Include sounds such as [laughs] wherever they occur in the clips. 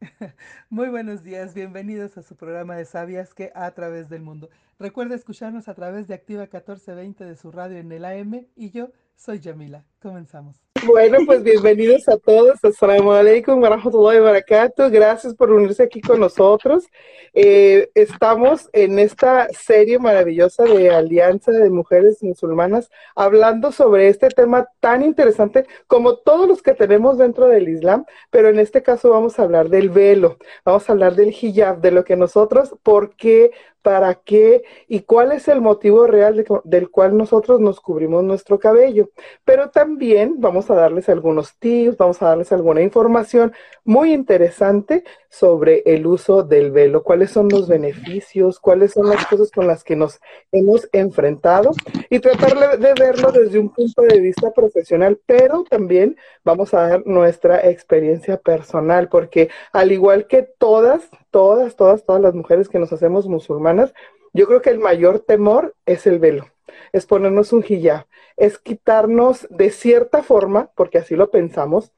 [laughs] Muy buenos días, bienvenidos a su programa de Sabias que a través del mundo. Recuerda escucharnos a través de Activa 1420 de su radio en el AM y yo soy Yamila. Comenzamos. Bueno, pues bienvenidos a todos. Gracias por unirse aquí con nosotros. Eh, estamos en esta serie maravillosa de Alianza de Mujeres Musulmanas hablando sobre este tema tan interesante como todos los que tenemos dentro del Islam, pero en este caso vamos a hablar del velo, vamos a hablar del hijab, de lo que nosotros, por qué, para qué y cuál es el motivo real del cual nosotros nos cubrimos nuestro cabello. Pero también vamos a darles algunos tips, vamos a darles alguna información muy interesante sobre el uso del velo, cuáles son los beneficios, cuáles son las cosas con las que nos hemos enfrentado y tratar de verlo desde un punto de vista profesional, pero también vamos a dar nuestra experiencia personal, porque al igual que todas, todas, todas, todas las mujeres que nos hacemos musulmanas, yo creo que el mayor temor es el velo, es ponernos un hijab, es quitarnos de cierta forma, porque así lo pensamos,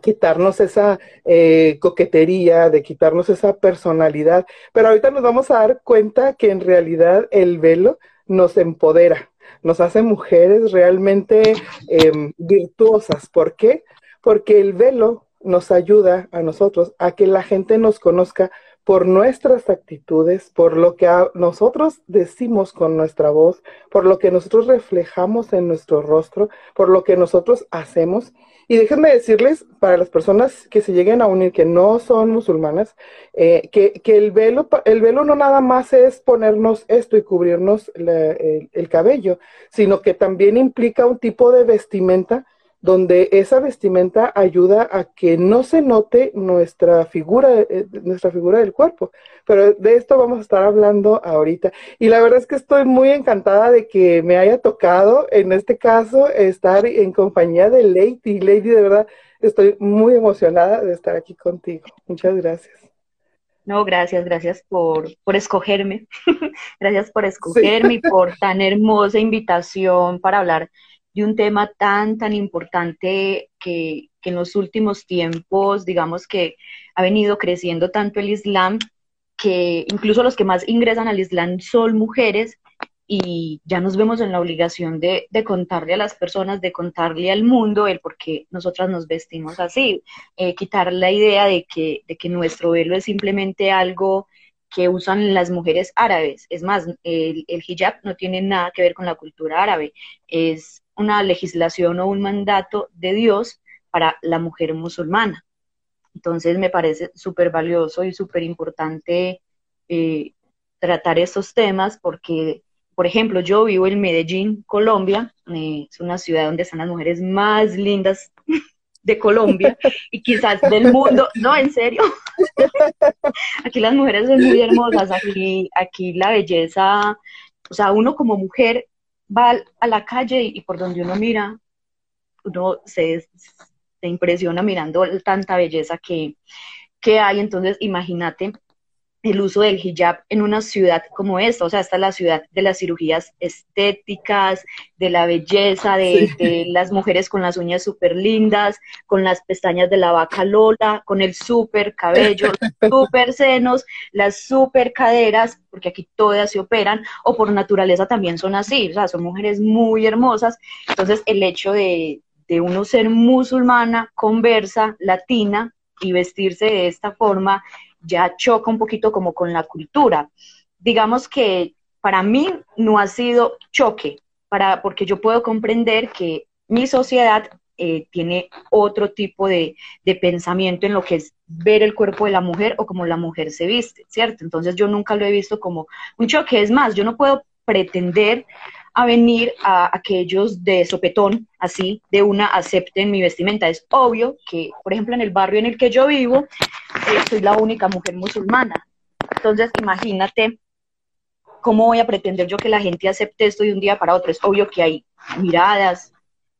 quitarnos esa eh, coquetería, de quitarnos esa personalidad. Pero ahorita nos vamos a dar cuenta que en realidad el velo nos empodera, nos hace mujeres realmente em, virtuosas. ¿Por qué? Porque el velo nos ayuda a nosotros a que la gente nos conozca por nuestras actitudes, por lo que nosotros decimos con nuestra voz, por lo que nosotros reflejamos en nuestro rostro, por lo que nosotros hacemos. Y déjenme decirles, para las personas que se lleguen a unir, que no son musulmanas, eh, que, el, velo, el velo no nada más es ponernos esto y cubrirnos el cabello, sino que también implica un tipo de vestimenta donde esa vestimenta ayuda a que no se note nuestra figura, eh, nuestra figura del cuerpo. Pero de esto vamos a estar hablando ahorita. Y la verdad es que estoy muy encantada de que me haya tocado, en este caso, estar en compañía de Lady. Lady, de verdad, estoy muy emocionada de estar aquí contigo. Muchas gracias. No, gracias, gracias por, por escogerme. [laughs] gracias por escogerme y por [laughs] tan hermosa invitación para hablar de un tema tan, tan importante que, en los últimos tiempos, digamos que ha venido creciendo tanto el Islam, que incluso los que más ingresan al Islam son mujeres y ya nos vemos en la obligación de, contarle a las personas, de contarle al mundo el por qué nosotras nos vestimos así, eh, quitar la idea de que, de que nuestro velo es simplemente algo que usan las mujeres árabes. Es más, el, el, hijab no tiene nada que ver con la cultura árabe, es una legislación o un mandato de Dios para la mujer musulmana. Entonces me parece súper valioso y súper importante eh, tratar estos temas porque, por ejemplo, yo vivo en Medellín, Colombia, eh, es una ciudad donde están las mujeres más lindas de Colombia y quizás del mundo, no, en serio. aquí las mujeres son muy hermosas, aquí, aquí la belleza, o sea, uno como mujer va a la calle y por donde uno mira, uno se, impresiona mirando tanta belleza que, que hay. Entonces, imagínate el uso del hijab en una ciudad como esta, o sea, esta es la ciudad de las cirugías estéticas, de la belleza, de, las mujeres con las uñas súper lindas, con las pestañas de la vaca Lola, con el súper cabello, súper [laughs] senos, las súper caderas, porque aquí todas se operan, o por naturaleza también son así, o sea, son mujeres muy hermosas, entonces el hecho de, de uno ser musulmana, conversa, latina, y vestirse de esta forma ya choca un poquito como con la cultura. Digamos que para mí no ha sido choque, para, porque yo puedo comprender que mi sociedad eh, tiene otro tipo de, de, pensamiento en lo que es ver el cuerpo de la mujer o como la mujer se viste, ¿cierto? Entonces yo nunca lo he visto como un choque. Es más, yo no puedo pretender a venir a, aquellos de sopetón, así, de una acepten mi vestimenta. Es obvio que, por ejemplo, en el barrio en el que yo vivo, eh, soy la única mujer musulmana. Entonces, imagínate cómo voy a pretender yo que la gente acepte esto de un día para otro. Es obvio que hay miradas,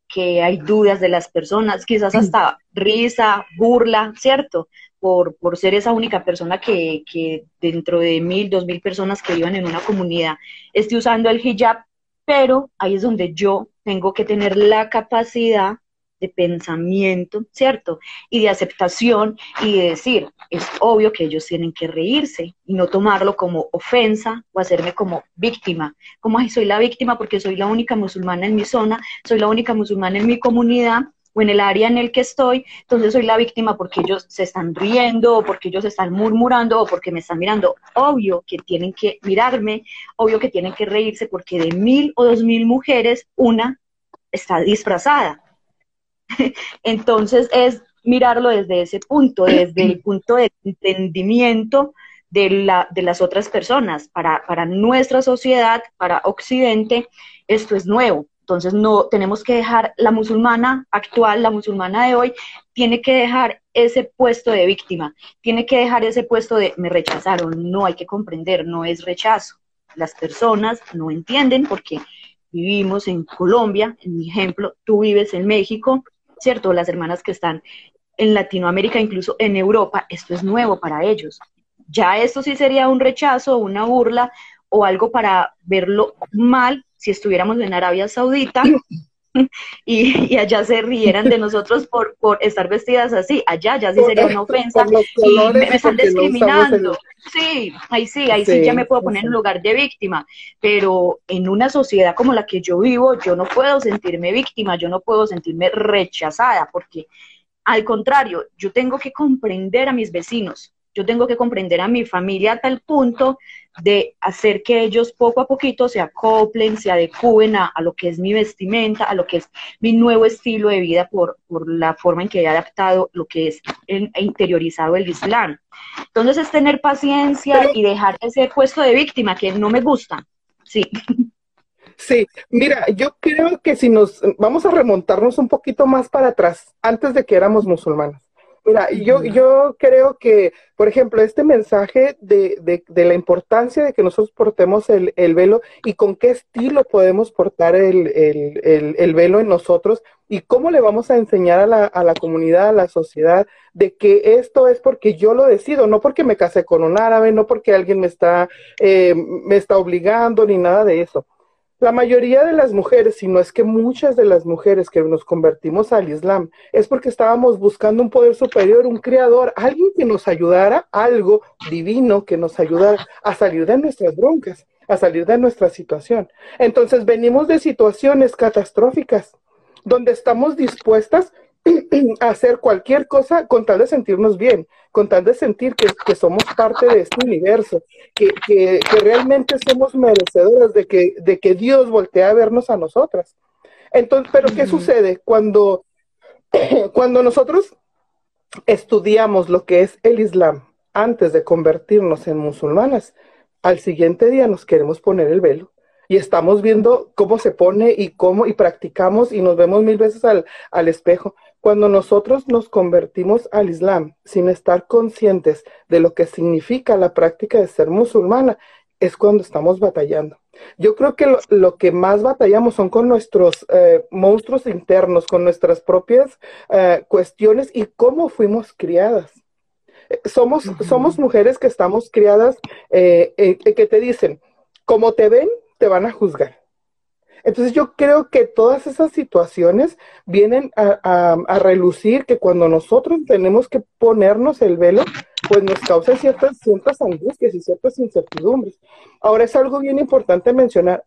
que hay dudas de las personas, quizás hasta risa, burla, ¿cierto? Por, por ser esa única persona que, que dentro de mil, dos mil personas que vivan en una comunidad esté usando el hijab pero ahí es donde yo tengo que tener la capacidad de pensamiento, ¿cierto? Y de aceptación y de decir, es obvio que ellos tienen que reírse y no tomarlo como ofensa o hacerme como víctima. Como, soy la víctima porque soy la única musulmana en mi zona, soy la única musulmana en mi comunidad o en el área en el que estoy, entonces soy la víctima porque ellos se están riendo o porque ellos están murmurando o porque me están mirando. Obvio que tienen que mirarme, obvio que tienen que reírse porque de mil o dos mil mujeres, una está disfrazada. [laughs] Entonces es mirarlo desde ese punto, desde el punto de entendimiento de, la, de las otras personas. Para, para nuestra sociedad, para Occidente, esto es nuevo. Entonces no tenemos que dejar la musulmana actual, la musulmana de hoy, tiene que dejar ese puesto de víctima, tiene que dejar ese puesto de me rechazaron, no hay que comprender, no es rechazo. Las personas no entienden porque vivimos en Colombia, en mi ejemplo, tú vives en México, ¿cierto? Las hermanas que están en Latinoamérica, incluso en Europa, esto es nuevo para ellos. Ya esto sí sería un rechazo, una burla o algo para verlo mal si estuviéramos en Arabia Saudita [laughs] y, allá se rieran de nosotros por, por estar vestidas así, allá ya sí sería una ofensa y me, están discriminando. Sí, ahí sí, ahí sí, ya me puedo poner en lugar de víctima, pero en una sociedad como la que yo vivo, yo no puedo sentirme víctima, yo no puedo sentirme rechazada, porque al contrario, yo tengo que comprender a mis vecinos, yo tengo que comprender a mi familia a tal punto de hacer que ellos poco a poquito se acoplen, se adecúen a, lo que es mi vestimenta, a lo que es mi nuevo estilo de vida por, por la forma en que he adaptado lo que es e interiorizado el Islam. Entonces es tener paciencia y dejar ese puesto de víctima que no me gusta. Sí. Sí, mira, yo creo que si nos vamos a remontarnos un poquito más para atrás, antes de que éramos musulmanes. Mira, yo, yo creo que, por ejemplo, este mensaje de, de, de la importancia de que nosotros portemos el, el, velo y con qué estilo podemos portar el, el, el, velo en nosotros y cómo le vamos a enseñar a la, a la comunidad, a la sociedad, de que esto es porque yo lo decido, no porque me casé con un árabe, no porque alguien me está, eh, me está obligando, ni nada de eso la mayoría de las mujeres, si no es que muchas de las mujeres que nos convertimos al Islam, es porque estábamos buscando un poder superior, un creador, alguien que nos ayudara, algo divino que nos ayudara a salir de nuestras broncas, a salir de nuestra situación. Entonces venimos de situaciones catastróficas, donde estamos dispuestas [clears throat] hacer cualquier cosa con tal de sentirnos bien, con tal de sentir que, somos parte de este universo, que, que, realmente somos merecedoras de que, de que Dios voltee a vernos a nosotras. Entonces, pero ¿qué sucede cuando, [clears throat] cuando nosotros estudiamos lo que es el Islam antes de convertirnos en musulmanas? Al siguiente día nos queremos poner el velo y estamos viendo cómo se pone y cómo y practicamos y nos vemos mil veces al, al espejo. Cuando nosotros nos convertimos al Islam sin estar conscientes de lo que significa la práctica de ser musulmana, es cuando estamos batallando. Yo creo que lo, que más batallamos son con nuestros eh, monstruos internos, con nuestras propias eh, cuestiones y cómo fuimos criadas. Eh, somos, somos mujeres que estamos criadas, que te dicen, como te ven, te van a juzgar. Entonces yo creo que todas esas situaciones vienen a, relucir que cuando nosotros tenemos que ponernos el velo, pues nos causa ciertas, ciertas angustias y ciertas incertidumbres. Ahora es algo bien importante mencionar,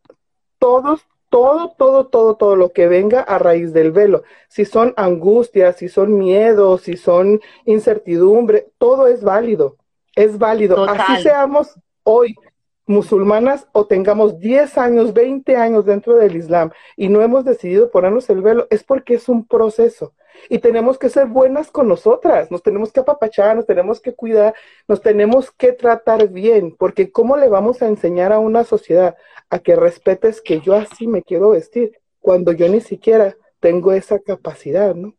todos, todo, todo, todo, todo lo que venga a raíz del velo, si son angustias, si son miedos, si son incertidumbre, todo es válido, es válido. Así seamos hoy, musulmanas o tengamos 10 años, 20 años dentro del Islam y no hemos decidido ponernos el velo, es porque es un proceso. Y tenemos que ser buenas con nosotras, nos tenemos que apapachar, nos tenemos que cuidar, nos tenemos que tratar bien, porque ¿cómo le vamos a enseñar a una sociedad a que respetes que yo así me quiero vestir cuando yo ni siquiera tengo esa capacidad, ¿no?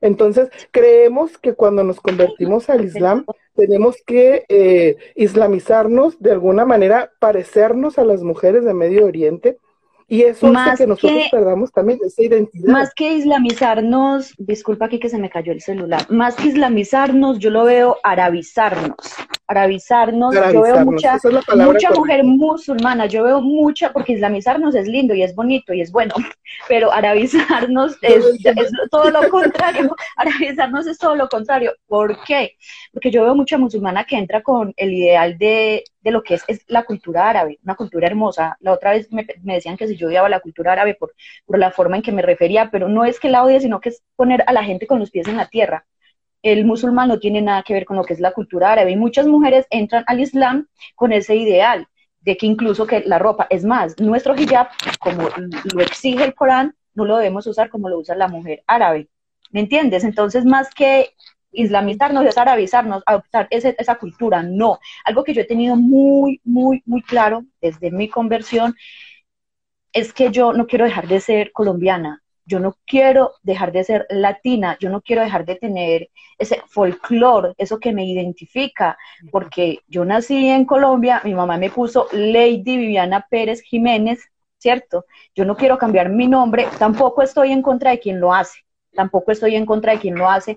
Entonces, creemos que cuando nos convertimos al Islam, tenemos que eh, islamizarnos de alguna manera, parecernos a las mujeres de Medio Oriente. Y eso hace que nosotros perdamos también esa identidad. Más que islamizarnos, disculpa aquí que se me cayó el celular, más que islamizarnos, yo lo veo arabizarnos. arabizarnos. Yo veo mucha, mucha mujer musulmana, yo veo mucha, porque islamizarnos es lindo y es bonito y es bueno, [laughs] pero arabizarnos es, todo lo contrario. [laughs] Arabizarnos es todo lo contrario. ¿Por qué? Porque yo veo mucha musulmana que entra con el ideal de, de lo que es, es, la cultura árabe, una cultura hermosa. La otra vez me, me, decían que si yo odiaba la cultura árabe por, por la forma en que me refería, pero no es que la odie, sino que es poner a la gente con los pies en la tierra el musulmán no tiene nada que ver con lo que es la cultura árabe y muchas mujeres entran al Islam con ese ideal de que incluso que la ropa, es más, nuestro hijab, como lo exige el Corán, no lo debemos usar como lo usa la mujer árabe. ¿Me entiendes? Entonces, más que islamizarnos es arabizarnos, adoptar ese, esa cultura, no. Algo que yo he tenido muy, muy, muy claro desde mi conversión es que yo no quiero dejar de ser colombiana, yo no quiero dejar de ser latina, yo no quiero dejar de tener ese folclore, eso que me identifica, porque yo nací en Colombia, mi mamá me puso Lady Viviana Pérez Jiménez, ¿cierto? Yo no quiero cambiar mi nombre, tampoco estoy en contra de quien lo hace, tampoco estoy en contra de quien lo hace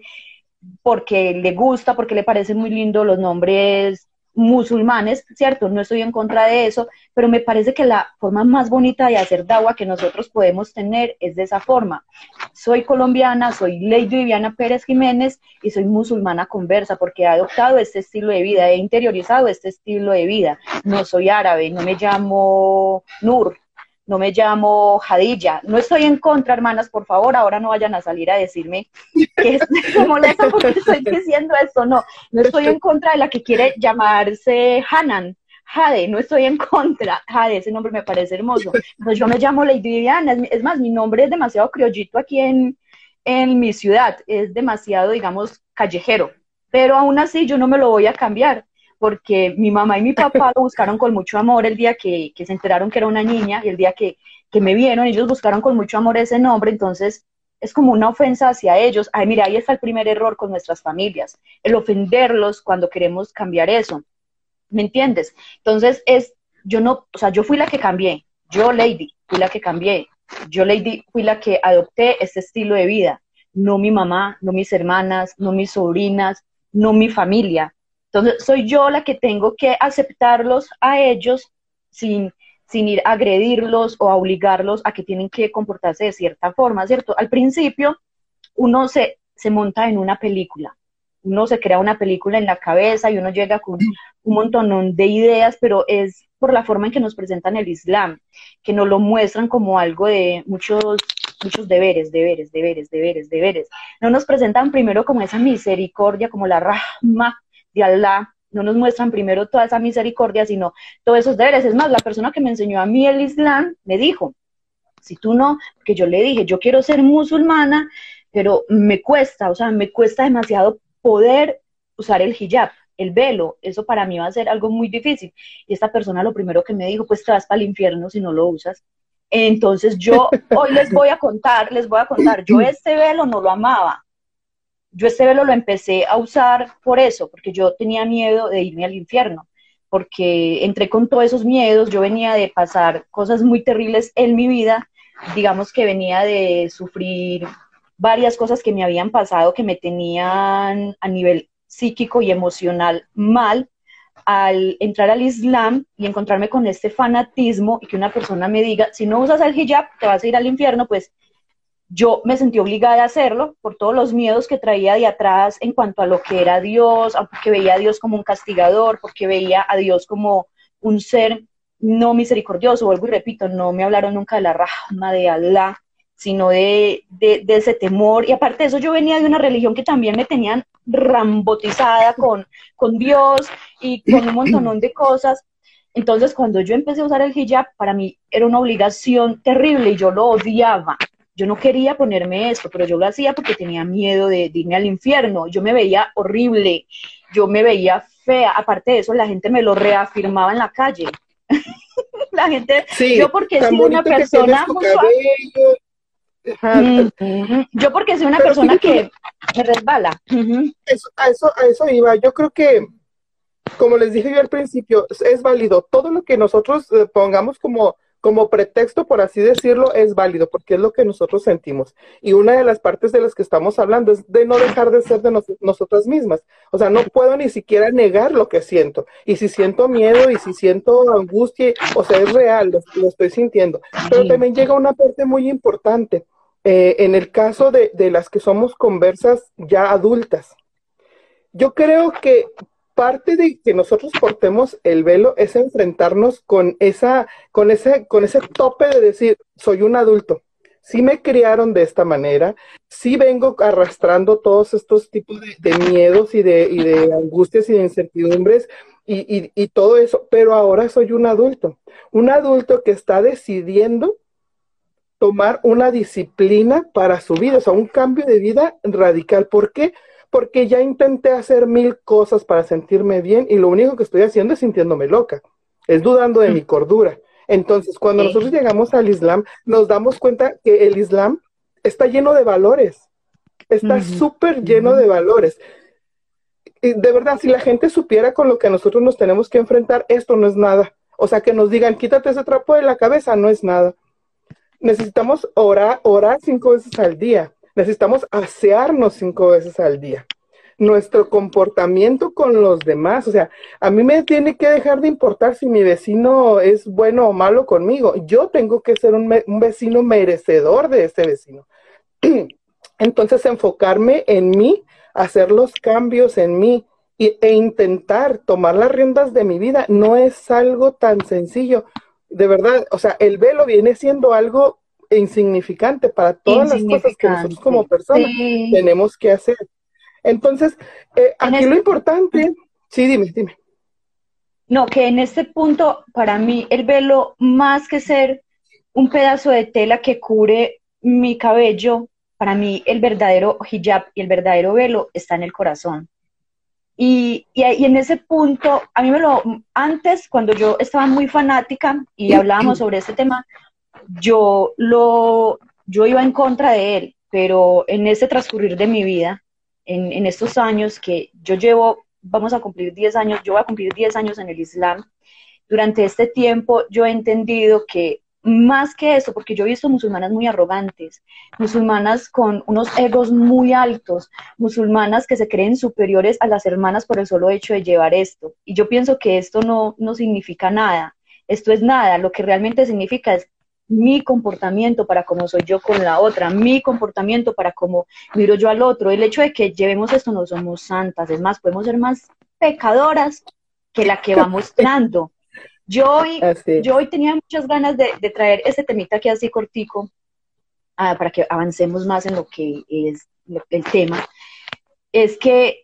porque le gusta, porque le parecen muy lindos los nombres musulmanes, ¿cierto? No estoy en contra de eso, pero me parece que la forma más bonita de hacer dawa que nosotros podemos tener es de esa forma. Soy colombiana, soy Lady Viviana Pérez Jiménez y soy musulmana conversa porque he adoptado este estilo de vida, he interiorizado este estilo de vida. No soy árabe, no me llamo Nur, no me llamo Jadilla. No estoy en contra, hermanas, por favor, ahora no vayan a salir a decirme que me [laughs] molesta porque estoy diciendo esto. No, no estoy en contra de la que quiere llamarse Hanan. Jade, no estoy en contra. Jade, ese nombre me parece hermoso. Pues yo me llamo Lady Viviana. Es más, mi nombre es demasiado criollito aquí en, en mi ciudad. Es demasiado, digamos, callejero. Pero aún así yo no me lo voy a cambiar porque mi mamá y mi papá lo buscaron con mucho amor el día que, se enteraron que era una niña y el día que, me vieron, ellos buscaron con mucho amor ese nombre, entonces es como una ofensa hacia ellos. Ay, mira, ahí está el primer error con nuestras familias, el ofenderlos cuando queremos cambiar eso. ¿Me entiendes? Entonces es, yo no, o sea, yo fui la que cambié, yo Lady, fui la que cambié, yo Lady fui la que adopté este estilo de vida, no mi mamá, no mis hermanas, no mis sobrinas, no mi familia. Entonces, soy yo la que tengo que aceptarlos a ellos sin, sin ir a agredirlos o a obligarlos a que tienen que comportarse de cierta forma, ¿cierto? Al principio, uno se, se monta en una película, uno se crea una película en la cabeza y uno llega con un montón de ideas, pero es por la forma en que nos presentan el Islam, que nos lo muestran como algo de muchos muchos deberes, deberes, deberes, deberes, deberes. No nos presentan primero como esa misericordia, como la rahma, de Allah, no nos muestran primero toda esa misericordia, sino todos esos deberes. Es más, la persona que me enseñó a mí el Islam me dijo, si tú no, que yo le dije, yo quiero ser musulmana, pero me cuesta, o sea, me cuesta demasiado poder usar el hijab, el velo, eso para mí va a ser algo muy difícil. Y esta persona lo primero que me dijo, pues te vas para el infierno si no lo usas. Entonces yo [laughs] hoy les voy a contar, les voy a contar, yo [clears throat] este velo no lo amaba, yo este velo lo empecé a usar por eso, porque yo tenía miedo de irme al infierno, porque entré con todos esos miedos, yo venía de pasar cosas muy terribles en mi vida, digamos que venía de sufrir varias cosas que me habían pasado que me tenían a nivel psíquico y emocional mal, al entrar al Islam y encontrarme con este fanatismo y que una persona me diga, si no usas el hijab, te vas a ir al infierno, pues yo me sentí obligada a hacerlo por todos los miedos que traía de atrás en cuanto a lo que era Dios, porque veía a Dios como un castigador, porque veía a Dios como un ser no misericordioso, vuelvo y repito, no me hablaron nunca de la rahma de Allah, sino de, de, ese temor. Y aparte de eso, yo venía de una religión que también me tenían rambotizada con, con Dios y con un montón de cosas. Entonces, cuando yo empecé a usar el hijab, para mí era una obligación terrible y yo lo odiaba. Yo no quería ponerme esto, pero yo lo hacía porque tenía miedo de, irme al infierno. Yo me veía horrible, yo me veía fea. Aparte de eso, la gente me lo reafirmaba en la calle. [laughs] la gente, yo porque soy una persona Yo porque soy una persona que me resbala. a, eso, a eso iba. Yo creo que, como les dije yo al principio, es válido. Todo lo que nosotros eh, pongamos como como pretexto, por así decirlo, es válido, porque es lo que nosotros sentimos. Y una de las partes de las que estamos hablando es de no dejar de ser de nosotras mismas. O sea, no puedo ni siquiera negar lo que siento. Y si siento miedo y si siento angustia, o sea, es real, lo, estoy sintiendo. Pero también llega una parte muy importante. Eh, en el caso de, de las que somos conversas ya adultas, yo creo que parte de que nosotros portemos el velo es enfrentarnos con esa, con ese, con ese tope de decir, soy un adulto. Sí me criaron de esta manera, sí vengo arrastrando todos estos tipos de, miedos y de, y de, angustias y de incertidumbres y, y todo eso, pero ahora soy un adulto, un adulto que está decidiendo tomar una disciplina para su vida, o sea, un cambio de vida radical. ¿Por qué? Porque ya intenté hacer mil cosas para sentirme bien y lo único que estoy haciendo es sintiéndome loca, es dudando de mi cordura. Entonces, cuando nosotros llegamos al Islam, nos damos cuenta que el Islam está lleno de valores, está súper lleno de valores. Y de verdad, si la gente supiera con lo que nosotros nos tenemos que enfrentar, esto no es nada. O sea, que nos digan, quítate ese trapo de la cabeza, no es nada. Necesitamos orar, orar cinco veces al día necesitamos asearnos cinco veces al día. Nuestro comportamiento con los demás, o sea, a mí me tiene que dejar de importar si mi vecino es bueno o malo conmigo. Yo tengo que ser un, vecino merecedor de ese vecino. [clears throat] Entonces, enfocarme en mí, hacer los cambios en mí e intentar tomar las riendas de mi vida no es algo tan sencillo. De verdad, o sea, el velo viene siendo algo insignificante para todas las cosas que nosotros como personas tenemos que hacer. Entonces, eh, aquí lo importante, sí, dime, dime. No, que en este punto, para mí, el velo, más que ser un pedazo de tela que cubre mi cabello, para mí el verdadero hijab y el verdadero velo está en el corazón. Y, y, y, en ese punto, a mí me lo, antes, cuando yo estaba muy fanática y hablábamos sobre este tema, yo lo, yo iba en contra de él, pero en ese transcurrir de mi vida, en, en estos años que yo llevo, vamos a cumplir 10 años, yo voy a cumplir 10 años en el Islam, durante este tiempo yo he entendido que más que eso, porque yo he visto musulmanas muy arrogantes, musulmanas con unos egos muy altos, musulmanas que se creen superiores a las hermanas por el solo hecho de llevar esto. Y yo pienso que esto no, no significa nada, esto es nada, lo que realmente significa es mi comportamiento para cómo soy yo con la otra, mi comportamiento para cómo miro yo al otro. El hecho de que llevemos esto no somos santas, es más, podemos ser más pecadoras que la que vamos [laughs] dando. Yo hoy, yo hoy tenía muchas ganas de, traer este temita aquí así cortico ah, para que avancemos más en lo que es el tema. Es que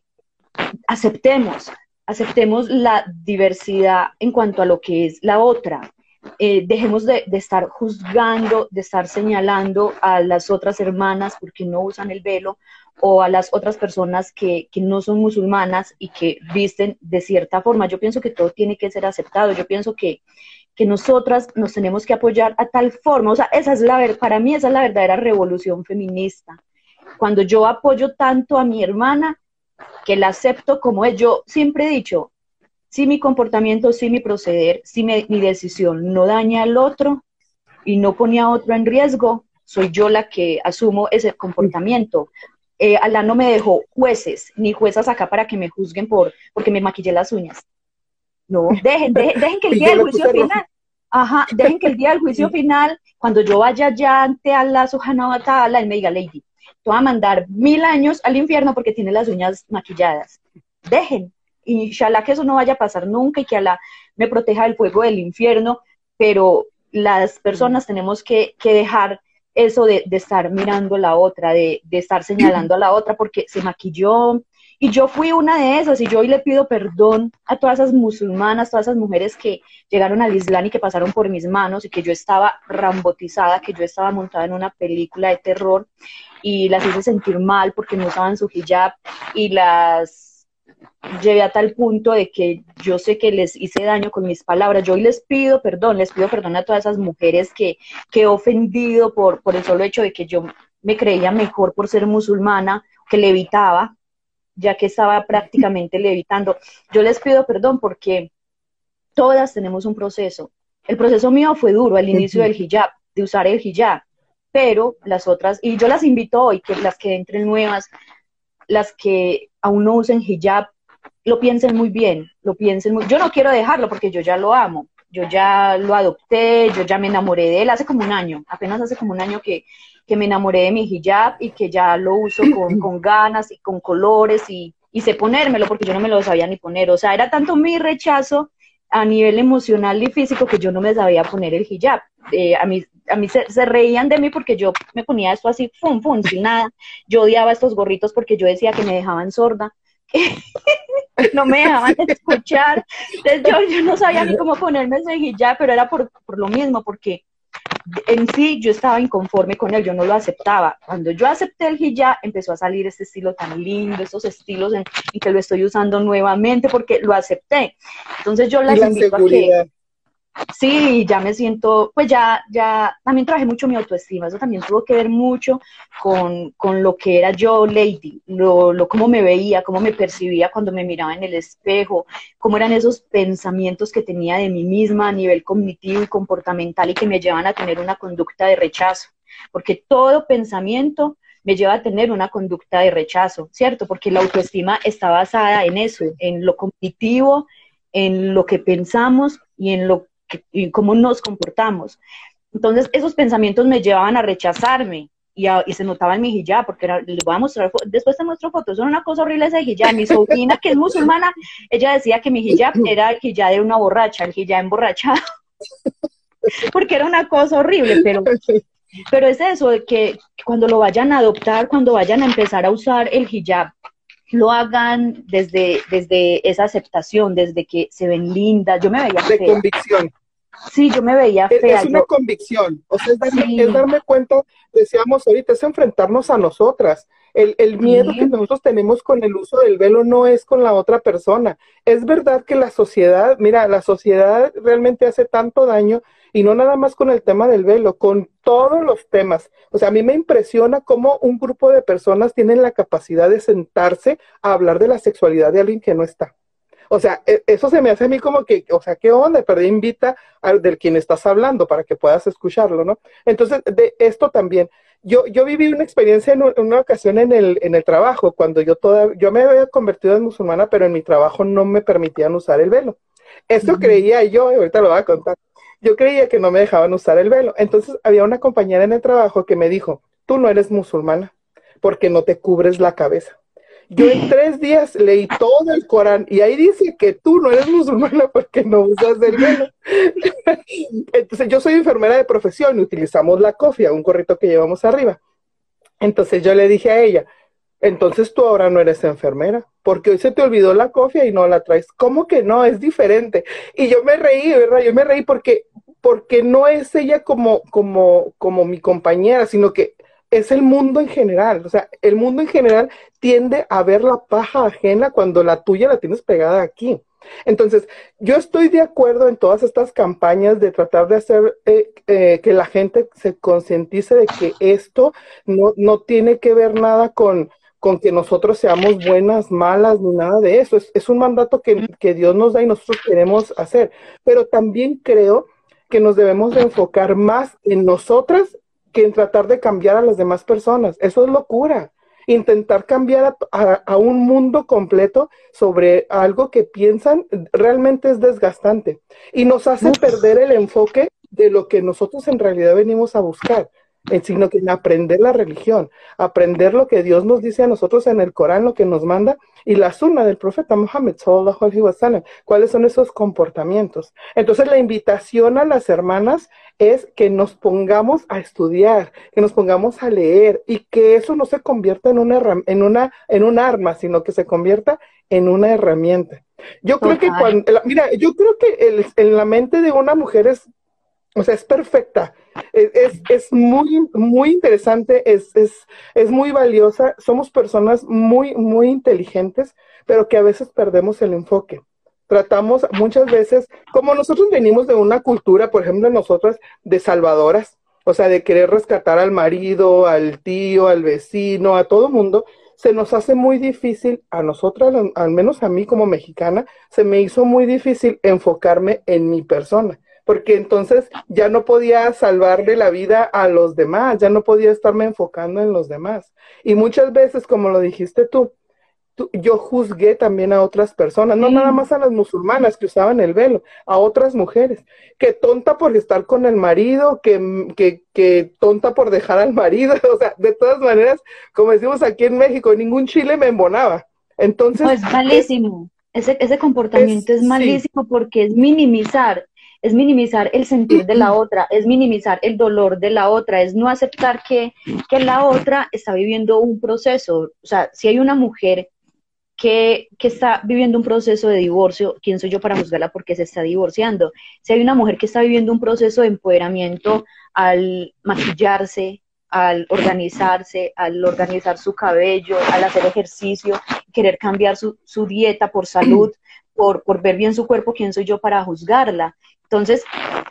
aceptemos, aceptemos la diversidad en cuanto a lo que es la otra. Eh, dejemos de, estar juzgando, de estar señalando a las otras hermanas porque no usan el velo o a las otras personas que, no son musulmanas y que visten de cierta forma. Yo pienso que todo tiene que ser aceptado. Yo pienso que, que nosotras nos tenemos que apoyar a tal forma. O sea, esa es la, para mí esa es la verdadera revolución feminista. Cuando yo apoyo tanto a mi hermana, que la acepto como es, yo siempre he dicho, si mi comportamiento, si mi proceder, si mi, decisión no daña al otro y no pone a otro en riesgo, soy yo la que asumo ese comportamiento. Eh, Alá no me dejó jueces ni juezas acá para que me juzguen por porque me maquillé las uñas. No, dejen, dejen, que el [laughs] día del juicio final, ajá, dejen que el día del juicio [laughs] final, cuando yo vaya ya ante Allah subhanahu wa ta'ala, él me diga, Lady, te voy a mandar mil años al infierno porque tiene las uñas maquilladas. Dejen, inshallah que eso no vaya a pasar nunca y que Allah me proteja del fuego del infierno, pero las personas tenemos que, dejar eso de, estar mirando a la otra, de, estar señalando a la otra porque se maquilló. Y yo fui una de esas y yo hoy le pido perdón a todas esas musulmanas, todas esas mujeres que llegaron al Islam y que pasaron por mis manos y que yo estaba rambotizada, que yo estaba montada en una película de terror y las hice sentir mal porque no usaban su hijab y las llevé a tal punto de que yo sé que les hice daño con mis palabras. Yo hoy les pido perdón, les pido perdón a todas esas mujeres que, que he ofendido por, por el solo hecho de que yo me creía mejor por ser musulmana, que levitaba, ya que estaba prácticamente levitando. Yo les pido perdón porque todas tenemos un proceso el proceso mío fue duro, el inicio del hijab, de usar el hijab, pero las otras, y yo las invito hoy, que las que entren nuevas, las que aún no usen hijab, lo piensen muy bien, lo piensen muy, yo no quiero dejarlo porque yo ya lo amo, yo ya lo adopté, yo ya me enamoré de él hace como un año, apenas hace como un año que, que me enamoré de mi hijab y que ya lo uso con, [clears throat] con ganas y con colores y, y sé ponérmelo porque yo no me lo sabía ni poner, o sea, era tanto mi rechazo a nivel emocional y físico que yo no me sabía poner el hijab. Eh, a mí, a mí se, reían de mí porque yo me ponía esto así, fum, fum, sin nada. Yo odiaba estos gorritos porque yo decía que me dejaban sorda. [laughs] no me dejaban escuchar. Entonces yo, yo, no sabía ni cómo ponerme ese hijab, pero era por, por lo mismo, porque en sí yo estaba inconforme con él, yo no lo aceptaba. Cuando yo acepté el hijab, empezó a salir este estilo tan lindo, estos estilos en, que lo estoy usando nuevamente porque lo acepté. Entonces yo las invito a que Sí, ya me siento, pues ya, ya, también trabajé mucho mi autoestima, eso también tuvo que ver mucho con, con lo que era yo, Lady, lo, lo, cómo me veía, cómo me percibía cuando me miraba en el espejo, cómo eran esos pensamientos que tenía de mí misma a nivel cognitivo y comportamental y que me llevan a tener una conducta de rechazo, porque todo pensamiento me lleva a tener una conducta de rechazo, ¿cierto? Porque la autoestima está basada en eso, en lo cognitivo, en lo que pensamos y en lo y cómo nos comportamos. Entonces, esos pensamientos me llevaban a rechazarme y, se notaba en mi hijab, porque era, les voy a mostrar, después te muestro fotos, era una cosa horrible ese hijab. Mi sobrina, que es musulmana, ella decía que mi hijab era el hijab de una borracha, el hijab emborrachado, [laughs] porque era una cosa horrible, pero, pero es eso, de que cuando lo vayan a adoptar, cuando vayan a empezar a usar el hijab, lo hagan desde, desde esa aceptación, desde que se ven lindas. Yo me veía De convicción. Sí, yo me veía fea. Es, una convicción, o sea, es darme, cuenta, decíamos ahorita, es enfrentarnos a nosotras. El, el miedo que nosotros tenemos con el uso del velo no es con la otra persona. Es verdad que la sociedad, mira, la sociedad realmente hace tanto daño y no nada más con el tema del velo, con todos los temas. O sea, a mí me impresiona cómo un grupo de personas tienen la capacidad de sentarse a hablar de la sexualidad de alguien que no está. O sea, e, eso se me hace a mí como que, o sea, ¿qué onda? Pero invita al del quien estás hablando para que puedas escucharlo, ¿no? Entonces, de esto también. Yo, yo viví una experiencia en, una ocasión en el, en el trabajo, cuando yo toda, yo me había convertido en musulmana, pero en mi trabajo no me permitían usar el velo. Eso creía yo, ahorita lo voy a contar yo creía que no me dejaban usar el velo. Entonces había una compañera en el trabajo que me dijo, tú no eres musulmana porque no te cubres la cabeza. Yo en [laughs] tres días leí todo el Corán y ahí dice que tú no eres musulmana porque no usas el velo. [laughs] Entonces yo soy enfermera de profesión y utilizamos la cofia, un corrito que llevamos arriba. Entonces yo le dije a ella, entonces tú ahora no eres enfermera, porque hoy se te olvidó la cofia y no la traes. ¿Cómo que no? Es diferente. Y yo me reí, ¿verdad? Yo me reí porque, porque no es ella como, como, como mi compañera, sino que es el mundo en general. O sea, el mundo en general tiende a ver la paja ajena cuando la tuya la tienes pegada aquí. Entonces, yo estoy de acuerdo en todas estas campañas de tratar de hacer eh, eh, que la gente se concientice de que esto no, no tiene que ver nada con, con que nosotros seamos buenas, malas, ni nada de eso. Es, un mandato que, que, Dios nos da y nosotros queremos hacer. Pero también creo que nos debemos de enfocar más en nosotras que en tratar de cambiar a las demás personas. Eso es locura. Intentar cambiar a, a un mundo completo sobre algo que piensan realmente es desgastante y nos hace perder el enfoque de lo que nosotros en realidad venimos a buscar sino que en aprender la religión, aprender lo que Dios nos dice a nosotros en el Corán, lo que nos manda, y la sunna del profeta Muhammad, sallallahu alaihi wasallam, cuáles son esos comportamientos. Entonces la invitación a las hermanas es que nos pongamos a estudiar, que nos pongamos a leer, y que eso no se convierta en una, en una, en un arma, sino que se convierta en una herramienta. Yo creo que cuando, mira, yo creo que en la mente de una mujer es, o sea, es perfecta. Es, es, muy, muy interesante, es, es, muy valiosa. Somos personas muy, muy inteligentes, pero que a veces perdemos el enfoque. Tratamos muchas veces, como nosotros venimos de una cultura, por ejemplo, nosotras de salvadoras, o sea, de querer rescatar al marido, al tío, al vecino, a todo mundo, se nos hace muy difícil, a nosotras, al menos a mí como mexicana, se me hizo muy difícil enfocarme en mi persona porque entonces ya no podía salvarle la vida a los demás, ya no podía estarme enfocando en los demás. Y muchas veces, como lo dijiste tú, yo juzgué también a otras personas, no nada más a las musulmanas que usaban el velo, a otras mujeres, que tonta por estar con el marido, que, que, que tonta por dejar al marido, [laughs] o sea, de todas maneras, como decimos aquí en México, ningún chile me embonaba. Entonces... No, es malísimo, ese, ese comportamiento es, malísimo porque es minimizar, es minimizar el sentir de la [clears throat] otra, es minimizar el dolor de la otra, es no aceptar que, que la otra está viviendo un proceso. O sea, si hay una mujer que, está viviendo un proceso de divorcio, ¿quién soy yo para juzgarla porque se está divorciando? Si hay una mujer que está viviendo un proceso de empoderamiento al maquillarse, al organizarse, al organizar su cabello, al hacer ejercicio, querer cambiar su, su dieta por salud, [clears throat] por, por ver bien su cuerpo, ¿quién soy yo para juzgarla? Entonces,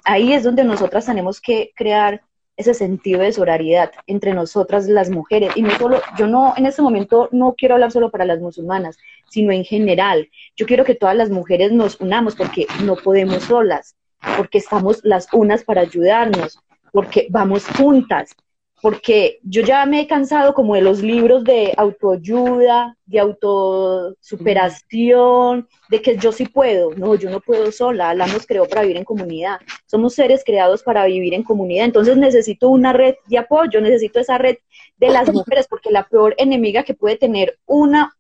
ahí es donde nosotras tenemos que crear ese sentido de sororidad entre nosotras las mujeres. Y no solo, yo no, en este momento no quiero hablar solo para las musulmanas, sino en general. Yo quiero que todas las mujeres nos unamos porque no podemos solas, porque estamos las unas para ayudarnos, porque vamos juntas porque yo ya me he cansado como de los libros de autoayuda, de autosuperación, de que yo sí puedo, no, yo no puedo sola, la nos creó para vivir en comunidad, somos seres creados para vivir en comunidad, entonces necesito una red de apoyo, necesito esa red de las mujeres, porque la peor enemiga que puede tener una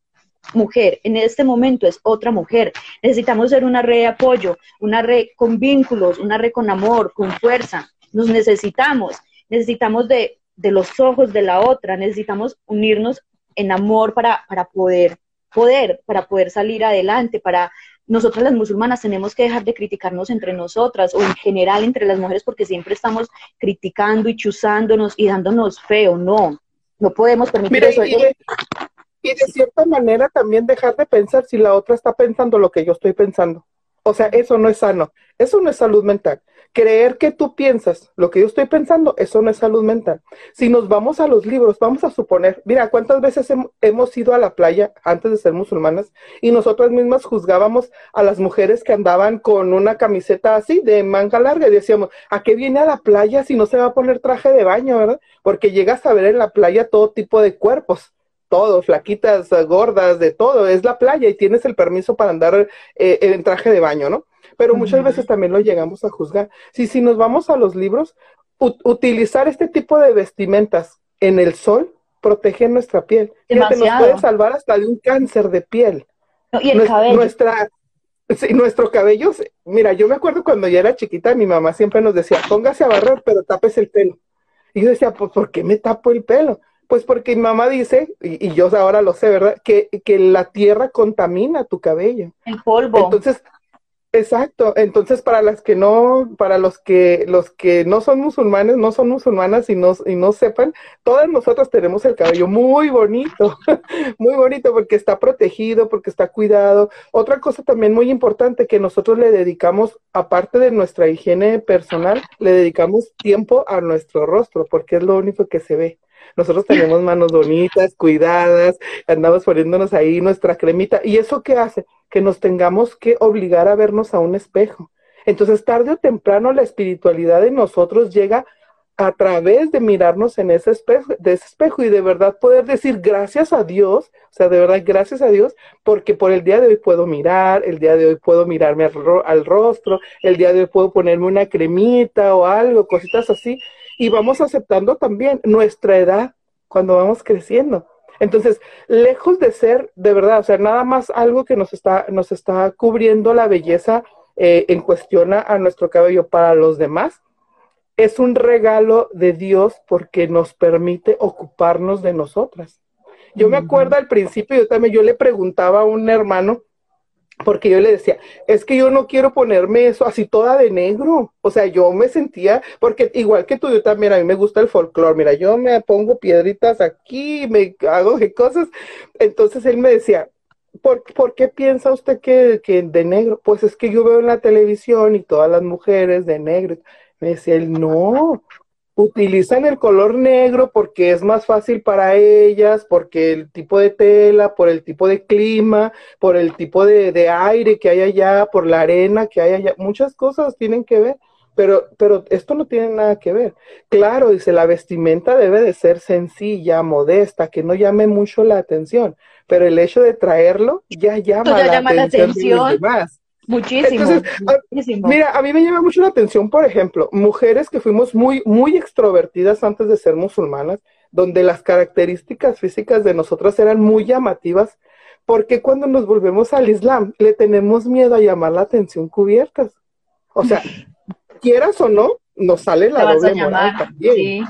mujer en este momento es otra mujer. Necesitamos ser una red de apoyo, una red con vínculos, una red con amor, con fuerza. Nos necesitamos. Necesitamos de de los ojos de la otra, necesitamos unirnos en amor para, para poder, poder, para poder salir adelante, para nosotras las musulmanas tenemos que dejar de criticarnos entre nosotras o en general entre las mujeres porque siempre estamos criticando y chuzándonos y dándonos feo, no, no podemos permitir eso. Y de, y de cierta manera también dejar de pensar si la otra está pensando lo que yo estoy pensando. O sea, eso no es sano, eso no es salud mental creer que tú piensas lo que yo estoy pensando, eso no es salud mental. Si nos vamos a los libros, vamos a suponer, mira, ¿cuántas veces hemos ido a la playa antes de ser musulmanas y nosotras mismas juzgábamos a las mujeres que andaban con una camiseta así de manga larga y decíamos, ¿a qué viene a la playa si no se va a poner traje de baño, verdad? Porque llegas a ver en la playa todo tipo de cuerpos todo, flaquitas, gordas, de todo, es la playa y tienes el permiso para andar eh, en traje de baño, ¿no? pero muchas veces también lo llegamos a juzgar. Si, si nos vamos a los libros, utilizar este tipo de vestimentas en el sol protege nuestra piel. Fíjate, nos puede salvar hasta de un cáncer de piel. y el cabello. Nuestra, nuestro cabello, mira, yo me acuerdo cuando yo era chiquita, mi mamá siempre nos decía, póngase a barrer, pero tapes el pelo. Y yo decía, pues, ¿por qué me tapo el pelo? Pues porque mi mamá dice, y, y, yo ahora lo sé, ¿verdad? Que, que la tierra contamina tu cabello. El polvo. Entonces, Exacto, entonces para las que no, para los que los que no son musulmanes, no son musulmanas y no, y no sepan, todas nosotras tenemos el cabello muy bonito, [laughs] muy bonito porque está protegido, porque está cuidado. Otra cosa también muy importante que nosotros le dedicamos, aparte de nuestra higiene personal, le dedicamos tiempo a nuestro rostro, porque es lo único que se ve. Nosotros tenemos manos bonitas, cuidadas, andamos poniéndonos ahí nuestra cremita. ¿Y eso qué hace? que nos tengamos que obligar a vernos a un espejo. Entonces, tarde o temprano, la espiritualidad de nosotros llega a través de mirarnos en ese espejo, de ese espejo y de verdad poder decir gracias a Dios, o sea, de verdad gracias a Dios, porque por el día de hoy puedo mirar, el día de hoy puedo mirarme al, al rostro, el día de hoy puedo ponerme una cremita o algo, cositas así, y vamos aceptando también nuestra edad cuando vamos creciendo. Entonces, lejos de ser de verdad, o sea, nada más algo que nos está, nos está cubriendo la belleza eh, en cuestión a nuestro cabello para los demás, es un regalo de Dios porque nos permite ocuparnos de nosotras. Yo me acuerdo al principio, yo también, yo le preguntaba a un hermano, porque yo le decía, es que yo no quiero ponerme eso así toda de negro. O sea, yo me sentía, porque igual que tú, yo también, a mí me gusta el folclore. Mira, yo me pongo piedritas aquí, me hago de cosas. Entonces él me decía, ¿por, ¿por qué piensa usted que, que de negro? Pues es que yo veo en la televisión y todas las mujeres de negro. Me decía él, no, utilizan el color negro porque es más fácil para ellas, porque el tipo de tela, por el tipo de clima, por el tipo de, aire que hay allá, por la arena que hay allá, muchas cosas tienen que ver. pero, pero esto no tiene nada que ver. Claro, dice, la vestimenta debe de ser sencilla, modesta, que no llame mucho la atención, pero el hecho de traerlo ya llama, la, atención Muchísimo, Mira, a mí me llama mucho la atención, por ejemplo, mujeres que fuimos muy, muy extrovertidas antes de ser musulmanas, donde las características físicas de nosotras eran muy llamativas, porque cuando nos volvemos al Islam le tenemos miedo a llamar la atención cubiertas? O sea, [laughs] quieras o no, nos sale la doble moral también.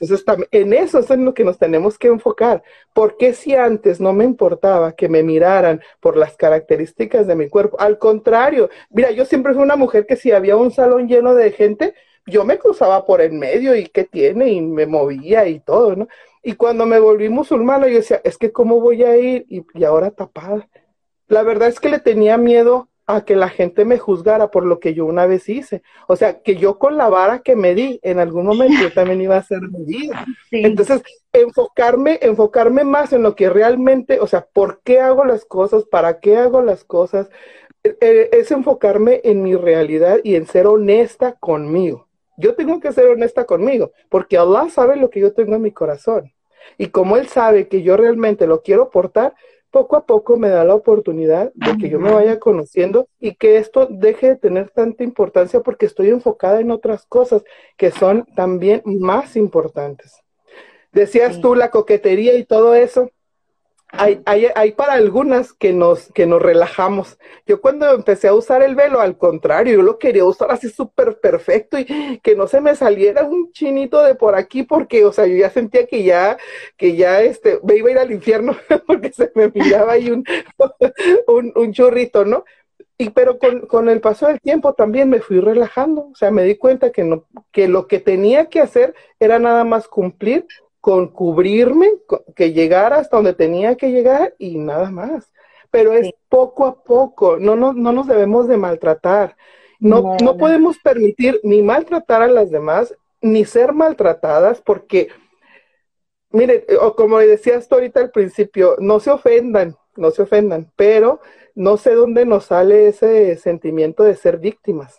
Entonces, en eso es en lo que nos tenemos que enfocar. porque si antes no me importaba que me miraran por las características de mi cuerpo? Al contrario, mira, yo siempre fui una mujer que si había un salón lleno de gente, yo me cruzaba por el medio y qué tiene y me movía y todo, ¿no? Y cuando me volví musulmana, yo decía, es que cómo voy a ir y, y ahora tapada. La verdad es que le tenía miedo a que la gente me juzgara por lo que yo una vez hice. O sea, que yo con la vara que me di, en algún momento yo también iba a ser medida. [laughs] Entonces, enfocarme, enfocarme más en lo que realmente, o sea, ¿por qué hago las cosas? ¿Para qué hago las cosas? E, e, es enfocarme en mi realidad y en ser honesta conmigo. Yo tengo que ser honesta conmigo, porque Allah sabe lo que yo tengo en mi corazón. Y como Él sabe que yo realmente lo quiero portar, poco a poco me da la oportunidad de que yo me vaya conociendo y que esto deje de tener tanta importancia porque estoy enfocada en otras cosas que son también más importantes. Decías tú la coquetería y todo eso hay, hay, para algunas que nos, que nos relajamos. Yo cuando empecé a usar el velo, al contrario, yo lo quería usar así súper perfecto y que no se me saliera un chinito de por aquí porque, o sea, yo ya sentía que ya, que ya, este, me iba a ir al infierno [laughs] porque se me miraba ahí un, [laughs] un, un churrito, ¿no? Y pero con, con, el paso del tiempo también me fui relajando, o sea, me di cuenta que, no, que lo que tenía que hacer era nada más cumplir con cubrirme, que llegara hasta donde tenía que llegar y nada más. Pero es poco a poco, no, no, no nos debemos de maltratar. No, no, podemos permitir ni maltratar a las demás, ni ser maltratadas, porque, mire, o como decías tú ahorita al principio, no se ofendan, no se ofendan, pero no sé dónde nos sale ese sentimiento de ser víctimas.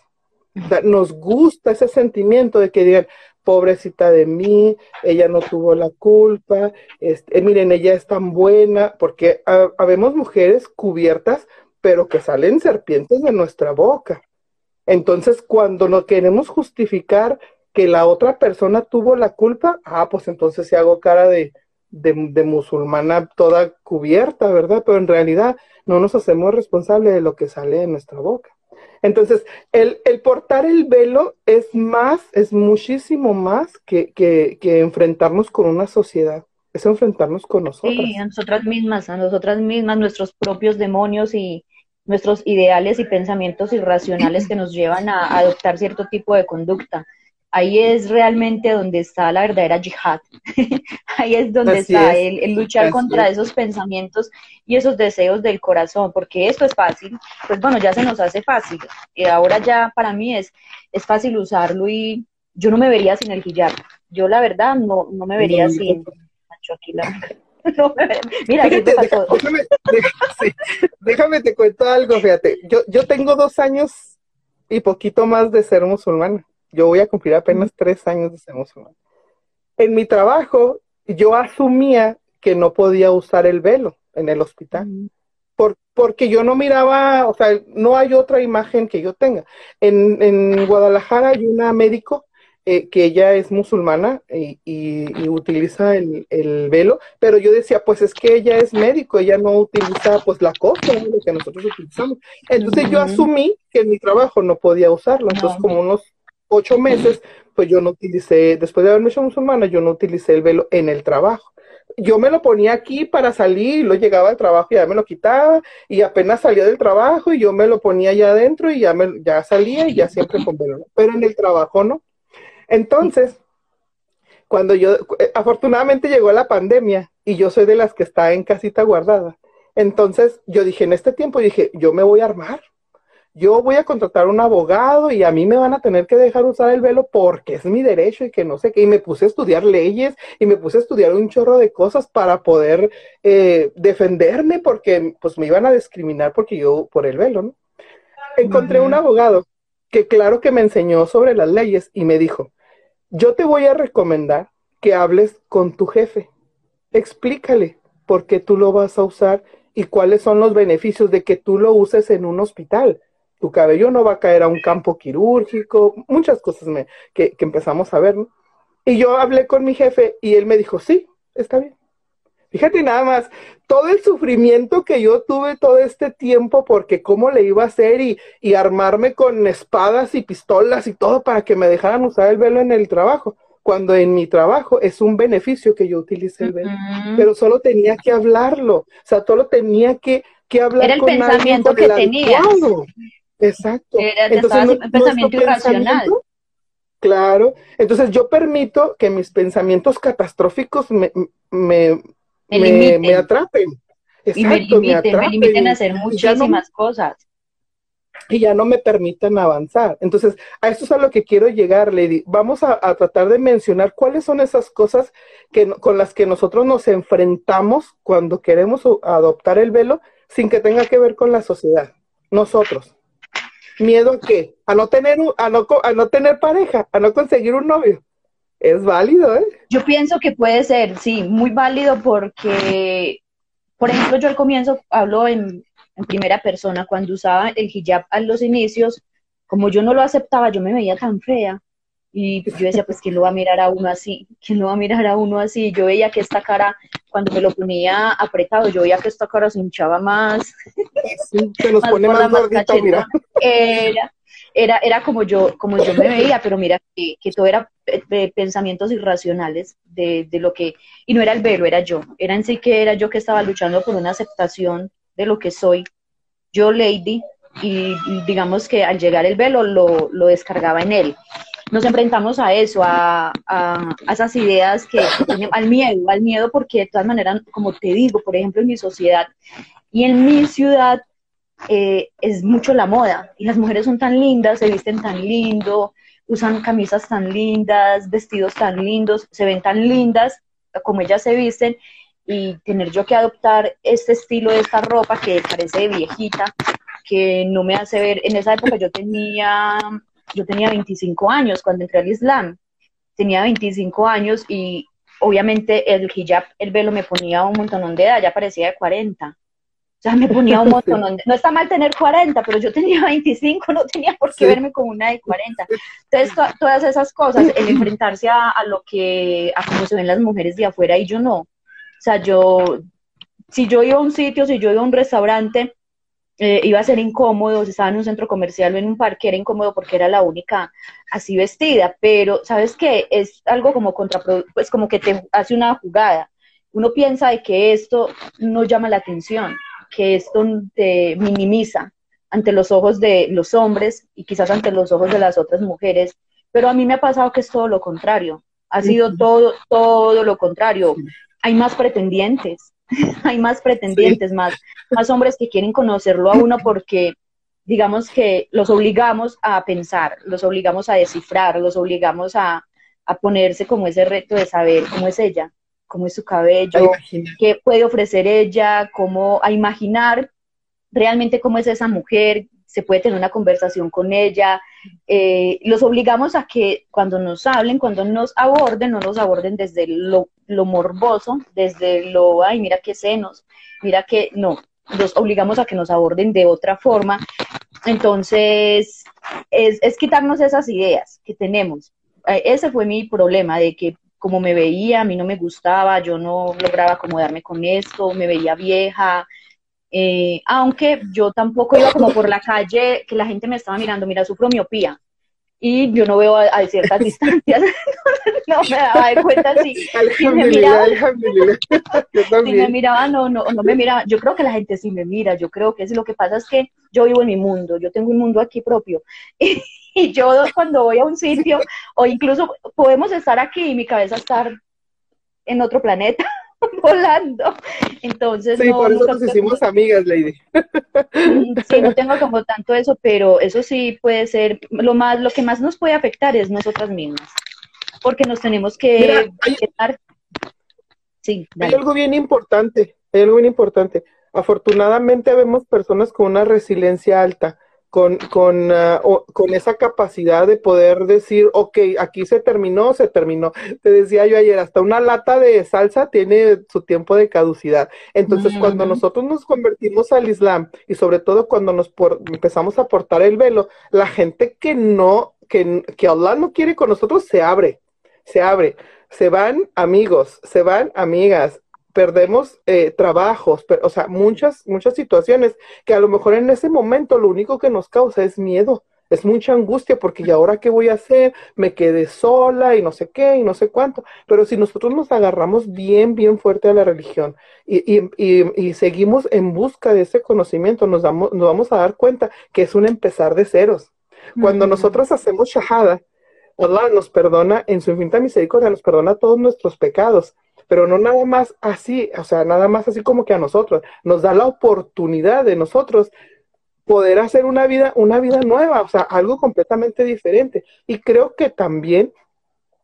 nos gusta ese sentimiento de que digan, pobrecita de mí, ella no tuvo la culpa, este, eh, miren, ella es tan buena, porque habemos mujeres cubiertas, pero que salen serpientes de nuestra boca. Entonces, cuando no queremos justificar que la otra persona tuvo la culpa, ah, pues entonces se hago cara de, de, musulmana toda cubierta, ¿verdad? Pero en realidad no nos hacemos responsables de lo que sale de nuestra boca. Entonces, el, el, portar el velo es más, es muchísimo más que, que, que, enfrentarnos con una sociedad, es enfrentarnos con nosotros. Sí, a nosotras mismas, a nosotras mismas, nuestros propios demonios y nuestros ideales y pensamientos irracionales que nos llevan a adoptar cierto tipo de conducta ahí es realmente donde está la verdadera yihad. [laughs] ahí es donde está el, luchar contra esos pensamientos y esos deseos del corazón, porque esto es fácil, pues bueno, ya se nos hace fácil. Y ahora ya para mí es, es fácil usarlo y yo no me vería sin el hijab. Yo la verdad no, no me vería sin... [laughs] mira, déjame, déjame, te cuento algo, fíjate. Yo, yo tengo dos años y poquito más de ser musulmana. Yo voy a cumplir apenas tres años de ser musulmán. En mi trabajo, yo asumía que no podía usar el velo en el hospital. Por, porque yo no miraba, o sea, no hay otra imagen que yo tenga. En, en Guadalajara hay una médico eh, que ella es musulmana y, y, utiliza el, el, velo, pero yo decía, pues es que ella es médico, ella no utiliza pues la cosa, lo que nosotros utilizamos. Entonces yo asumí que en mi trabajo no podía usarlo. Entonces, como unos ocho meses, pues yo no utilicé, después de haberme hecho musulmana, yo no utilicé el velo en el trabajo. Yo me lo ponía aquí para salir, lo llegaba al trabajo y ya me lo quitaba, y apenas salía del trabajo y yo me lo ponía allá adentro y ya, me, ya salía y ya siempre con velo. Pero en el trabajo no. Entonces, cuando yo, afortunadamente llegó la pandemia y yo soy de las que está en casita guardada. Entonces yo dije, en este tiempo dije, yo me voy a armar, yo voy a contratar un abogado y a mí me van a tener que dejar usar el velo porque es mi derecho y que no sé qué. Y me puse a estudiar leyes y me puse a estudiar un chorro de cosas para poder eh, defenderme porque pues me iban a discriminar porque yo por el velo, ¿no? Encontré un abogado que claro que me enseñó sobre las leyes y me dijo, yo te voy a recomendar que hables con tu jefe. Explícale por qué tú lo vas a usar y cuáles son los beneficios de que tú lo uses en un hospital. Tu cabello no va a caer a un campo quirúrgico, muchas cosas me, que, que empezamos a ver. ¿no? Y yo hablé con mi jefe y él me dijo, sí, está bien. Fíjate nada más, todo el sufrimiento que yo tuve todo este tiempo porque cómo le iba a hacer y, y, armarme con espadas y pistolas y todo para que me dejaran usar el velo en el trabajo, cuando en mi trabajo es un beneficio que yo utilice el velo, uh -huh. pero solo tenía que hablarlo, o sea, solo tenía que, que hablar Era el con pensamiento que tenías. Exacto. Era, Entonces, un pensamiento irracional. Claro, entonces yo permito que mis pensamientos catastróficos me, me, me, me, me atrapen. Exacto, y me limiten, me, limiten a hacer muchísimas no, cosas. Y ya no me permitan avanzar. Entonces, a esto es a lo que quiero llegar, Lady. Vamos a, a tratar de mencionar cuáles son esas cosas que, con las que nosotros nos enfrentamos cuando queremos adoptar el velo sin que tenga que ver con la sociedad. Nosotros. ¿Miedo a qué? A no tener, a no, a no tener pareja, a no conseguir un novio. Es válido, ¿eh? Yo pienso que puede ser, sí, muy válido porque, por ejemplo, yo al comienzo hablo en, en primera persona, cuando usaba el hijab a los inicios, como yo no lo aceptaba, yo me veía tan fea. Y yo decía, pues, ¿quién lo va a mirar a uno así? ¿Quién lo va a mirar a uno así? Yo veía que esta cara, cuando me lo ponía apretado, yo veía que esta cara se hinchaba más. Sí, se nos [laughs] más pone más gordita, mira. Era, era, era como yo, como yo me veía, pero mira que, que todo era de pensamientos irracionales de, de, lo que, y no era el velo, era yo, era en sí que era yo que estaba luchando por una aceptación de lo que soy, yo lady, y digamos que al llegar el velo lo, lo descargaba en él. Nos enfrentamos a eso, a, a, a esas ideas que, al miedo, al miedo porque de todas maneras, como te digo, por ejemplo, en mi sociedad y en mi ciudad, eh, es mucho la moda y las mujeres son tan lindas, se visten tan lindo, usan camisas tan lindas, vestidos tan lindos, se ven tan lindas como ellas se visten y tener yo que adoptar este estilo de esta ropa que parece viejita, que no me hace ver, en esa época yo tenía, yo tenía 25 años cuando entré al Islam, tenía 25 años y obviamente el hijab, el velo me ponía un montón de edad, ya parecía de 40 o sea, me ponía un [laughs] montón. No está mal tener 40, pero yo tenía 25, no tenía por qué sí. verme como una de 40. Entonces, to todas esas cosas, el enfrentarse a, a, lo que, a cómo se ven las mujeres de afuera y yo no. O sea, yo, si yo iba a un sitio, si yo iba a un restaurante, eh, iba a ser incómodo, si estaba en un centro comercial o en un parque, era incómodo porque era la única así vestida, pero ¿sabes qué? Es algo como contraproducente, pues como que te hace una jugada. Uno piensa de que esto no llama la atención, que esto te minimiza ante los ojos de los hombres y quizás ante los ojos de las otras mujeres, pero a mí me ha pasado que es todo lo contrario, ha sido todo, todo lo contrario. Hay más pretendientes, [laughs] hay más pretendientes, sí. más, más hombres que quieren conocerlo a uno porque digamos que los obligamos a pensar, los obligamos a descifrar, los obligamos a, a ponerse como ese reto de saber cómo es ella, cómo es su cabello, qué puede ofrecer ella, cómo a imaginar realmente cómo es esa mujer, se puede tener una conversación con ella. Eh, los obligamos a que cuando nos hablen, cuando nos aborden, no nos aborden desde lo, lo morboso, desde lo, ay, mira qué senos, mira que, no, los obligamos a que nos aborden de otra forma. Entonces, es, es quitarnos esas ideas que tenemos. Eh, ese fue mi problema, de que como me veía, a mí no me gustaba, yo no lograba acomodarme con esto, me veía vieja, eh, aunque yo tampoco iba como por la calle que la gente me estaba mirando, mira, sufro miopía, y yo no veo a, a ciertas distancias, [laughs] no me daba de cuenta si, si me miraba, [laughs] si me miraba no, no, no me miraba, yo creo que la gente sí me mira, yo creo que es lo que pasa es que yo vivo en mi mundo, yo tengo un mundo aquí propio, [laughs] y yo cuando voy a un sitio, o incluso podemos estar aquí y mi cabeza estar en otro planeta, [laughs] volando. Entonces, sí, no, por eso nos hicimos amigas, Lady. Sí, no tengo como tanto eso, pero eso sí puede ser, lo más, lo que más nos puede afectar es nosotras mismas, porque nos tenemos que Mira, hay, quedar... Sí, hay algo bien importante, hay algo bien importante. Afortunadamente vemos personas con una resiliencia alta, con, con, ah, con, esa capacidad de poder decir, ok, aquí se terminó, se terminó. Te decía yo ayer, hasta una lata de salsa tiene su tiempo de caducidad. Entonces, cuando nosotros nos convertimos al Islam y sobre todo cuando nos empezamos a portar el velo, la gente que no, que, que Allah no quiere con nosotros se abre, se abre. Se van amigos, se van amigas, perdemos eh, trabajos, o sea, muchas, muchas situaciones que a lo mejor en ese momento lo único que nos causa es miedo, es mucha angustia porque ¿y ahora qué voy a hacer? Me quedé sola y no sé qué y no sé cuánto. Pero si nosotros nos agarramos bien, bien fuerte a la religión y, y, seguimos en busca de ese conocimiento, nos, damos, nos vamos a dar cuenta que es un empezar de ceros. Cuando nosotros hacemos shahada, Allah nos perdona en su infinita misericordia, nos perdona todos nuestros pecados pero no nada más así, o sea, nada más así como que a nosotros, nos da la oportunidad de nosotros poder hacer una vida, una vida nueva, o sea, algo completamente diferente. Y creo que también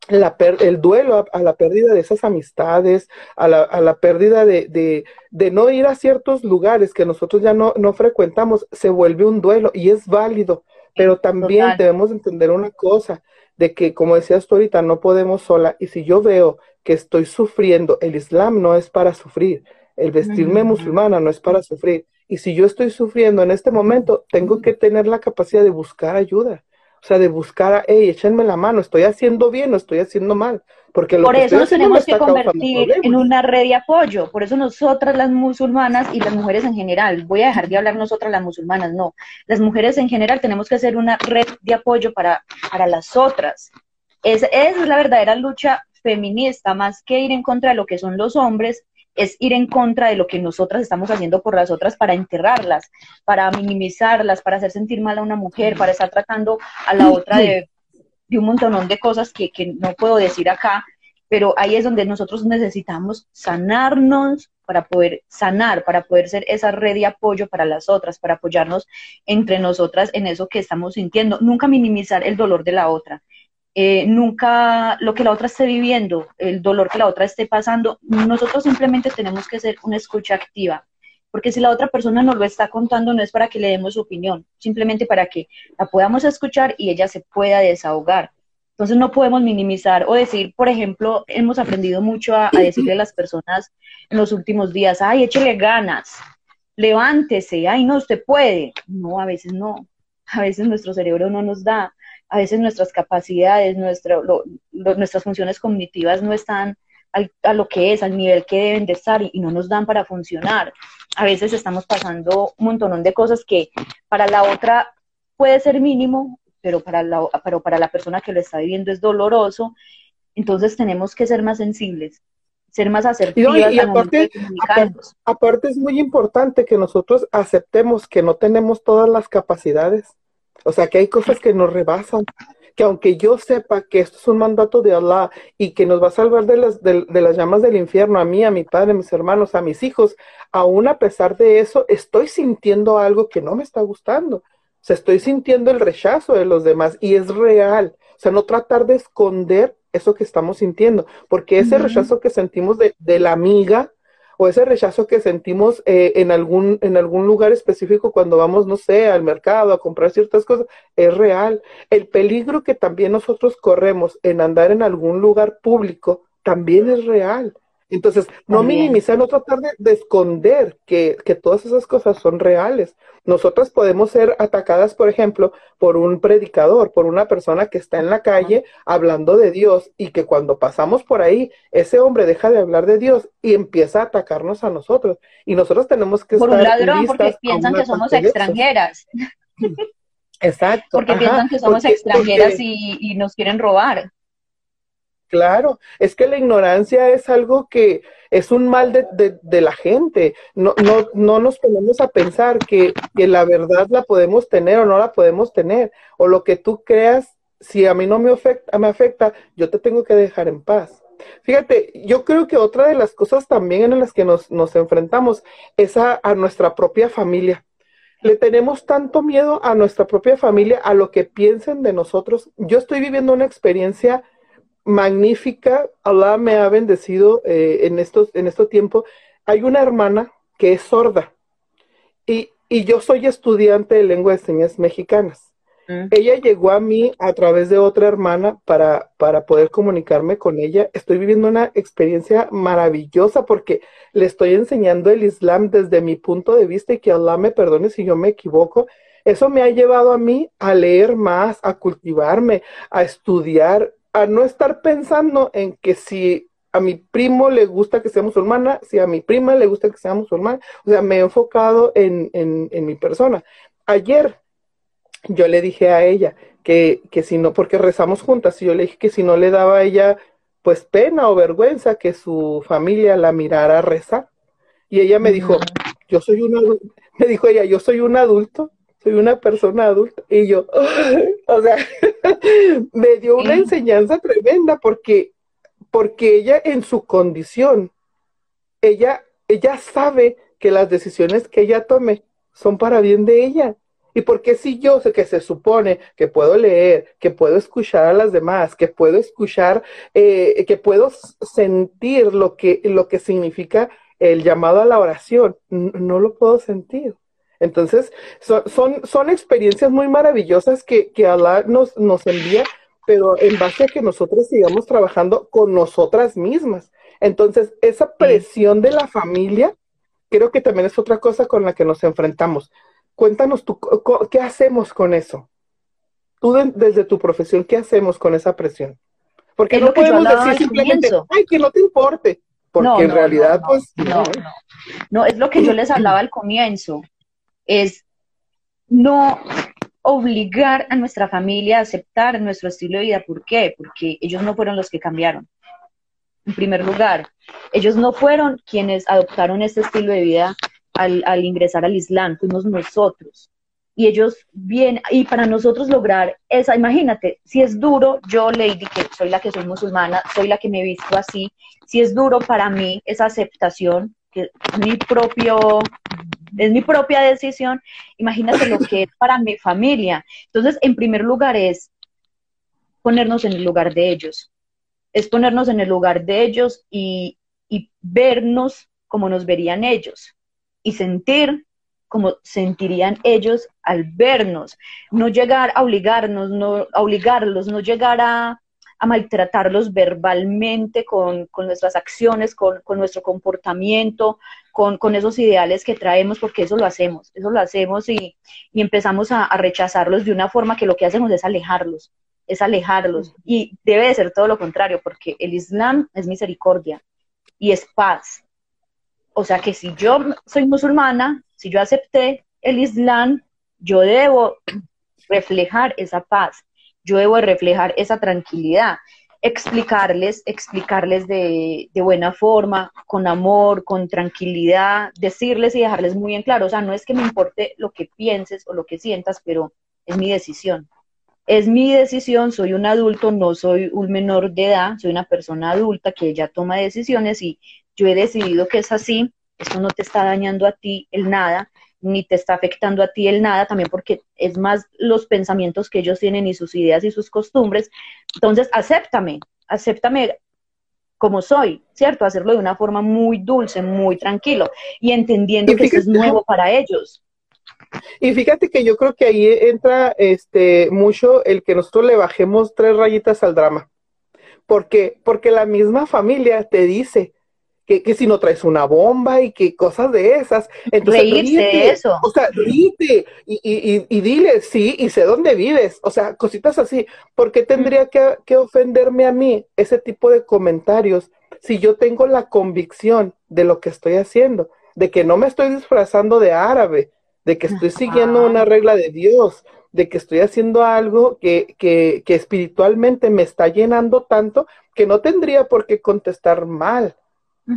la el duelo a, la pérdida de esas amistades, a la, a la pérdida de, de, de, no ir a ciertos lugares que nosotros ya no, no frecuentamos, se vuelve un duelo y es válido, pero también debemos entender una cosa, de que, como decías tú ahorita, no podemos sola. Y si yo veo que estoy sufriendo, el Islam no es para sufrir, el vestirme musulmana no es para sufrir. Y si yo estoy sufriendo en este momento, tengo que tener la capacidad de buscar ayuda. O sea, de buscar a, hey, échenme la mano, estoy haciendo bien o estoy haciendo mal. Porque por eso nos tenemos que convertir en una red de apoyo. Por eso nosotras las musulmanas y las mujeres en general, voy a dejar de hablar nosotras las musulmanas, no. Las mujeres en general tenemos que hacer una red de apoyo para, para las otras. Es, es la verdadera lucha feminista, más que ir en contra de lo que son los hombres, es ir en contra de lo que nosotras estamos haciendo por las otras para enterrarlas, para minimizarlas, para hacer sentir mal a una mujer, para estar tratando a la otra de, un montón de cosas que, que no puedo decir acá, pero ahí es donde nosotros necesitamos sanarnos para poder sanar, para poder ser esa red de apoyo para las otras, para apoyarnos entre nosotras en eso que estamos sintiendo, nunca minimizar el dolor de la otra. Eh, nunca lo que la otra esté viviendo, el dolor que la otra esté pasando, nosotros simplemente tenemos que ser una escucha activa, porque si la otra persona nos lo está contando no es para que le demos su opinión, simplemente para que la podamos escuchar y ella se pueda desahogar. Entonces no podemos minimizar o decir, por ejemplo, hemos aprendido mucho a, decirle a las personas en los últimos días, ay, échele ganas, levántese, ay, no, usted puede. No, a veces no, a veces nuestro cerebro no nos da a veces nuestras capacidades, nuestras funciones cognitivas no están a lo que es, al nivel que deben de estar y, no nos dan para funcionar. A veces estamos pasando un montón de cosas que para la otra puede ser mínimo, pero para la, pero para la persona que lo está viviendo es doloroso. Entonces tenemos que ser más sensibles, ser más asertivos. Y, aparte, aparte es muy importante que nosotros aceptemos que no tenemos todas las capacidades o sea, que hay cosas que nos rebasan, que aunque yo sepa que esto es un mandato de Allah y que nos va a salvar de las, de, las llamas del infierno, a mí, a mi padre, a mis hermanos, a mis hijos, aún a pesar de eso, estoy sintiendo algo que no me está gustando. O sea, estoy sintiendo el rechazo de los demás y es real. O sea, no tratar de esconder eso que estamos sintiendo, porque ese rechazo que sentimos de, de la amiga, o ese rechazo que sentimos eh, en, algún, en algún lugar específico cuando vamos, no sé, al mercado a comprar ciertas cosas, es real. El peligro que también nosotros corremos en andar en algún lugar público también es real. Entonces, no minimizar, no tratar de, esconder que, que, todas esas cosas son reales. Nosotras podemos ser atacadas, por ejemplo, por un predicador, por una persona que está en la calle hablando de Dios y que cuando pasamos por ahí, ese hombre deja de hablar de Dios y empieza a atacarnos a nosotros. Y nosotros tenemos que por un ladrón, porque [laughs] piensan que somos extranjeras. Exacto. porque piensan que somos extranjeras y, y nos quieren robar. Claro, es que la ignorancia es algo que es un mal de, la gente. No, no, no nos ponemos a pensar que, la verdad la podemos tener o no la podemos tener. O lo que tú creas, si a mí no me afecta, afecta, yo te tengo que dejar en paz. Fíjate, yo creo que otra de las cosas también en las que nos, nos enfrentamos es a, a nuestra propia familia. Le tenemos tanto miedo a nuestra propia familia, a lo que piensen de nosotros. Yo estoy viviendo una experiencia magnífica. Allah me ha bendecido eh, en estos en este tiempo. Hay una hermana que es sorda y, y yo soy estudiante de lengua de señas mexicanas. Mm. Ella llegó a mí a través de otra hermana para, para poder comunicarme con ella. Estoy viviendo una experiencia maravillosa porque le estoy enseñando el Islam desde mi punto de vista y que Allah me perdone si yo me equivoco. Eso me ha llevado a mí a leer más, a cultivarme, a estudiar, a no estar pensando en que si a mi primo le gusta que sea musulmana, si a mi prima le gusta que sea musulmana, o sea, me he enfocado en, en, mi persona. Ayer yo le dije a ella que, que, si no, porque rezamos juntas, y yo le dije que si no le daba a ella pues pena o vergüenza que su familia la mirara rezar. Y ella me dijo, yo soy una, me dijo ella, yo soy un adulto, soy una persona adulta. Y yo, o sea, [laughs] me dio una enseñanza tremenda porque porque ella en su condición, ella, ella sabe que las decisiones que ella tome son para bien de ella. Y porque si yo sé que se supone que puedo leer, que puedo escuchar a las demás, que puedo escuchar, eh, que puedo sentir lo que, lo que significa el llamado a la oración, no lo puedo sentir. Entonces, son, son, son experiencias muy maravillosas que, que Allah nos, nos envía pero en base a que nosotros sigamos trabajando con nosotras mismas. Entonces, esa presión de la familia, creo que también es otra cosa con la que nos enfrentamos. Cuéntanos tú, ¿qué hacemos con eso? Tú desde tu profesión, ¿qué hacemos con esa presión? Porque no podemos decir simplemente, ay, que no te importe, porque en realidad, pues... No, no, es lo que yo les hablaba al comienzo, es no obligar a nuestra familia a aceptar nuestro estilo de vida. ¿Por qué? Porque ellos no fueron los que cambiaron. En primer lugar, ellos no fueron quienes adoptaron este estilo de vida al, ingresar al Islam, fuimos nosotros. Y ellos bien, y para nosotros lograr esa, imagínate, si es duro, yo Lady, que soy la que soy musulmana, soy la que me he visto así, si es duro para mí esa aceptación, que mi propio es mi propia decisión, imagínate lo que es para mi familia. Entonces, en primer lugar es ponernos en el lugar de ellos, es ponernos en el lugar de ellos y, y vernos como nos verían ellos. Y sentir como sentirían ellos al vernos, no llegar a obligarnos, no a obligarlos, no llegar a, a maltratarlos verbalmente con, nuestras acciones, con, nuestro comportamiento, con, esos ideales que traemos, porque eso lo hacemos, eso lo hacemos y, empezamos a, rechazarlos de una forma que lo que hacemos es alejarlos, es alejarlos. Y debe de ser todo lo contrario, porque el Islam es misericordia y es paz. O sea que si yo soy musulmana, si yo acepté el Islam, yo debo reflejar esa paz yo debo reflejar esa tranquilidad, explicarles, explicarles de, buena forma, con amor, con tranquilidad, decirles y dejarles muy en claro, o sea, no es que me importe lo que pienses o lo que sientas, pero es mi decisión. Es mi decisión, soy un adulto, no soy un menor de edad, soy una persona adulta que ya toma decisiones y yo he decidido que es así, esto no te está dañando a ti el nada, ni te está afectando a ti el nada, también porque es más los pensamientos que ellos tienen y sus ideas y sus costumbres. Entonces, acéptame, acéptame como soy, ¿cierto? Hacerlo de una forma muy dulce, muy tranquilo y entendiendo que es nuevo para ellos. Y fíjate que yo creo que ahí entra este mucho el que nosotros le bajemos tres rayitas al drama. Porque, porque la misma familia te dice, que, si no traes una bomba y que cosas de esas. Entonces, Reírse eso. O sea, ríete y, y, y, dile, sí, y sé dónde vives. O sea, cositas así. ¿Por qué tendría que, que ofenderme a mí ese tipo de comentarios si yo tengo la convicción de lo que estoy haciendo? De que no me estoy disfrazando de árabe, de que estoy siguiendo una regla de Dios, de que estoy haciendo algo que, que, que espiritualmente me está llenando tanto que no tendría por qué contestar mal.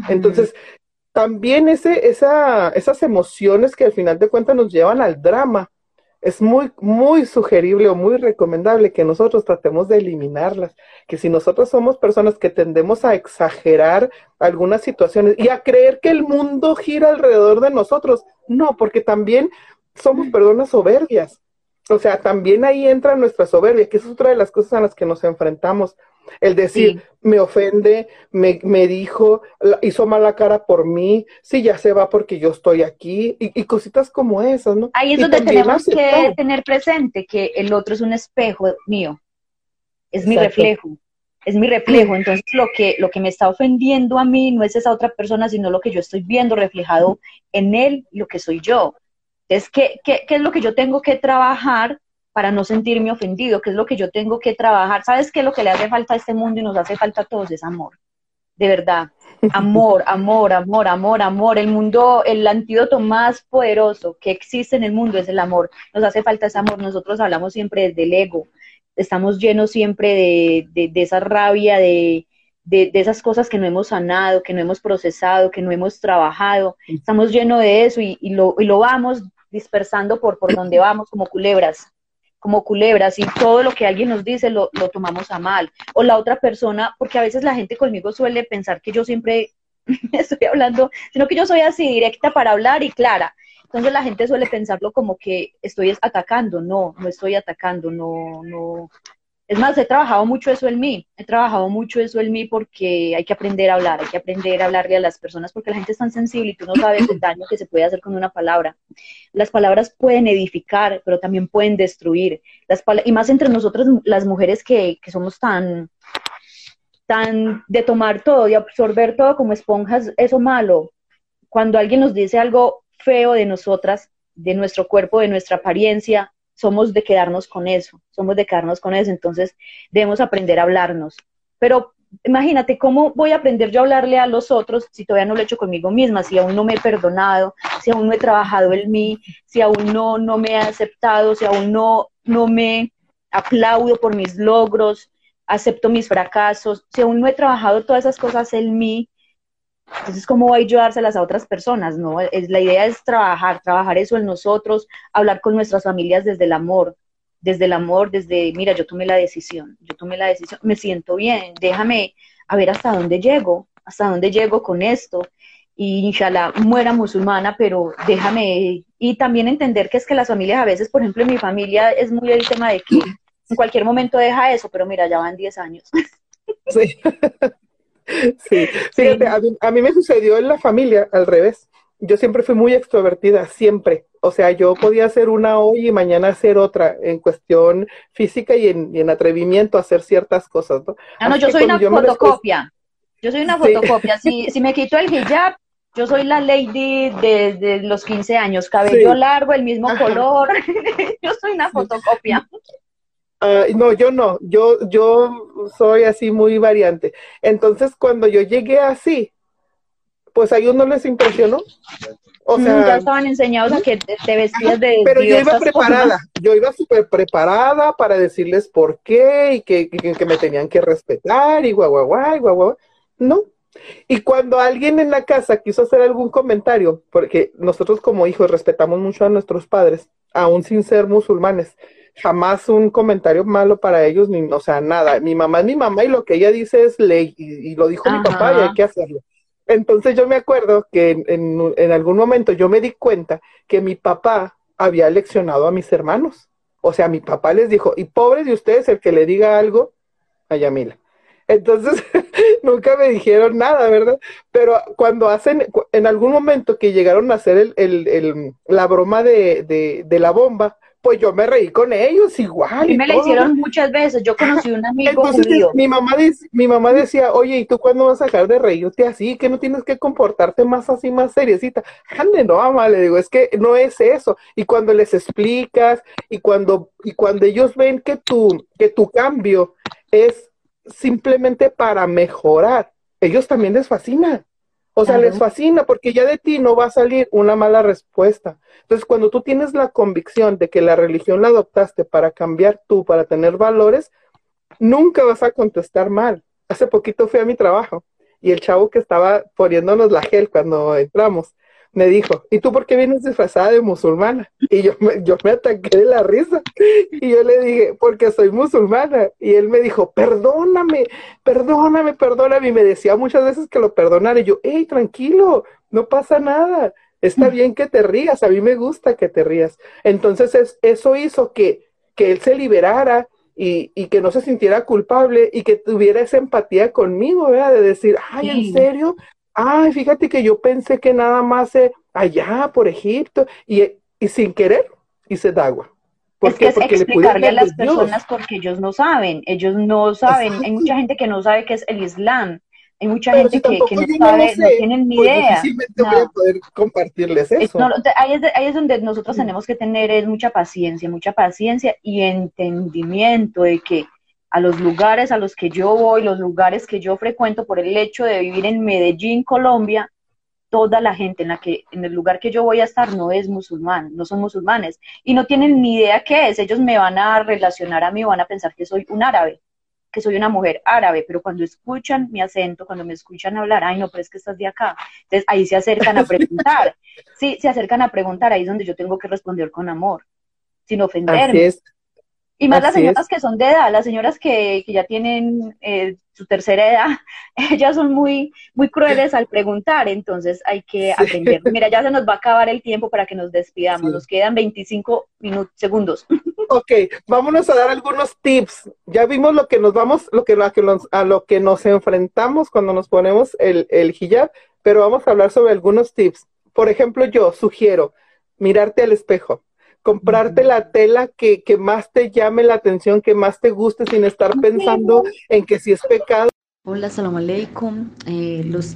Entonces, también ese, esa, esas emociones que al final de cuentas nos llevan al drama, es muy, muy sugerible o muy recomendable que nosotros tratemos de eliminarlas. Que si nosotros somos personas que tendemos a exagerar algunas situaciones y a creer que el mundo gira alrededor de nosotros, no, porque también somos personas soberbias. O sea, también ahí entra nuestra soberbia, que es otra de las cosas a las que nos enfrentamos El decir, me ofende, me, me, dijo, hizo mala cara por mí, sí, ya se va porque yo estoy aquí, y, cositas como esas, ¿no? Ahí es donde tenemos que tener presente que el otro es un espejo mío, es mi reflejo, es mi reflejo. Entonces, lo que, lo que me está ofendiendo a mí no es esa otra persona, sino lo que yo estoy viendo reflejado en él, lo que soy yo. Entonces, ¿qué, qué, qué es lo que yo tengo que trabajar para no sentirme ofendido? ¿Qué es lo que yo tengo que trabajar? ¿Sabes qué lo que le hace falta a este mundo y nos hace falta a todos? Es amor. De verdad. Amor, [laughs] amor, amor, amor, amor. El mundo, el antídoto más poderoso que existe en el mundo es el amor. Nos hace falta ese amor. Nosotros hablamos siempre desde el ego. Estamos llenos siempre de, de, esa rabia, de, de, esas cosas que no hemos sanado, que no hemos procesado, que no hemos trabajado. Estamos llenos de eso y, y, lo, y lo vamos dispersando por, por donde vamos como culebras, como culebras y todo lo que alguien nos dice lo, lo tomamos a mal. O la otra persona, porque a veces la gente conmigo suele pensar que yo siempre [laughs] estoy hablando, sino que yo soy así directa para hablar y clara. Entonces la gente suele pensarlo como que estoy atacando, no, no estoy atacando, no, no, es más, he trabajado mucho eso en mí, he trabajado mucho eso en mí porque hay que aprender a hablar, hay que aprender a hablarle a las personas porque la gente es tan sensible y tú no sabes el daño que se puede hacer con una palabra. Las palabras pueden edificar, pero también pueden destruir. Las y más entre nosotras las mujeres que, que somos tan, tan de tomar todo y absorber todo como esponjas, eso malo. Cuando alguien nos dice algo feo de nosotras, de nuestro cuerpo, de nuestra apariencia, somos de quedarnos con eso, somos de quedarnos con eso, entonces debemos aprender a hablarnos. Pero imagínate cómo voy a aprender yo a hablarle a los otros si todavía no lo he hecho conmigo misma, si aún no me he perdonado, si aún no he trabajado en mí, si aún no, no me he aceptado, si aún no, no me aplaudo por mis logros, acepto mis fracasos, si aún no he trabajado todas esas cosas en mí, entonces, ¿cómo voy a ayudárselas a otras personas? No, es, la idea es trabajar, trabajar eso en nosotros, hablar con nuestras familias desde el amor, desde el amor, desde, mira, yo tomé la decisión, yo tomé la decisión, me siento bien, déjame a ver hasta dónde llego, hasta dónde llego con esto. Y inshallah muera musulmana, pero déjame, y también entender que es que las familias a veces, por ejemplo, en mi familia es muy el tema de que en cualquier momento deja eso, pero mira, ya van 10 años. Sí. [laughs] Sí, fíjate, A, mí, me sucedió en la familia al revés. Yo siempre fui muy extrovertida, siempre. O sea, yo podía hacer una hoy y mañana hacer otra en cuestión física y en, atrevimiento a hacer ciertas cosas, ¿no? Ah, no, yo soy una fotocopia. Yo soy una fotocopia. Si, si me quito el hijab, yo soy la lady de, los 15 años, cabello largo, el mismo color. [laughs] yo soy una fotocopia. Ah, no, yo no, yo, yo soy así muy variante. Entonces, cuando yo llegué así, pues a ellos no les impresionó. O mm, sea, ya estaban enseñados a que te vestías de. Pero yo iba preparada, yo iba súper preparada para decirles por qué y que, que, me tenían que respetar y guau, guau, guau, guau, guau. No. Y cuando alguien en la casa quiso hacer algún comentario, porque nosotros como hijos respetamos mucho a nuestros padres, aún sin ser musulmanes, jamás un comentario malo para ellos, ni, o sea, nada. Mi mamá es mi mamá y lo que ella dice es ley, y, lo dijo mi papá y hay que hacerlo. Entonces yo me acuerdo que en, en, algún momento yo me di cuenta que mi papá había leccionado a mis hermanos. O sea, mi papá les dijo, y pobre de ustedes el que le diga algo a Yamila. Entonces, [laughs] nunca me dijeron nada, ¿verdad? Pero cuando hacen, en algún momento que llegaron a hacer el, el, el, la broma de, de, de la bomba, pues yo me reí con ellos igual. Y me la hicieron muchas veces. Yo conocí un amigo Entonces, Mi mamá, mi mamá decía, oye, ¿y tú cuándo vas a dejar de reírte así? Que no tienes que comportarte más así, más seriecita. Ande, no, mamá, le digo, es que no es eso. Y cuando les explicas y cuando, y cuando ellos ven que tu, que tu cambio es simplemente para mejorar, ellos también les fascina. O sea, les fascina porque ya de ti no va a salir una mala respuesta. Entonces, cuando tú tienes la convicción de que la religión la adoptaste para cambiar tú, para tener valores, nunca vas a contestar mal. Hace poquito fui a mi trabajo y el chavo que estaba poniéndonos la gel cuando entramos, me dijo, ¿y tú por qué vienes disfrazada de musulmana? Y yo me, yo me ataqué de la risa. Y yo le dije, porque soy musulmana. Y él me dijo, perdóname, perdóname, perdóname. Y me decía muchas veces que lo perdonara. Y yo, hey, tranquilo, no pasa nada. Está bien que te rías, a mí me gusta que te rías. Entonces eso hizo que, que él se liberara y, y, que no se sintiera culpable y que tuviera esa empatía conmigo, ¿verdad? De decir, ay, ¿en serio? Ay, fíjate que yo pensé que nada más allá por Egipto y, y sin querer hice agua. ¿Por es que es explicarle a las personas porque ellos no saben, ellos no saben, hay mucha gente que no sabe qué es el Islam, hay mucha gente que, que, no sabe, no, tienen ni pues idea. No. voy a poder compartirles eso. ahí, es, ahí, es, donde nosotros tenemos que tener es mucha paciencia, mucha paciencia y entendimiento de que a los lugares a los que yo voy, los lugares que yo frecuento por el hecho de vivir en Medellín, Colombia, toda la gente en la que en el lugar que yo voy a estar no es musulmán, no son musulmanes y no tienen ni idea qué es. Ellos me van a relacionar a mí, van a pensar que soy un árabe que soy una mujer árabe, pero cuando escuchan mi acento, cuando me escuchan hablar, ay, no, pero es que estás de acá, entonces ahí se acercan a [laughs] preguntar, sí, se acercan a preguntar, ahí es donde yo tengo que responder con amor, sin ofenderme. Y más las señoras que son de edad, las señoras que, que ya tienen eh, su tercera edad, [laughs] ellas son muy, muy crueles al preguntar, entonces hay que aprender. Mira, ya se nos va a acabar el tiempo para que nos despidamos, nos quedan 25 minutos, segundos. [laughs] Ok, vámonos a dar algunos tips. Ya vimos lo que nos vamos, lo que, a lo que nos enfrentamos cuando nos ponemos el, el hijab, pero vamos a hablar sobre algunos tips. Por ejemplo, yo sugiero mirarte al espejo comprarte la tela que, que, más te llame la atención, que más te guste, sin estar pensando en que si es pecado. Hola, salam aleikum. Eh, los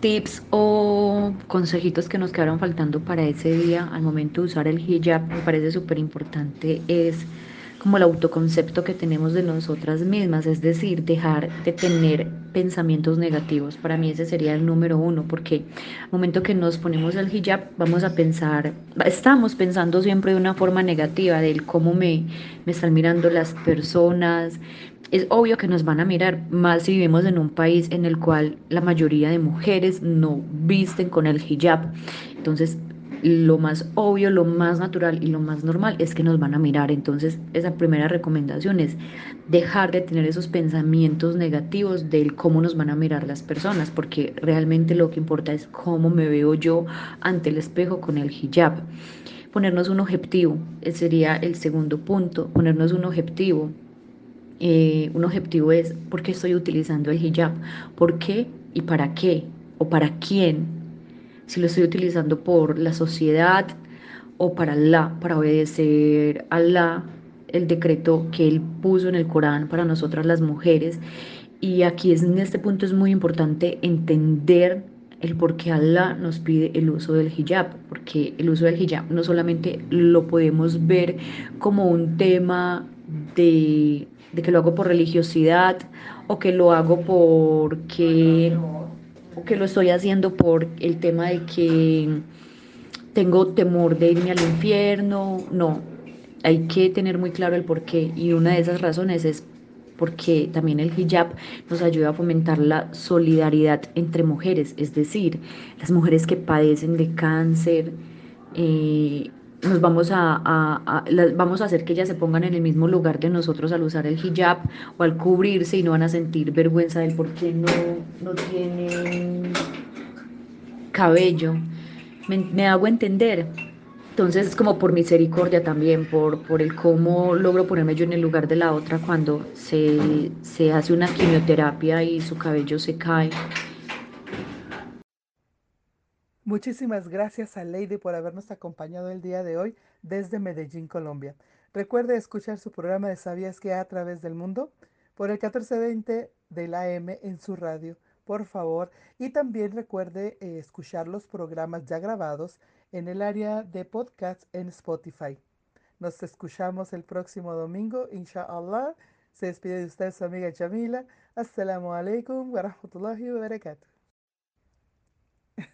tips o consejitos que nos quedaron faltando para ese día al momento de usar el hijab me parece súper importante es como el autoconcepto que tenemos de nosotras mismas, es decir, dejar de tener pensamientos negativos. Para mí ese sería el número uno, porque al momento que nos ponemos el hijab, vamos a pensar, estamos pensando siempre de una forma negativa, del cómo me, me están mirando las personas. Es obvio que nos van a mirar más si vivimos en un país en el cual la mayoría de mujeres no visten con el hijab. Entonces, lo más obvio, lo más natural y lo más normal es que nos van a mirar. Entonces, esa primera recomendación es dejar de tener esos pensamientos negativos del cómo nos van a mirar las personas, porque realmente lo que importa es cómo me veo yo ante el espejo con el hijab. Ponernos un objetivo, ese sería el segundo punto, ponernos un objetivo. Eh, un objetivo es por qué estoy utilizando el hijab, por qué y para qué o para quién si lo estoy utilizando por la sociedad o para Allah, para obedecer a Allah, el decreto que Él puso en el Corán para nosotras las mujeres. Y aquí es, en este punto es muy importante entender el por qué Allah nos pide el uso del hijab, porque el uso del hijab no solamente lo podemos ver como un tema de, de que lo hago por religiosidad o que lo hago porque que lo estoy haciendo por el tema de que tengo temor de irme al infierno, no, hay que tener muy claro el por qué. Y una de esas razones es porque también el hijab nos ayuda a fomentar la solidaridad entre mujeres, es decir, las mujeres que padecen de cáncer, eh, nos vamos a, vamos a hacer que ellas se pongan en el mismo lugar de nosotros al usar el hijab o al cubrirse y no van a sentir vergüenza del por qué no, no tienen cabello. Me, hago entender. Entonces es como por misericordia también, por, por el cómo logro ponerme yo en el lugar de la otra cuando se, se hace una quimioterapia y su cabello se cae. Muchísimas gracias a Lady por habernos acompañado el día de hoy desde Medellín, Colombia. Recuerde escuchar su programa de Sabías que a través del mundo por el 1420 de la AM en su radio, por favor. Y también recuerde eh, escuchar los programas ya grabados en el área de podcast en Spotify. Nos escuchamos el próximo domingo, inshallah. Se despide de usted su amiga Jamila. Assalamu alaikum wa rahmatullahi wa barakatuh.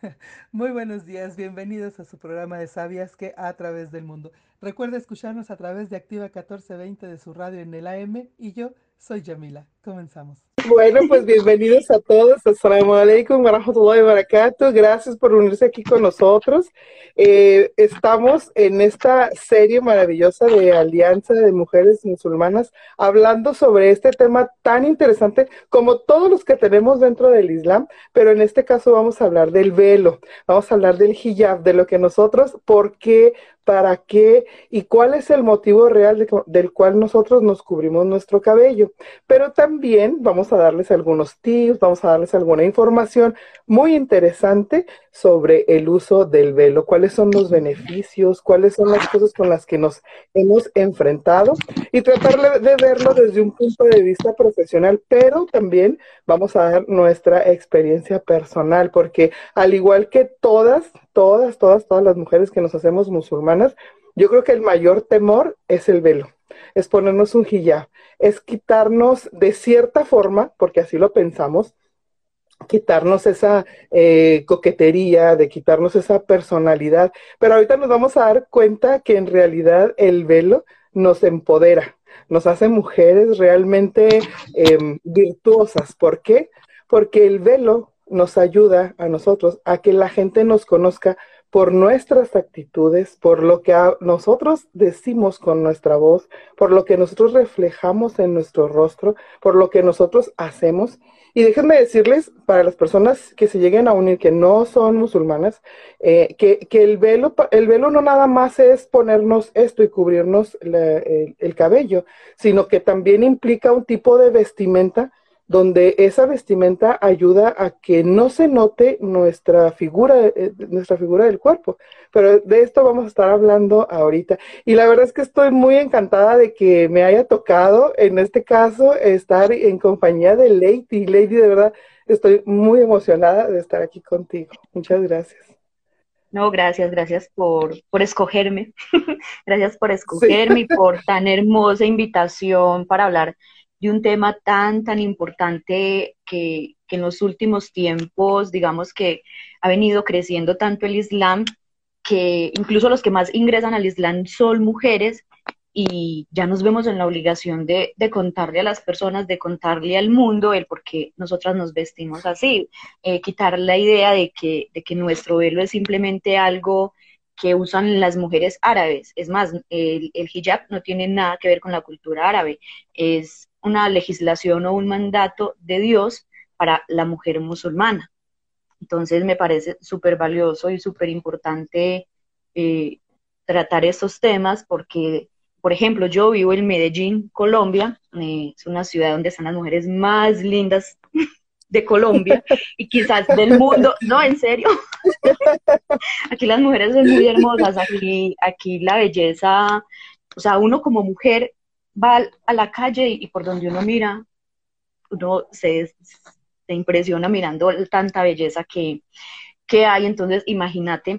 [laughs] Muy buenos días, bienvenidos a su programa de Sabias que a través del mundo. Recuerda escucharnos a través de Activa 1420 de su radio en el AM y yo Soy Yamila. Comenzamos. Bueno, pues bienvenidos a todos. Alaikum. Gracias por unirse aquí con nosotros. Eh, estamos en esta serie maravillosa de Alianza de Mujeres Musulmanas hablando sobre este tema tan interesante como todos los que tenemos dentro del Islam, pero en este caso vamos a hablar del velo, vamos a hablar del hijab, de lo que nosotros, por qué, para qué y cuál es el motivo real del cual nosotros nos cubrimos nuestro cabello. Pero también vamos a darles algunos tips, vamos a darles alguna información muy interesante sobre el uso del velo, cuáles son los beneficios, cuáles son las cosas con las que nos hemos enfrentado y tratar de verlo desde un punto de vista profesional, pero también vamos a dar nuestra experiencia personal, porque al igual que todas, todas, todas, todas las mujeres que nos hacemos musulmanas, yo creo que el mayor temor es el velo, es ponernos un hijab, es quitarnos de cierta forma, porque así lo pensamos, quitarnos esa eh, coquetería, de quitarnos esa personalidad. Pero ahorita nos vamos a dar cuenta que en realidad el velo nos empodera, nos hace mujeres realmente em, virtuosas. ¿Por qué? Porque el velo nos ayuda a nosotros a que la gente nos conozca por nuestras actitudes, por lo que nosotros decimos con nuestra voz, por lo que nosotros reflejamos en nuestro rostro, por lo que nosotros hacemos. Y déjenme decirles, para las personas que se lleguen a unir, que no son musulmanas, eh, que, el, velo, el velo no nada más es ponernos esto y cubrirnos el, cabello, sino que también implica un tipo de vestimenta donde esa vestimenta ayuda a que no se note nuestra figura, eh, nuestra figura del cuerpo. Pero de esto vamos a estar hablando ahorita. Y la verdad es que estoy muy encantada de que me haya tocado, en este caso, estar en compañía de Lady. Lady, de verdad, estoy muy emocionada de estar aquí contigo. Muchas gracias. No, gracias, gracias por, por escogerme. [laughs] gracias por escogerme y por tan hermosa invitación para hablar de un tema tan, tan importante que, en los últimos tiempos, digamos que ha venido creciendo tanto el Islam, que incluso los que más ingresan al Islam son mujeres y ya nos vemos en la obligación de, contarle a las personas, de contarle al mundo el por qué nosotras nos vestimos así, eh, quitar la idea de que, de que nuestro velo es simplemente algo que usan las mujeres árabes. Es más, el, el, hijab no tiene nada que ver con la cultura árabe, es una legislación o un mandato de Dios para la mujer musulmana. Entonces me parece súper valioso y súper importante eh, tratar estos temas porque, por ejemplo, yo vivo en Medellín, Colombia, eh, es una ciudad donde están las mujeres más lindas de Colombia y quizás del mundo, no, en serio. aquí las mujeres son muy hermosas, aquí, aquí la belleza, o sea, uno como mujer va a la calle y por donde uno mira, uno se, se impresiona mirando tanta belleza que, que hay. Entonces, imagínate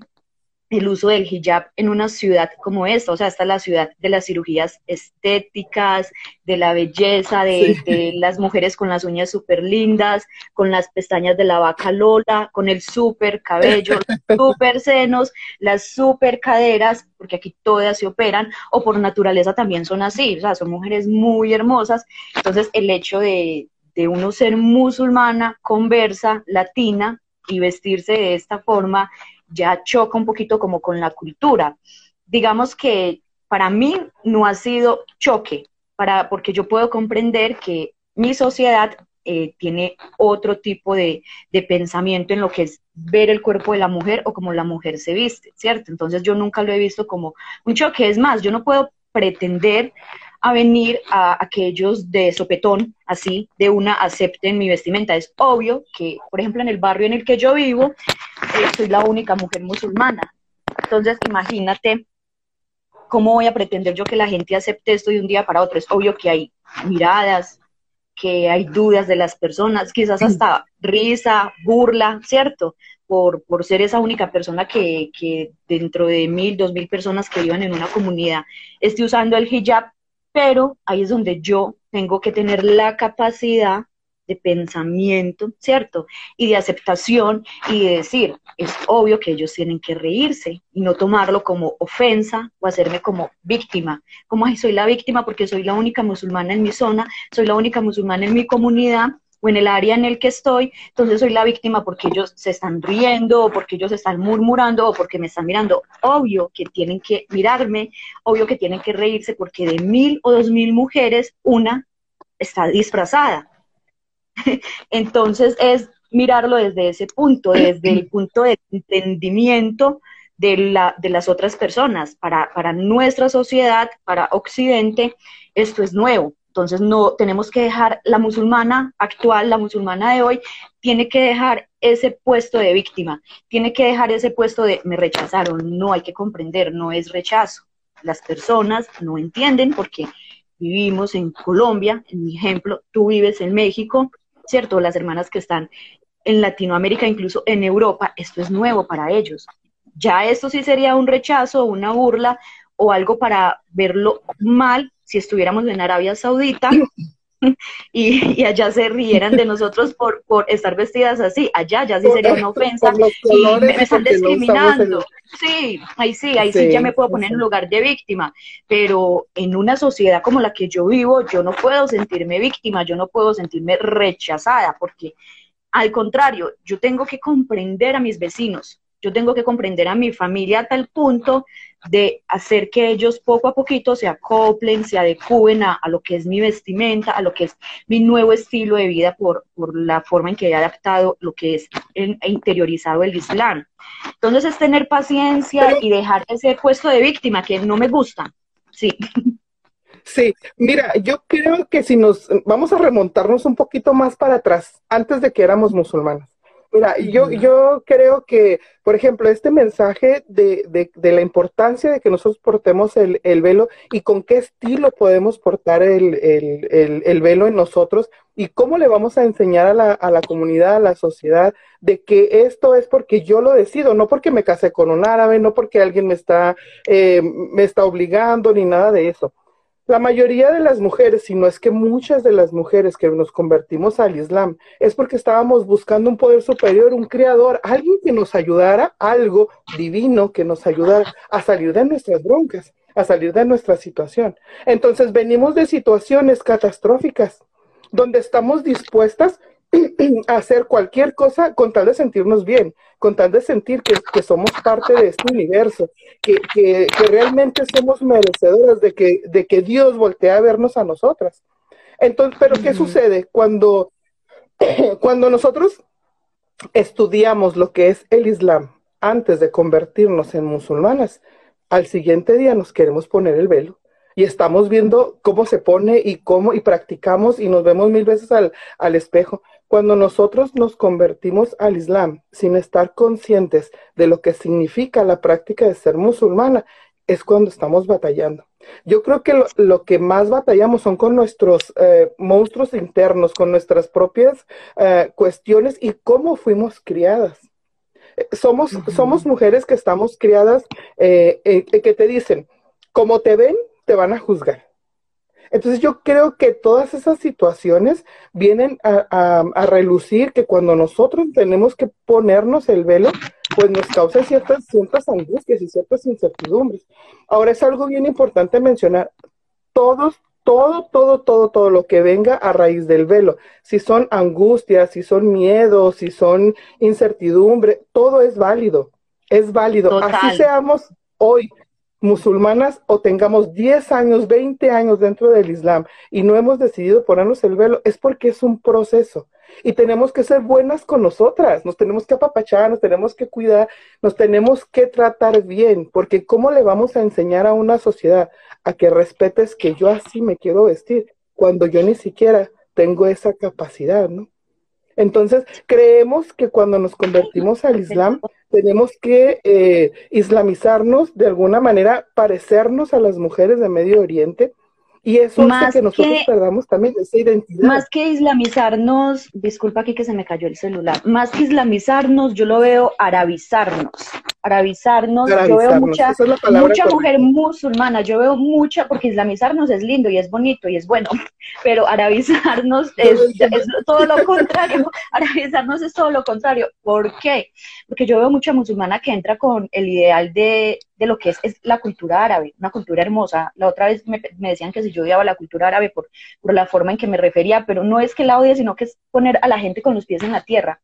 el uso del hijab en una ciudad como esta, o sea, esta es la ciudad de las cirugías estéticas, de la belleza, de, las mujeres con las uñas súper lindas, con las pestañas de la vaca Lola, con el súper cabello, [laughs] súper senos, las súper caderas, porque aquí todas se operan, o por naturaleza también son así, o sea, son mujeres muy hermosas, entonces el hecho de, de uno ser musulmana, conversa, latina, y vestirse de esta forma ya choca un poquito como con la cultura. Digamos que para mí no ha sido choque, para, porque yo puedo comprender que mi sociedad eh, tiene otro tipo de, de, pensamiento en lo que es ver el cuerpo de la mujer o como la mujer se viste, ¿cierto? Entonces yo nunca lo he visto como un choque. Es más, yo no puedo pretender a venir a, aquellos de sopetón, así, de una acepten mi vestimenta. Es obvio que, por ejemplo, en el barrio en el que yo vivo, eh, soy la única mujer musulmana. Entonces, imagínate cómo voy a pretender yo que la gente acepte esto de un día para otro. Es obvio que hay miradas, que hay dudas de las personas, quizás hasta risa, burla, ¿cierto? Por, por ser esa única persona que, que dentro de mil, dos mil personas que vivan en una comunidad esté usando el hijab pero ahí es donde yo tengo que tener la capacidad de pensamiento, ¿cierto? Y de aceptación y de decir, es obvio que ellos tienen que reírse y no tomarlo como ofensa o hacerme como víctima. Como, ay, soy la víctima porque soy la única musulmana en mi zona, soy la única musulmana en mi comunidad o en el área en el que estoy, entonces soy la víctima porque ellos se están riendo o porque ellos están murmurando o porque me están mirando. Obvio que tienen que mirarme, obvio que tienen que reírse porque de mil o dos mil mujeres, una está disfrazada. [laughs] Entonces es mirarlo desde ese punto, desde el punto de entendimiento de, la, de las otras personas. Para, para nuestra sociedad, para Occidente, esto es nuevo. Entonces no tenemos que dejar la musulmana actual, la musulmana de hoy, tiene que dejar ese puesto de víctima, tiene que dejar ese puesto de me rechazaron, no hay que comprender, no es rechazo. Las personas no entienden porque vivimos en Colombia, en mi ejemplo, tú vives en México, ¿cierto? Las hermanas que están en Latinoamérica, incluso en Europa, esto es nuevo para ellos. Ya esto sí sería un rechazo, una burla o algo para verlo mal si estuviéramos en Arabia Saudita y, allá se rieran de nosotros por, por estar vestidas así, allá ya sí sería una ofensa y me, están discriminando. Sí, ahí sí, ahí sí, ya me puedo poner en lugar de víctima, pero en una sociedad como la que yo vivo, yo no puedo sentirme víctima, yo no puedo sentirme rechazada, porque al contrario, yo tengo que comprender a mis vecinos, yo tengo que comprender a mi familia a tal punto de hacer que ellos poco a poquito se acoplen, se adecúen a, lo que es mi vestimenta, a lo que es mi nuevo estilo de vida por, por la forma en que he adaptado lo que es e interiorizado el Islam. Entonces es tener paciencia y dejar ese puesto de víctima que no me gusta. Sí. Sí, mira, yo creo que si nos vamos a remontarnos un poquito más para atrás, antes de que éramos musulmanas. Mira, yo, yo creo que, por ejemplo, este mensaje de, de, de la importancia de que nosotros portemos el, el, velo y con qué estilo podemos portar el, el, el, velo en nosotros y cómo le vamos a enseñar a la, a la comunidad, a la sociedad, de que esto es porque yo lo decido, no porque me casé con un árabe, no porque alguien me está, eh, me está obligando, ni nada de eso la mayoría de las mujeres, si no es que muchas de las mujeres que nos convertimos al Islam, es porque estábamos buscando un poder superior, un creador, alguien que nos ayudara, algo divino que nos ayudara a salir de nuestras broncas, a salir de nuestra situación. Entonces venimos de situaciones catastróficas, donde estamos dispuestas [clears throat] hacer cualquier cosa con tal de sentirnos bien, con tal de sentir que, somos parte de este universo, que, que, realmente somos merecedoras de que, de que Dios voltee a vernos a nosotras. Entonces, pero ¿qué sucede cuando, [clears throat] cuando nosotros estudiamos lo que es el Islam antes de convertirnos en musulmanas? Al siguiente día nos queremos poner el velo y estamos viendo cómo se pone y cómo y practicamos y nos vemos mil veces al, al espejo. Cuando nosotros nos convertimos al Islam sin estar conscientes de lo que significa la práctica de ser musulmana, es cuando estamos batallando. Yo creo que lo, que más batallamos son con nuestros eh, monstruos internos, con nuestras propias eh, cuestiones y cómo fuimos criadas. Eh, somos, somos mujeres que estamos criadas, que te dicen, como te ven, te van a juzgar. Entonces yo creo que todas esas situaciones vienen a, relucir que cuando nosotros tenemos que ponernos el velo, pues nos causa ciertas, ciertas angustias y ciertas incertidumbres. Ahora es algo bien importante mencionar, todos, todo, todo, todo, todo lo que venga a raíz del velo, si son angustias, si son miedos, si son incertidumbre, todo es válido, es válido. Así seamos hoy, musulmanas o tengamos 10 años, 20 años dentro del Islam y no hemos decidido ponernos el velo, es porque es un proceso. Y tenemos que ser buenas con nosotras, nos tenemos que apapachar, nos tenemos que cuidar, nos tenemos que tratar bien, porque ¿cómo le vamos a enseñar a una sociedad a que respetes que yo así me quiero vestir cuando yo ni siquiera tengo esa capacidad, ¿no? Entonces, creemos que cuando nos convertimos al Islam, tenemos que eh, islamizarnos de alguna manera, parecernos a las mujeres de Medio Oriente Y eso hace que nosotros perdamos también esa identidad. Más que islamizarnos, disculpa aquí que se me cayó el celular, más que islamizarnos, yo lo veo arabizarnos. Arabizarnos, yo veo mucha, mucha mujer musulmana, yo veo mucha, porque islamizarnos es lindo y es bonito y es bueno, [laughs] pero arabizarnos es, es todo lo contrario. [laughs] Arabizarnos es todo lo contrario. ¿Por qué? Porque yo veo mucha musulmana que entra con el ideal de de lo que es, es, la cultura árabe, una cultura hermosa. La otra vez me, decían que si yo odiaba la cultura árabe por, por, la forma en que me refería, pero no es que la odie, sino que es poner a la gente con los pies en la tierra.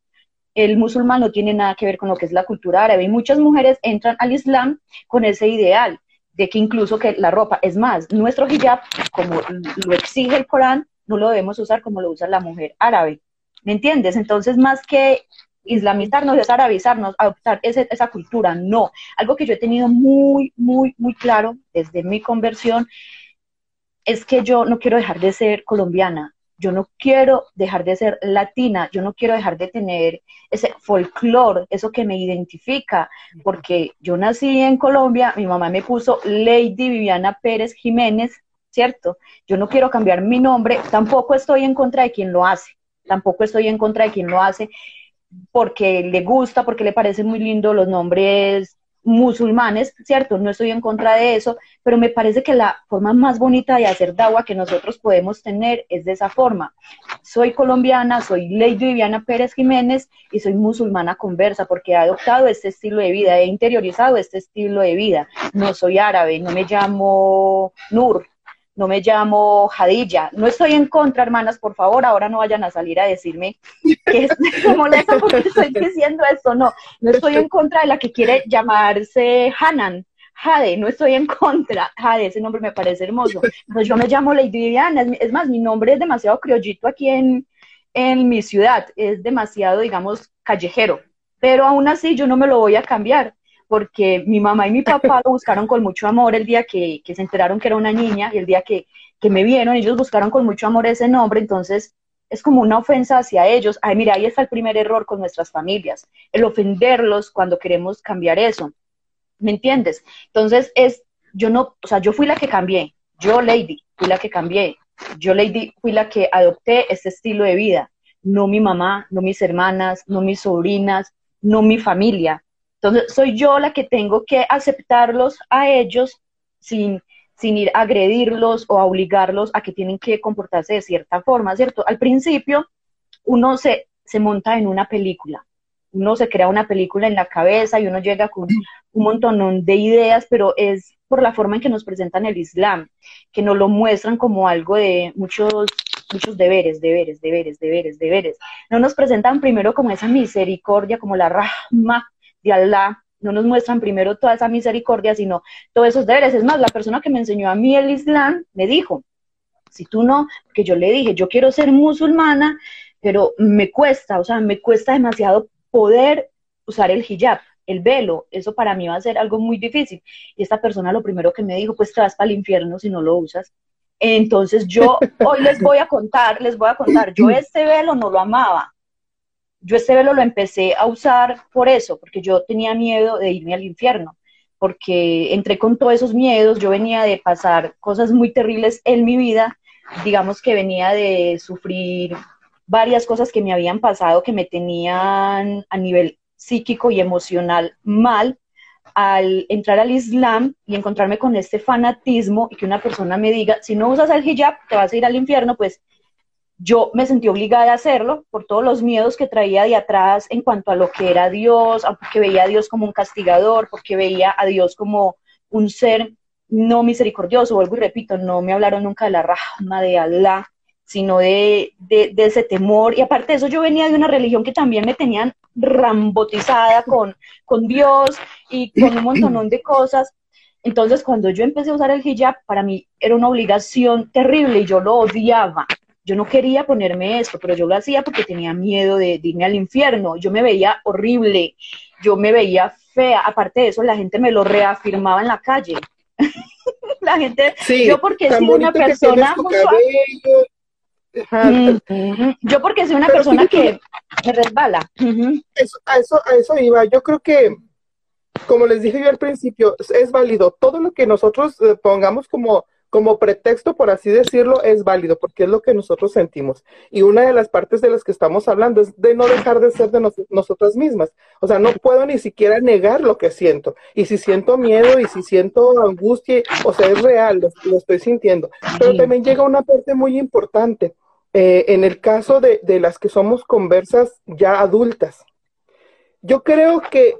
El musulmán no tiene nada que ver con lo que es la cultura árabe y muchas mujeres entran al Islam con ese ideal de que incluso que la ropa, es más, nuestro hijab, como lo exige el Corán, no lo debemos usar como lo usa la mujer árabe. ¿Me entiendes? Entonces, más que islamizarnos es arabizarnos, adoptar esa cultura, no. Algo que yo he tenido muy, muy, muy claro desde mi conversión es que yo no quiero dejar de ser colombiana, yo no quiero dejar de ser latina, yo no quiero dejar de tener ese folclore, eso que me identifica, porque yo nací en Colombia, mi mamá me puso Lady Viviana Pérez Jiménez, ¿cierto? Yo no quiero cambiar mi nombre, tampoco estoy en contra de quien lo hace, tampoco estoy en contra de quien lo hace, porque le gusta, porque le parecen muy lindos los nombres musulmanes, ¿cierto? No estoy en contra de eso, pero me parece que la forma más bonita de hacer dawa que nosotros podemos tener es de esa forma. Soy colombiana, soy Lady Viviana Pérez Jiménez y soy musulmana conversa porque he adoptado este estilo de vida, he interiorizado este estilo de vida. No soy árabe, no me llamo Nur, no me llamo Jadilla. No estoy en contra, hermanas, por favor, ahora no vayan a salir a decirme que estoy molesta porque estoy diciendo esto. No, no estoy en contra de la que quiere llamarse Hanan. Jade, no estoy en contra. Jade, ese nombre me parece hermoso. Pues yo me llamo Lady Viviana. Es más, mi nombre es demasiado criollito aquí en, en mi ciudad. Es demasiado, digamos, callejero. Pero aún así yo no me lo voy a cambiar porque mi mamá y mi papá lo buscaron con mucho amor el día que, se enteraron que era una niña y el día que, me vieron, ellos buscaron con mucho amor ese nombre, entonces es como una ofensa hacia ellos. Ay, mira, ahí está el primer error con nuestras familias, el ofenderlos cuando queremos cambiar eso. ¿Me entiendes? Entonces es, yo no, o sea, yo fui la que cambié, yo Lady, fui la que cambié, yo Lady fui la que adopté este estilo de vida, no mi mamá, no mis hermanas, no mis sobrinas, no mi familia. Entonces, soy yo la que tengo que aceptarlos a ellos sin, sin ir a agredirlos o a obligarlos a que tienen que comportarse de cierta forma, ¿cierto? Al principio, uno se, se monta en una película, uno se crea una película en la cabeza y uno llega con un montón de ideas, pero es por la forma en que nos presentan el Islam, que nos lo muestran como algo de muchos muchos deberes, deberes, deberes, deberes, deberes. No nos presentan primero como esa misericordia, como la rahma, de Allah, no nos muestran primero toda esa misericordia, sino todos esos deberes. Es más, la persona que me enseñó a mí el Islam me dijo, si tú no, que yo le dije, yo quiero ser musulmana, pero me cuesta, o sea, me cuesta demasiado poder usar el hijab, el velo, eso para mí va a ser algo muy difícil. Y esta persona lo primero que me dijo, pues te vas para el infierno si no lo usas. Entonces yo [laughs] hoy les voy a contar, les voy a contar, yo [clears throat] este velo no lo amaba, yo este velo lo empecé a usar por eso, porque yo tenía miedo de irme al infierno, porque entré con todos esos miedos, yo venía de pasar cosas muy terribles en mi vida, digamos que venía de sufrir varias cosas que me habían pasado que me tenían a nivel psíquico y emocional mal, al entrar al Islam y encontrarme con este fanatismo y que una persona me diga, si no usas el hijab, te vas a ir al infierno, pues yo me sentí obligada a hacerlo por todos los miedos que traía de atrás en cuanto a lo que era Dios, porque veía a Dios como un castigador, porque veía a Dios como un ser no misericordioso, vuelvo y repito, no me hablaron nunca de la rahma de Allah, sino de, de, ese temor. Y aparte de eso, yo venía de una religión que también me tenían rambotizada con, con Dios y con un montón de cosas. Entonces, cuando yo empecé a usar el hijab, para mí era una obligación terrible y yo lo odiaba yo no quería ponerme esto, pero yo lo hacía porque tenía miedo de, irme al infierno. Yo me veía horrible, yo me veía fea. Aparte de eso, la gente me lo reafirmaba en la calle. [laughs] la gente, yo porque soy una persona Yo porque soy una persona que me resbala. a, eso, a eso iba. Yo creo que, como les dije yo al principio, es válido. Todo lo que nosotros eh, pongamos como como pretexto, por así decirlo, es válido, porque es lo que nosotros sentimos. Y una de las partes de las que estamos hablando es de no dejar de ser de nosotras mismas. O sea, no puedo ni siquiera negar lo que siento. Y si siento miedo y si siento angustia, o sea, es real, lo, estoy sintiendo. Pero también llega una parte muy importante. Eh, en el caso de, de las que somos conversas ya adultas, yo creo que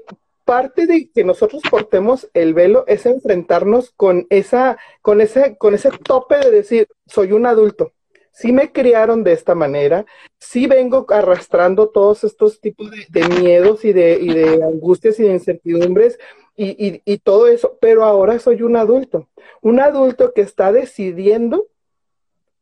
parte de que nosotros portemos el velo es enfrentarnos con esa, con ese, con ese tope de decir, soy un adulto. Sí me criaron de esta manera, sí vengo arrastrando todos estos tipos de, miedos y de, y de, angustias y de incertidumbres y, y todo eso, pero ahora soy un adulto, un adulto que está decidiendo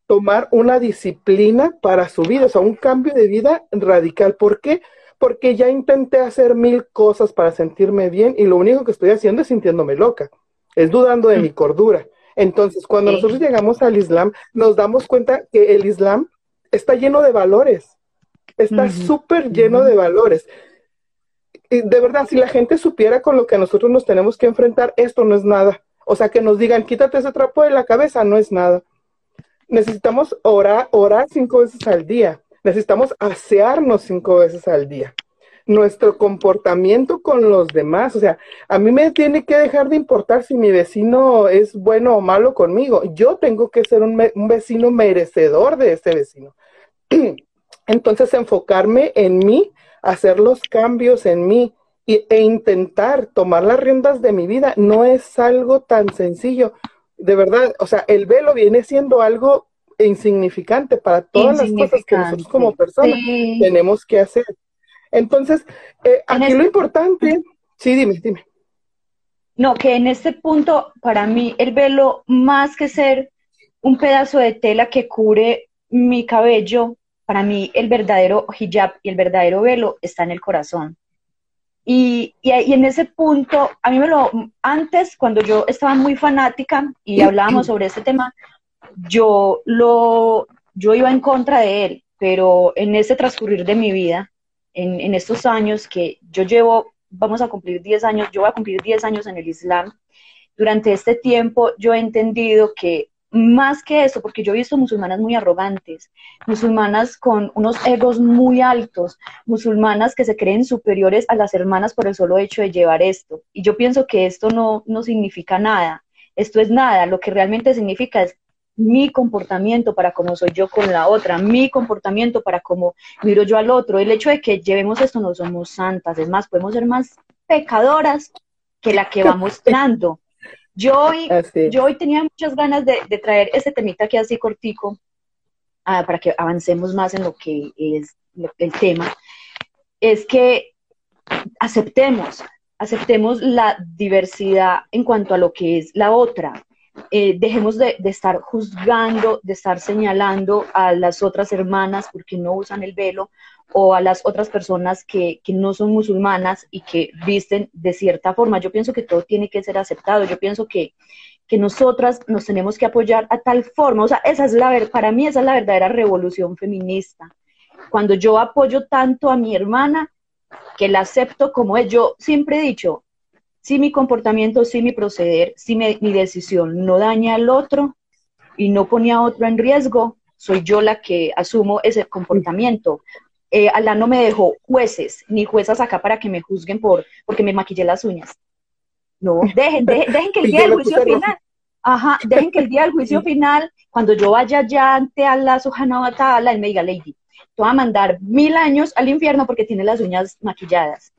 tomar una disciplina para su vida, o sea, un cambio de vida radical. ¿Por qué? Porque ya intenté hacer mil cosas para sentirme bien y lo único que estoy haciendo es sintiéndome loca, es dudando de mi cordura. Entonces, cuando nosotros llegamos al Islam, nos damos cuenta que el Islam está lleno de valores, está súper lleno de valores. Y de verdad, si la gente supiera con lo que nosotros nos tenemos que enfrentar, esto no es nada. O sea, que nos digan, quítate ese trapo de la cabeza, no es nada. Necesitamos orar, orar cinco veces al día necesitamos asearnos cinco veces al día. Nuestro comportamiento con los demás, o sea, a mí me tiene que dejar de importar si mi vecino es bueno o malo conmigo. Yo tengo que ser un, vecino merecedor de ese vecino. [clears throat] Entonces, enfocarme en mí, hacer los cambios en mí e intentar tomar las riendas de mi vida no es algo tan sencillo. De verdad, o sea, el velo viene siendo algo insignificante para todas las cosas que nosotros como personas tenemos que hacer. Entonces, eh, aquí lo importante, sí, dime, dime. No, que en este punto, para mí, el velo, más que ser un pedazo de tela que cubre mi cabello, para mí el verdadero hijab y el verdadero velo está en el corazón. Y, y, y, en ese punto, a mí me lo, antes, cuando yo estaba muy fanática y hablábamos sobre este tema, yo lo, yo iba en contra de él, pero en ese transcurrir de mi vida, en, en estos años que yo llevo, vamos a cumplir 10 años, yo voy a cumplir 10 años en el Islam, durante este tiempo yo he entendido que más que eso, porque yo he visto musulmanas muy arrogantes, musulmanas con unos egos muy altos, musulmanas que se creen superiores a las hermanas por el solo hecho de llevar esto. Y yo pienso que esto no, no significa nada, esto es nada, lo que realmente significa es mi comportamiento para cómo soy yo con la otra, mi comportamiento para cómo miro yo al otro. El hecho de que llevemos esto no somos santas, es más, podemos ser más pecadoras que la que vamos [laughs] dando. Yo hoy, yo hoy tenía muchas ganas de, traer este temita aquí así cortico ah, para que avancemos más en lo que es el tema. Es que aceptemos, aceptemos la diversidad en cuanto a lo que es la otra. Eh, dejemos de, estar juzgando, de estar señalando a las otras hermanas porque no usan el velo o a las otras personas que, no son musulmanas y que visten de cierta forma. Yo pienso que todo tiene que ser aceptado. Yo pienso que, que nosotras nos tenemos que apoyar a tal forma. O sea, esa es la, para mí esa es la verdadera revolución feminista. Cuando yo apoyo tanto a mi hermana, que la acepto como es, yo siempre he dicho, si mi comportamiento, si mi proceder, si mi, decisión no daña al otro y no pone a otro en riesgo, soy yo la que asumo ese comportamiento. Eh, Alá no me dejó jueces ni juezas acá para que me juzguen por porque me maquillé las uñas. No, dejen, dejen, que el [laughs] día del juicio final, ajá, dejen que el día del juicio final, cuando yo vaya ya ante Allah subhanahu wa ta'ala, él me diga, Lady, te voy a mandar mil años al infierno porque tiene las uñas maquilladas.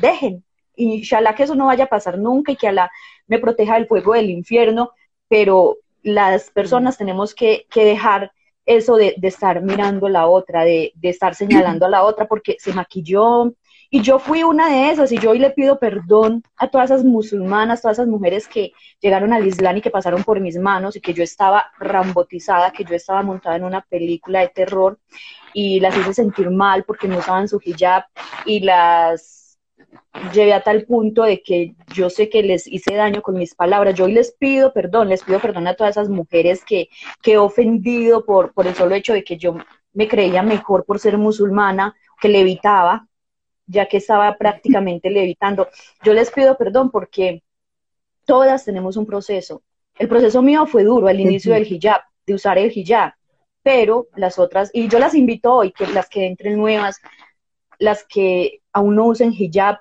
Dejen, inshallah que eso no vaya a pasar nunca y que Allah me proteja del fuego del infierno, pero las personas tenemos que, dejar eso de, estar mirando a la otra, de, estar señalando a la otra porque se maquilló. Y yo fui una de esas y yo hoy le pido perdón a todas esas musulmanas, todas esas mujeres que llegaron al Islam y que pasaron por mis manos y que yo estaba rambotizada, que yo estaba montada en una película de terror y las hice sentir mal porque no usaban su hijab y las llevé a tal punto de que yo sé que les hice daño con mis palabras. Yo hoy les pido perdón, les pido perdón a todas esas mujeres que, que he ofendido por, por el solo hecho de que yo me creía mejor por ser musulmana, que levitaba, ya que estaba prácticamente levitando. Yo les pido perdón porque todas tenemos un proceso el proceso mío fue duro, el inicio del hijab, de usar el hijab, pero las otras, y yo las invito hoy, que las que entren nuevas, las que aún no usen hijab,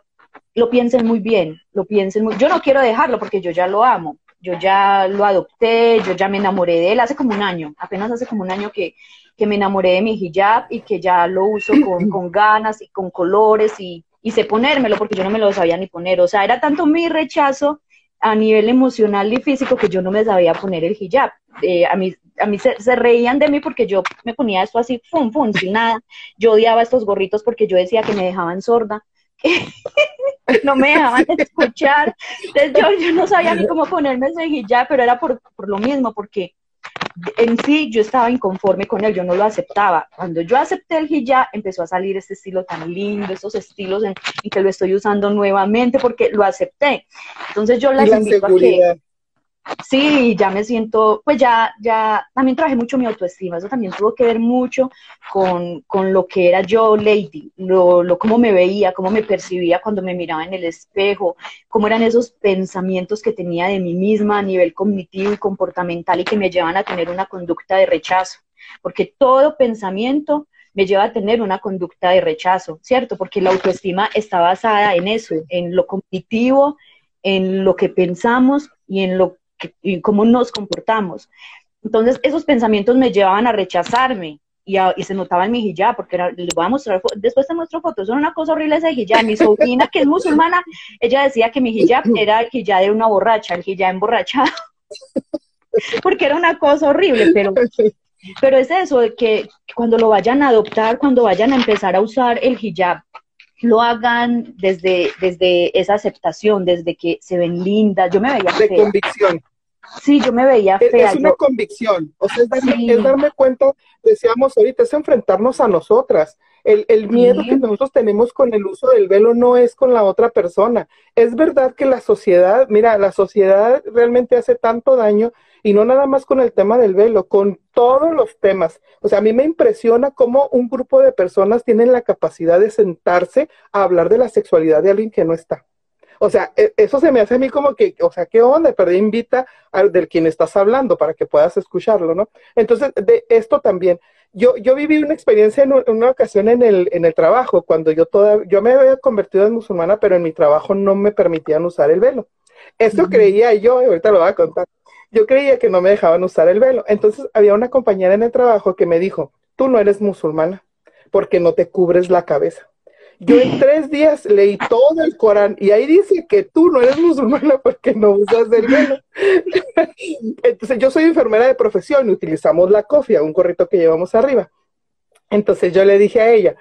lo piensen muy bien, lo piensen muy, yo no quiero dejarlo porque yo ya lo amo, yo ya lo adopté, yo ya me enamoré de él hace como un año, apenas hace como un año que, me enamoré de mi hijab y que ya lo uso [clears throat] con, ganas y con colores y, y sé ponérmelo porque yo no me lo sabía ni poner, o sea, era tanto mi rechazo a nivel emocional y físico que yo no me sabía poner el hijab. Eh, a mí, a mí se, reían de mí porque yo me ponía esto así, fum, fum, sin nada. Yo odiaba estos gorritos porque yo decía que me dejaban sorda. [laughs] no me dejaban escuchar. Entonces yo, yo, no sabía ni [laughs] cómo ponerme ese hijab, pero era por, por lo mismo, porque en sí yo estaba inconforme con él, yo no lo aceptaba. Cuando yo acepté el hijab, empezó a salir este estilo tan lindo, estos estilos en, que lo estoy usando nuevamente porque lo acepté. Entonces yo las invito a que Sí, ya me siento, pues ya, ya, también trabajé mucho mi autoestima, eso también tuvo que ver mucho con, lo que era yo, Lady, lo, lo cómo me veía, cómo me percibía cuando me miraba en el espejo, cómo eran esos pensamientos que tenía de mí misma a nivel cognitivo y comportamental y que me llevan a tener una conducta de rechazo, porque todo pensamiento me lleva a tener una conducta de rechazo, ¿cierto? Porque la autoestima está basada en eso, en lo cognitivo, en lo que pensamos y en lo y cómo nos comportamos. Entonces, esos pensamientos me llevaban a rechazarme y, y se notaba en mi hijab, porque era, les voy a mostrar, después te muestro fotos, son una cosa horrible ese hijab. Mi sobrina, que es musulmana, ella decía que mi hijab era el hijab de una borracha, el hijab emborrachado, [laughs] porque era una cosa horrible, pero, pero es eso, de que cuando lo vayan a adoptar, cuando vayan a empezar a usar el hijab, lo hagan desde, desde esa aceptación, desde que se ven lindas. Yo me veía De convicción. Sí, yo me veía fea. Es, una convicción, o sea, es darme, cuenta, decíamos ahorita, es enfrentarnos a nosotras. El, el miedo que nosotros tenemos con el uso del velo no es con la otra persona. Es verdad que la sociedad, mira, la sociedad realmente hace tanto daño y no nada más con el tema del velo, con todos los temas. O sea, a mí me impresiona cómo un grupo de personas tienen la capacidad de sentarse a hablar de la sexualidad de alguien que no está. O sea, e, eso se me hace a mí como que, o sea, ¿qué onda? Pero invita al del quien estás hablando para que puedas escucharlo, ¿no? Entonces, de esto también. Yo, yo viví una experiencia en, una ocasión en el, en el trabajo, cuando yo toda, yo me había convertido en musulmana, pero en mi trabajo no me permitían usar el velo. Eso creía yo, y ahorita lo voy a contar yo creía que no me dejaban usar el velo. Entonces había una compañera en el trabajo que me dijo, tú no eres musulmana porque no te cubres la cabeza. Yo en [laughs] tres días leí todo el Corán y ahí dice que tú no eres musulmana porque no usas el velo. [laughs] Entonces yo soy enfermera de profesión y utilizamos la cofia, un corrito que llevamos arriba. Entonces yo le dije a ella,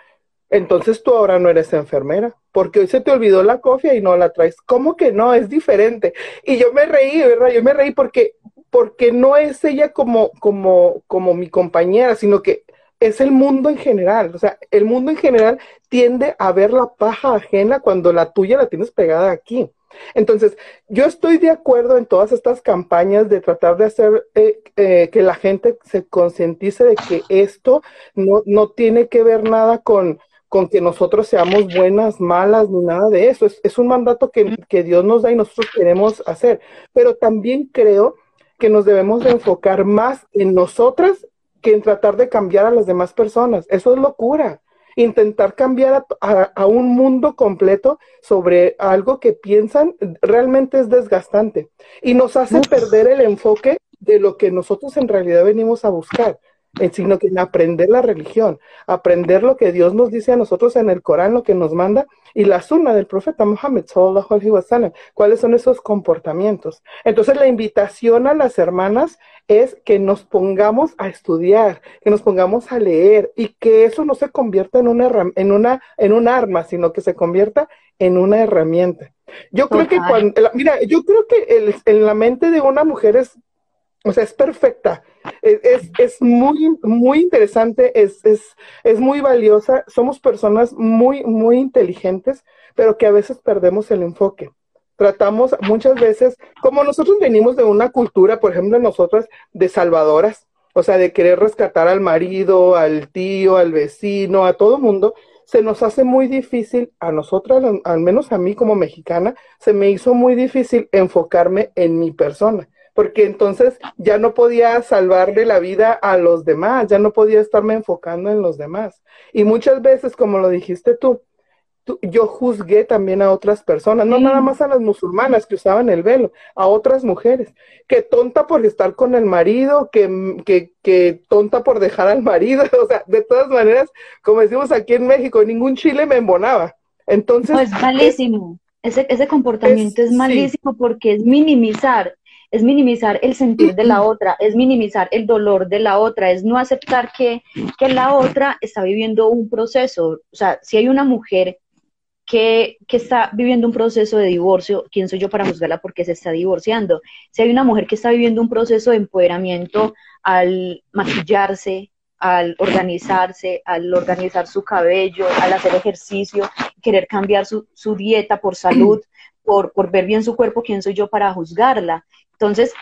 entonces tú ahora no eres enfermera, porque hoy se te olvidó la cofia y no la traes. ¿Cómo que no? Es diferente. Y yo me reí, ¿verdad? Yo me reí porque, porque no es ella como, como, como mi compañera, sino que es el mundo en general. O sea, el mundo en general tiende a ver la paja ajena cuando la tuya la tienes pegada aquí. Entonces, yo estoy de acuerdo en todas estas campañas de tratar de hacer eh, eh, que la gente se concientice de que esto no, no tiene que ver nada con, con que nosotros seamos buenas, malas, ni nada de eso. Es, un mandato que, que, Dios nos da y nosotros queremos hacer. Pero también creo que nos debemos de enfocar más en nosotras que en tratar de cambiar a las demás personas. Eso es locura. Intentar cambiar a, a un mundo completo sobre algo que piensan realmente es desgastante y nos hace perder el enfoque de lo que nosotros en realidad venimos a buscar sino que en aprender la religión, aprender lo que Dios nos dice a nosotros en el Corán, lo que nos manda, y la sunna del profeta Muhammad, sallallahu alaihi wasallam, cuáles son esos comportamientos. Entonces la invitación a las hermanas es que nos pongamos a estudiar, que nos pongamos a leer, y que eso no se convierta en una, en una, en un arma, sino que se convierta en una herramienta. Yo creo que cuando, mira, yo creo que en la mente de una mujer es o sea, es perfecta. Es, es, muy, muy interesante, es, es, muy valiosa. Somos personas muy, muy inteligentes, pero que a veces perdemos el enfoque. Tratamos muchas veces, como nosotros venimos de una cultura, por ejemplo, nosotras de salvadoras, o sea, de querer rescatar al marido, al tío, al vecino, a todo mundo, se nos hace muy difícil, a nosotras, al menos a mí como mexicana, se me hizo muy difícil enfocarme en mi persona porque entonces ya no podía salvarle la vida a los demás, ya no podía estarme enfocando en los demás. Y muchas veces, como lo dijiste tú, yo juzgué también a otras personas, no nada más a las musulmanas que usaban el velo, a otras mujeres, que tonta por estar con el marido, que, que, que tonta por dejar al marido, [laughs] o sea, de todas maneras, como decimos aquí en México, ningún chile me embonaba. Entonces... No, es malísimo, ese, ese comportamiento es, malísimo porque es minimizar, es minimizar el sentir de la [clears throat] otra, es minimizar el dolor de la otra, es no aceptar que, que la otra está viviendo un proceso. O sea, si hay una mujer que, está viviendo un proceso de divorcio, ¿quién soy yo para juzgarla porque se está divorciando? Si hay una mujer que está viviendo un proceso de empoderamiento al maquillarse, al organizarse, al organizar su cabello, al hacer ejercicio, querer cambiar su, su dieta por salud, [clears throat] por, por ver bien su cuerpo, ¿quién soy yo para juzgarla? Entonces,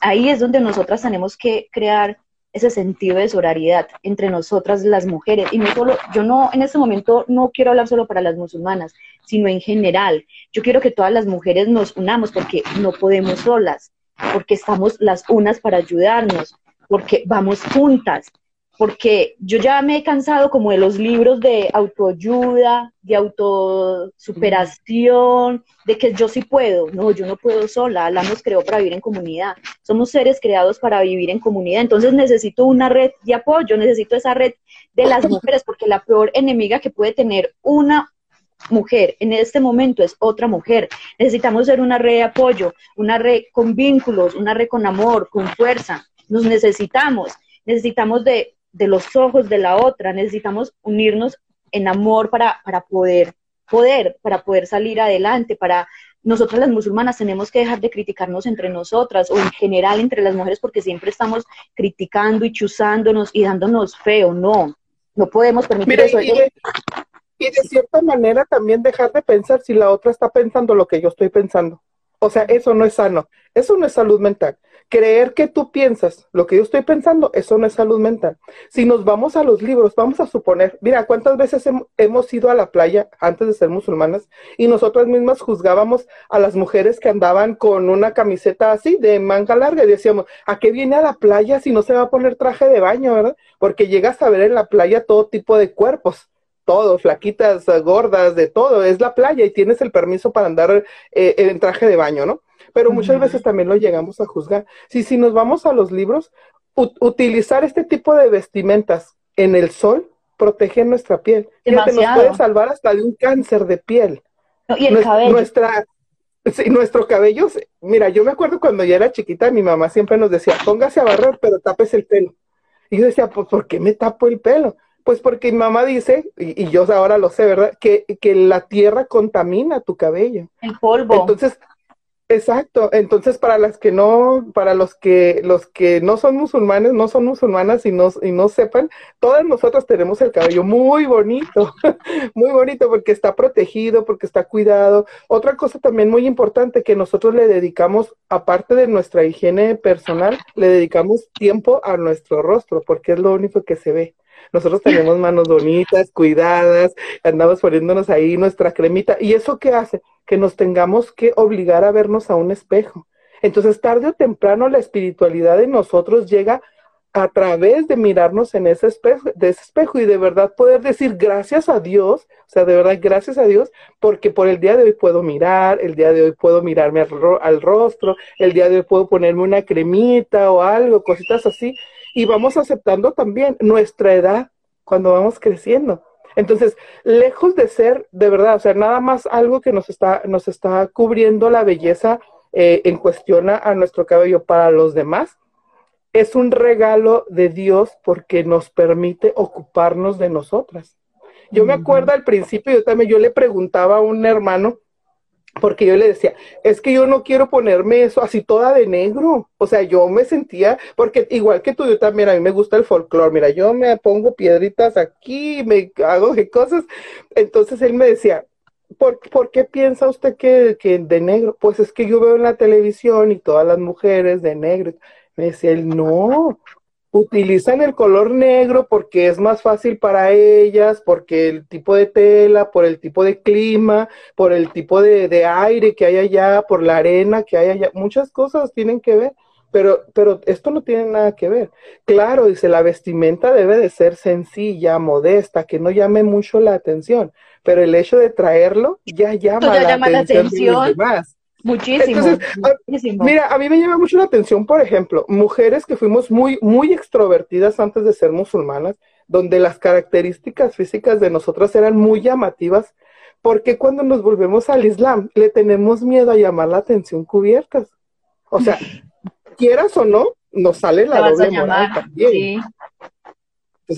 ahí es donde nosotras tenemos que crear ese sentido de sororidad entre nosotras las mujeres. Y no solo, yo no, en este momento no quiero hablar solo para las musulmanas, sino en general. Yo quiero que todas las mujeres nos unamos porque no podemos solas, porque estamos las unas para ayudarnos, porque vamos juntas porque yo ya me he cansado como de los libros de autoayuda, de autosuperación, de que yo sí puedo, no, yo no puedo sola, la nos creó para vivir en comunidad, somos seres creados para vivir en comunidad, entonces necesito una red de apoyo, necesito esa red de las mujeres, porque la peor enemiga que puede tener una mujer en este momento es otra mujer. Necesitamos ser una red de apoyo, una red con vínculos, una red con amor, con fuerza. Nos necesitamos. Necesitamos de de los ojos de la otra, necesitamos unirnos en amor para, para poder, poder, para poder salir adelante, para nosotras las musulmanas tenemos que dejar de criticarnos entre nosotras o en general entre las mujeres porque siempre estamos criticando y chuzándonos y dándonos feo, no, no podemos permitir eso. Y de, y de cierta manera también dejar de pensar si la otra está pensando lo que yo estoy pensando. O sea, eso no es sano, eso no es salud mental creer que tú piensas lo que yo estoy pensando, eso no es salud mental. Si nos vamos a los libros, vamos a suponer, mira, ¿cuántas veces hemos ido a la playa antes de ser musulmanas y nosotras mismas juzgábamos a las mujeres que andaban con una camiseta así de manga larga y decíamos, ¿a qué viene a la playa si no se va a poner traje de baño, verdad? Porque llegas a ver en la playa todo tipo de cuerpos todo, flaquitas, gordas, de todo, es la playa y tienes el permiso para andar eh, en traje de baño, ¿no? Pero muchas veces también lo llegamos a juzgar. Si, si nos vamos a los libros, utilizar este tipo de vestimentas en el sol protege nuestra piel. Fíjate, nos puede salvar hasta de un cáncer de piel. y el cabello. Nuestra, sí, nuestro cabello, mira, yo me acuerdo cuando yo era chiquita, mi mamá siempre nos decía, póngase a barrer, pero tapes el pelo. Y yo decía, pues, ¿por qué me tapo el pelo? Pues porque mi mamá dice, y, y, yo ahora lo sé, ¿verdad? Que, que la tierra contamina tu cabello. El polvo. Entonces, Exacto, entonces para las que no, para los que los que no son musulmanes, no son musulmanas y no, y no sepan, todas nosotras tenemos el cabello muy bonito, [laughs] muy bonito porque está protegido, porque está cuidado. Otra cosa también muy importante que nosotros le dedicamos, aparte de nuestra higiene personal, le dedicamos tiempo a nuestro rostro, porque es lo único que se ve. Nosotros tenemos manos bonitas, cuidadas, andamos poniéndonos ahí nuestra cremita. ¿Y eso qué hace? Que nos tengamos que obligar a vernos a un espejo. Entonces, tarde o temprano, la espiritualidad de nosotros llega a través de mirarnos en ese espejo, de ese espejo y de verdad poder decir gracias a Dios, o sea, de verdad gracias a Dios, porque por el día de hoy puedo mirar, el día de hoy puedo mirarme al, al rostro, el día de hoy puedo ponerme una cremita o algo, cositas así, y vamos aceptando también nuestra edad cuando vamos creciendo. Entonces, lejos de ser de verdad, o sea, nada más algo que nos está, nos está cubriendo la belleza eh, en cuestión a nuestro cabello para los demás, es un regalo de Dios porque nos permite ocuparnos de nosotras. Yo me acuerdo al principio, yo también, yo le preguntaba a un hermano, porque yo le decía, es que yo no quiero ponerme eso así toda de negro. O sea, yo me sentía, porque igual que tú, yo también, a mí me gusta el folclore. Mira, yo me pongo piedritas aquí, me hago de cosas. Entonces él me decía, ¿por, ¿por qué piensa usted que, que de negro? Pues es que yo veo en la televisión y todas las mujeres de negro. Me decía él, no, utilizan el color negro porque es más fácil para ellas, porque el tipo de tela, por el tipo de clima, por el tipo de, aire que hay allá, por la arena que hay allá, muchas cosas tienen que ver. pero, pero esto no tiene nada que ver. Claro, dice, la vestimenta debe de ser sencilla, modesta, que no llame mucho la atención, pero el hecho de traerlo ya llama, la, atención Muchísimo, Mira, a mí me llama mucho la atención, por ejemplo, mujeres que fuimos muy, muy extrovertidas antes de ser musulmanas, donde las características físicas de nosotras eran muy llamativas, porque cuando nos volvemos al Islam le tenemos miedo a llamar la atención cubiertas? O sea, [laughs] quieras o no, nos sale la doble moral también.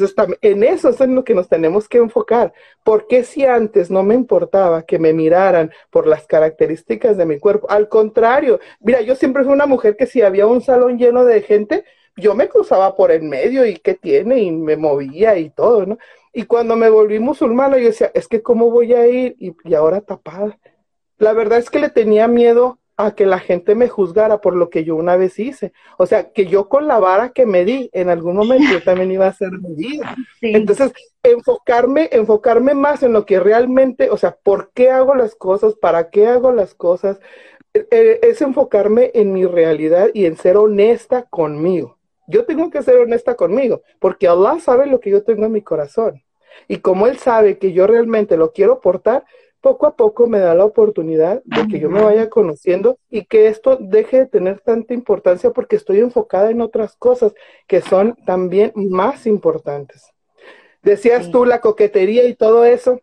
Entonces, en eso es en lo que nos tenemos que enfocar. porque si antes no me importaba que me miraran por las características de mi cuerpo? Al contrario, mira, yo siempre fui una mujer que si había un salón lleno de gente, yo me cruzaba por el medio y qué tiene y me movía y todo, ¿no? Y cuando me volví musulmana, yo decía, es que cómo voy a ir y, y ahora tapada. La verdad es que le tenía miedo a que la gente me juzgara por lo que yo una vez hice. O sea, que yo con la vara que me di, en algún momento yo también iba a ser medida. [laughs] Entonces, enfocarme, enfocarme más en lo que realmente, o sea, ¿por qué hago las cosas? ¿Para qué hago las cosas? E, e, es enfocarme en mi realidad y en ser honesta conmigo. Yo tengo que ser honesta conmigo, porque Allah sabe lo que yo tengo en mi corazón. Y como Él sabe que yo realmente lo quiero portar, poco a poco me da la oportunidad de que yo me vaya conociendo y que esto deje de tener tanta importancia porque estoy enfocada en otras cosas que son también más importantes. Decías tú la coquetería y todo eso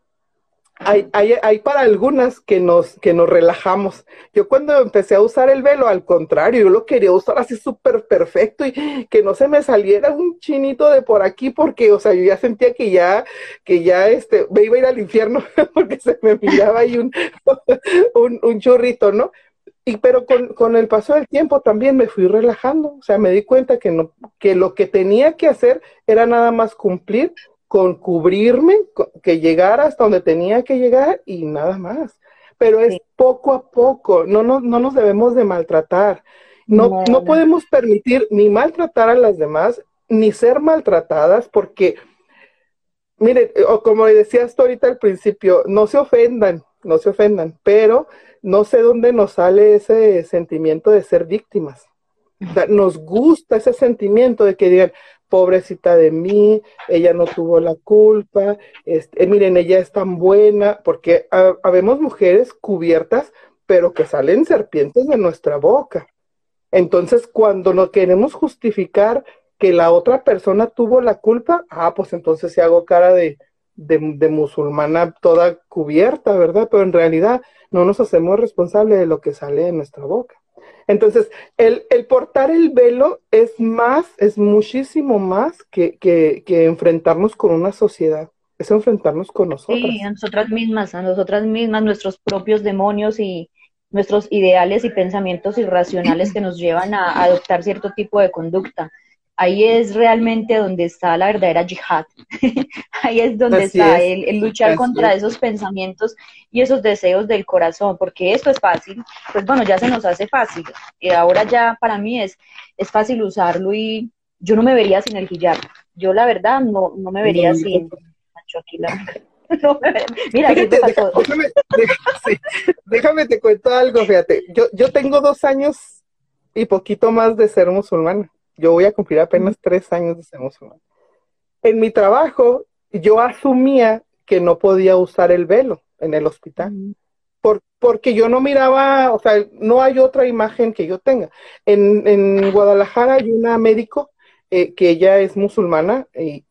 hay, hay, para algunas que nos, que nos relajamos. Yo cuando empecé a usar el velo, al contrario, yo lo quería usar así súper perfecto y que no se me saliera un chinito de por aquí porque, o sea, yo ya sentía que ya, que ya, este, me iba a ir al infierno [laughs] porque se me miraba ahí un, [laughs] un, un churrito, ¿no? Y pero con, con, el paso del tiempo también me fui relajando, o sea, me di cuenta que, no, que lo que tenía que hacer era nada más cumplir con cubrirme, que llegara hasta donde tenía que llegar y nada más. Pero es poco a poco, no, no, no nos debemos de maltratar. No, no, podemos permitir ni maltratar a las demás, ni ser maltratadas, porque, mire, o como decías tú ahorita al principio, no se ofendan, no se ofendan, pero no sé dónde nos sale ese sentimiento de ser víctimas. nos gusta ese sentimiento de que digan, pobrecita de mí, ella no tuvo la culpa, este, miren, ella es tan buena, porque habemos mujeres cubiertas, pero que salen serpientes de nuestra boca. Entonces, cuando no queremos justificar que la otra persona tuvo la culpa, ah, pues entonces se hago cara de, de, musulmana toda cubierta, ¿verdad? Pero en realidad no nos hacemos responsables de lo que sale de nuestra boca. Entonces, el, portar el velo es más, es muchísimo más que, enfrentarnos con una sociedad, es enfrentarnos con nosotros. Sí, a nosotras mismas, a nosotras mismas, nuestros propios demonios y nuestros ideales y pensamientos irracionales que nos llevan a adoptar cierto tipo de conducta ahí es realmente donde está la verdadera yihad. [laughs] ahí es donde está el, luchar contra esos pensamientos y esos deseos del corazón, porque esto es fácil, pues bueno, ya se nos hace fácil. Y ahora ya para mí es, es fácil usarlo y yo no me vería sin el hijab. Yo la verdad no, no me vería sin... [laughs] mira, ¿qué pasó? Déjame, te cuento algo, fíjate. Yo, yo tengo dos años y poquito más de ser musulmana. Yo voy a cumplir apenas tres años de ser musulmán. En mi trabajo, yo asumía que no podía usar el velo en el hospital. porque yo no miraba, o sea, no hay otra imagen que yo tenga. En, Guadalajara hay una médico eh, que ella es musulmana y,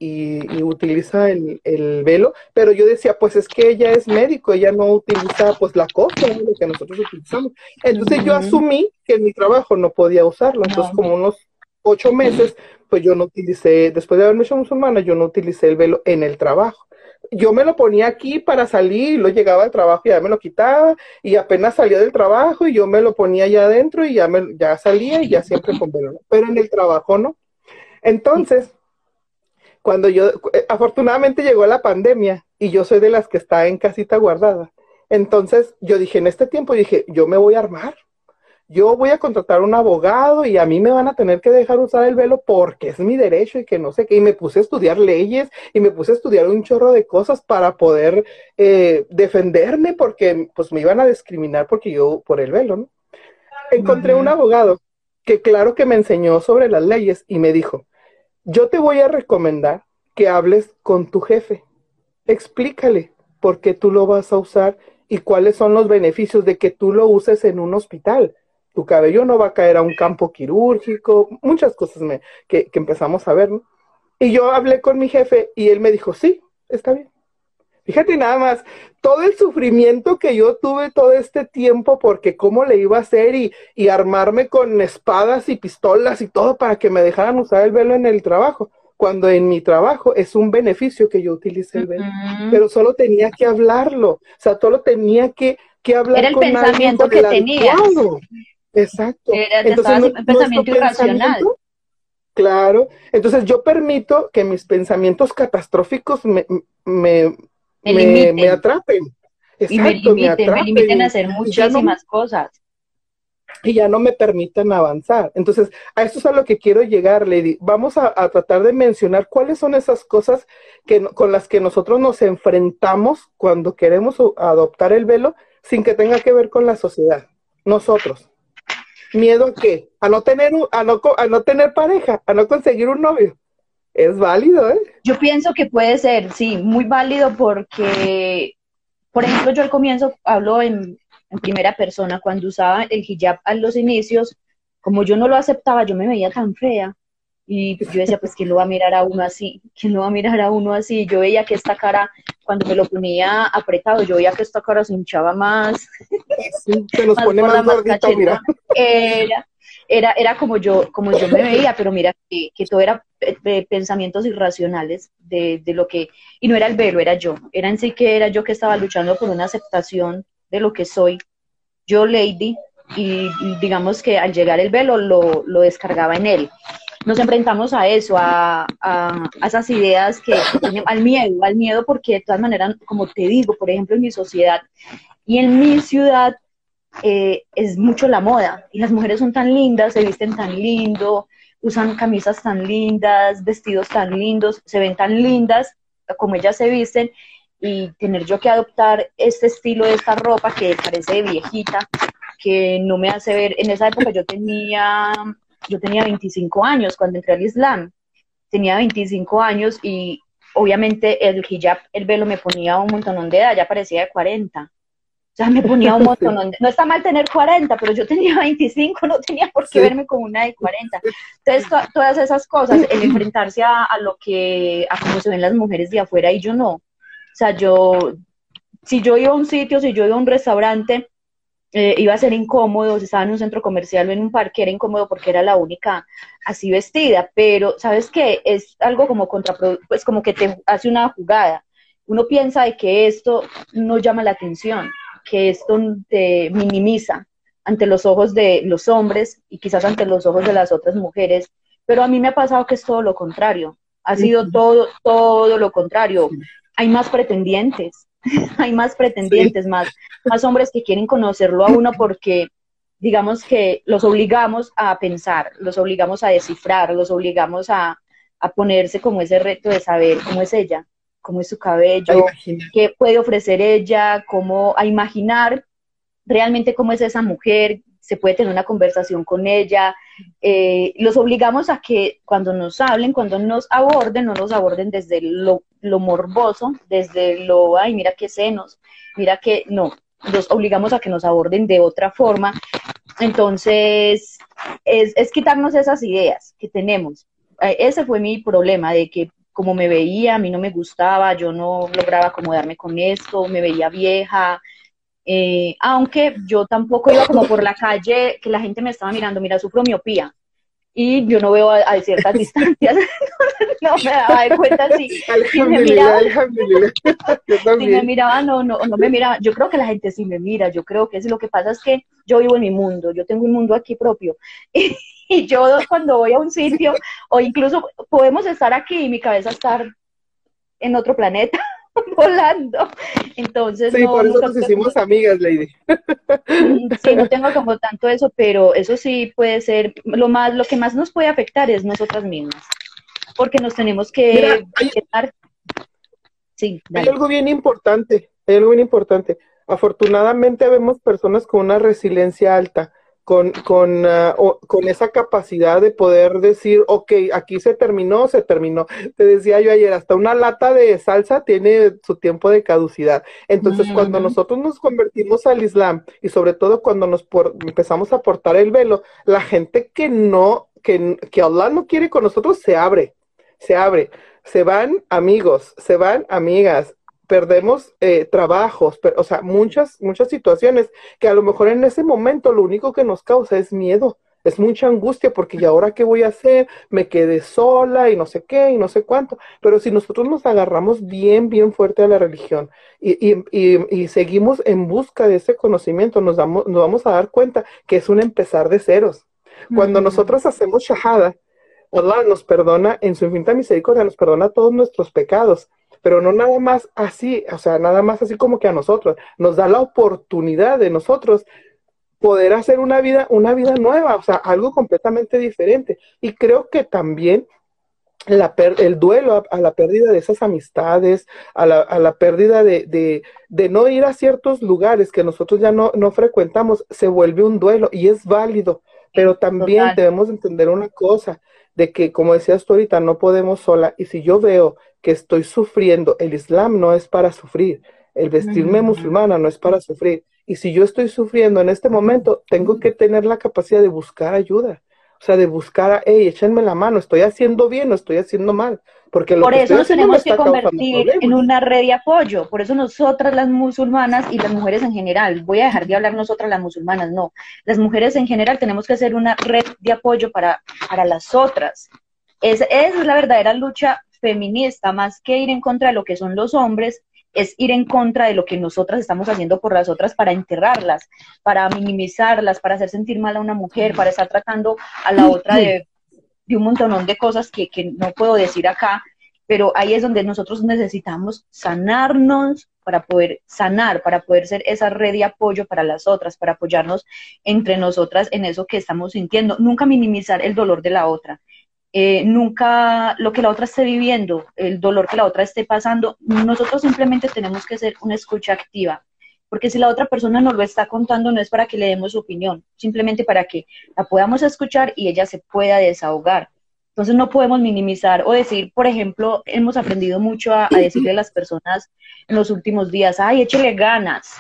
utiliza el, velo, pero yo decía, pues es que ella es médico, ella no utiliza pues la cosa, lo que nosotros utilizamos. Entonces yo asumí que en mi trabajo no podía usarlo. Entonces, como unos ocho meses, pues yo no utilicé, después de haberme hecho musulmana, yo no utilicé el velo en el trabajo. Yo me lo ponía aquí para salir, lo llegaba al trabajo y ya me lo quitaba, y apenas salía del trabajo y yo me lo ponía allá adentro y ya, me, ya salía y ya siempre con velo. Pero en el trabajo no. Entonces, cuando yo, eh, afortunadamente llegó la pandemia y yo soy de las que está en casita guardada. Entonces yo dije, en este tiempo dije, yo me voy a armar, yo voy a contratar un abogado y a mí me van a tener que dejar usar el velo porque es mi derecho y que no sé qué. Y me puse a estudiar leyes y me puse a estudiar un chorro de cosas para poder eh, defenderme porque pues me iban a discriminar porque yo por el velo, ¿no? Encontré un abogado que claro que me enseñó sobre las leyes y me dijo, yo te voy a recomendar que hables con tu jefe. Explícale por qué tú lo vas a usar y cuáles son los beneficios de que tú lo uses en un hospital. Tu cabello no va a caer a un campo quirúrgico, muchas cosas me, que, que empezamos a ver. ¿no? Y yo hablé con mi jefe y él me dijo, sí, está bien. Fíjate nada más, todo el sufrimiento que yo tuve todo este tiempo porque cómo le iba a hacer y, y, armarme con espadas y pistolas y todo para que me dejaran usar el velo en el trabajo, cuando en mi trabajo es un beneficio que yo utilice el velo, uh -huh. pero solo tenía que hablarlo, o sea, solo tenía que, que hablar Era el con pensamiento que tenías. Exacto. Era, Entonces, no, pensamiento irracional. Claro, entonces yo permito que mis pensamientos catastróficos me, me, me, me, me atrapen. Exacto, y me limiten, me, limiten a hacer muchísimas no, cosas. Y ya no me permitan avanzar. Entonces, a esto es a lo que quiero llegar, Lady. Vamos a, a tratar de mencionar cuáles son esas cosas que, con las que nosotros nos enfrentamos cuando queremos adoptar el velo sin que tenga que ver con la sociedad. Nosotros. ¿Miedo a qué? A no tener, a no, a no tener pareja, a no conseguir un novio. Es válido, ¿eh? Yo pienso que puede ser, sí, muy válido porque, por ejemplo, yo al comienzo hablo en, primera persona, cuando usaba el hijab a los inicios, como yo no lo aceptaba, yo me veía tan fea. Y yo decía, pues, ¿quién lo va a mirar a uno así? ¿Quién lo va a mirar a uno así? Yo veía que esta cara, cuando me lo ponía apretado, yo veía que esta cara se hinchaba más. Sí, se nos [laughs] más pone más gordita, mira. Era, era, era como yo, como yo me veía, pero mira que, que todo era eh, pensamientos irracionales de, de, lo que, y no era el velo, era yo, era en sí que era yo que estaba luchando por una aceptación de lo que soy, yo lady, y digamos que al llegar el velo lo, lo descargaba en él. Nos enfrentamos a eso, a, a, a esas ideas que, al miedo, al miedo porque de todas maneras, como te digo, por ejemplo, en mi sociedad y en mi ciudad, eh, es mucho la moda y las mujeres son tan lindas, se visten tan lindo, usan camisas tan lindas, vestidos tan lindos, se ven tan lindas como ellas se visten y tener yo que adoptar este estilo de esta ropa que parece viejita, que no me hace ver, en esa época yo tenía, yo tenía 25 años cuando entré al Islam, tenía 25 años y obviamente el hijab, el velo me ponía un montón de edad, ya parecía de 40 o sea, me ponía un [laughs] montón. No está mal tener 40, pero yo tenía 25, no tenía por qué sí. verme como una de 40. Entonces, to todas esas cosas, el enfrentarse a, a, lo que, a cómo se ven las mujeres de afuera y yo no. O sea, yo, si yo iba a un sitio, si yo iba a un restaurante, eh, iba a ser incómodo, si estaba en un centro comercial o en un parque, era incómodo porque era la única así vestida, pero ¿sabes qué? Es algo como contraproducente, pues como que te hace una jugada. Uno piensa de que esto no llama la atención, que esto te minimiza ante los ojos de los hombres y quizás ante los ojos de las otras mujeres, pero a mí me ha pasado que es todo lo contrario, ha sido todo, todo lo contrario. Hay más pretendientes, [laughs] hay más pretendientes, sí. más, más hombres que quieren conocerlo a uno porque digamos que los obligamos a pensar, los obligamos a descifrar, los obligamos a, a ponerse como ese reto de saber cómo es ella, cómo es su cabello, qué puede ofrecer ella, cómo a imaginar realmente cómo es esa mujer, se puede tener una conversación con ella, eh, los obligamos a que cuando nos hablen, cuando nos aborden, no nos aborden desde lo, lo morboso, desde lo, ay, mira qué senos, mira que, no, los obligamos a que nos aborden de otra forma. Entonces, es, es quitarnos esas ideas que tenemos. Eh, ese fue mi problema, de que como me veía, a mí no me gustaba, yo no lograba acomodarme con esto, me veía vieja, eh, aunque yo tampoco iba como por la calle que la gente me estaba mirando, mira, sufro miopía, y yo no veo a, a ciertas distancias, [laughs] no me daba de cuenta si, si me miraba, [laughs] si me miraba no, no, no me miraba, yo creo que la gente sí me mira, yo creo que es lo que pasa es que yo vivo en mi mundo, yo tengo un mundo aquí propio, [laughs] y yo cuando voy a un sitio, o incluso podemos estar aquí y mi cabeza estar en otro planeta, [laughs] volando. Entonces, sí, no, por eso nos hicimos amigas, Lady. [laughs] Sí, no tengo como tanto eso, pero eso sí puede ser, lo más, lo que más nos puede afectar es nosotras mismas, porque nos tenemos que Mira, hay, quedar. Sí, hay algo bien importante, hay algo bien importante. Afortunadamente vemos personas con una resiliencia alta, con, con, ah, con esa capacidad de poder decir, ok, aquí se terminó, se terminó. Te decía yo ayer, hasta una lata de salsa tiene su tiempo de caducidad. Entonces, cuando nosotros nos convertimos al Islam y sobre todo cuando nos empezamos a portar el velo, la gente que no, que, que Allah no quiere con nosotros se abre, se abre. Se van amigos, se van amigas, perdemos eh, trabajos, o sea, muchas, muchas situaciones que a lo mejor en ese momento lo único que nos causa es miedo, es mucha angustia porque ¿y ahora qué voy a hacer? Me quedé sola y no sé qué y no sé cuánto. Pero si nosotros nos agarramos bien, bien fuerte a la religión y, y, seguimos en busca de ese conocimiento, nos, damos, nos vamos a dar cuenta que es un empezar de ceros. Cuando nosotros hacemos shahada, Allah nos perdona en su infinita misericordia, nos perdona todos nuestros pecados pero no nada más así, o sea, nada más así como que a nosotros, nos da la oportunidad de nosotros poder hacer una vida, una vida nueva, o sea, algo completamente diferente. Y creo que también la el duelo a, la pérdida de esas amistades, a la, a la pérdida de, de, de, no ir a ciertos lugares que nosotros ya no, no frecuentamos, se vuelve un duelo y es válido, pero también debemos entender una cosa, de que, como decías tú ahorita, no podemos sola. Y si yo veo que estoy sufriendo, el Islam no es para sufrir, el vestirme musulmana no es para sufrir. Y si yo estoy sufriendo en este momento, tengo que tener la capacidad de buscar ayuda. O sea, de buscar a, hey, échenme la mano, estoy haciendo bien o estoy haciendo mal. Porque por eso nos tenemos que convertir en una red de apoyo. Por eso nosotras las musulmanas y las mujeres en general, voy a dejar de hablar nosotras las musulmanas, no. Las mujeres en general tenemos que hacer una red de apoyo para, para las otras. Es, es la verdadera lucha feminista, más que ir en contra de lo que son los hombres, es ir en contra de lo que nosotras estamos haciendo por las otras para enterrarlas, para minimizarlas, para hacer sentir mal a una mujer, para estar tratando a la otra de, un montón de cosas que, que no puedo decir acá, pero ahí es donde nosotros necesitamos sanarnos para poder sanar, para poder ser esa red de apoyo para las otras, para apoyarnos entre nosotras en eso que estamos sintiendo, nunca minimizar el dolor de la otra. Eh, nunca lo que la otra esté viviendo, el dolor que la otra esté pasando, nosotros simplemente tenemos que ser una escucha activa, porque si la otra persona nos lo está contando no es para que le demos su opinión, simplemente para que la podamos escuchar y ella se pueda desahogar. Entonces no podemos minimizar o decir, por ejemplo, hemos aprendido mucho a, decirle a las personas en los últimos días, ay, échele ganas,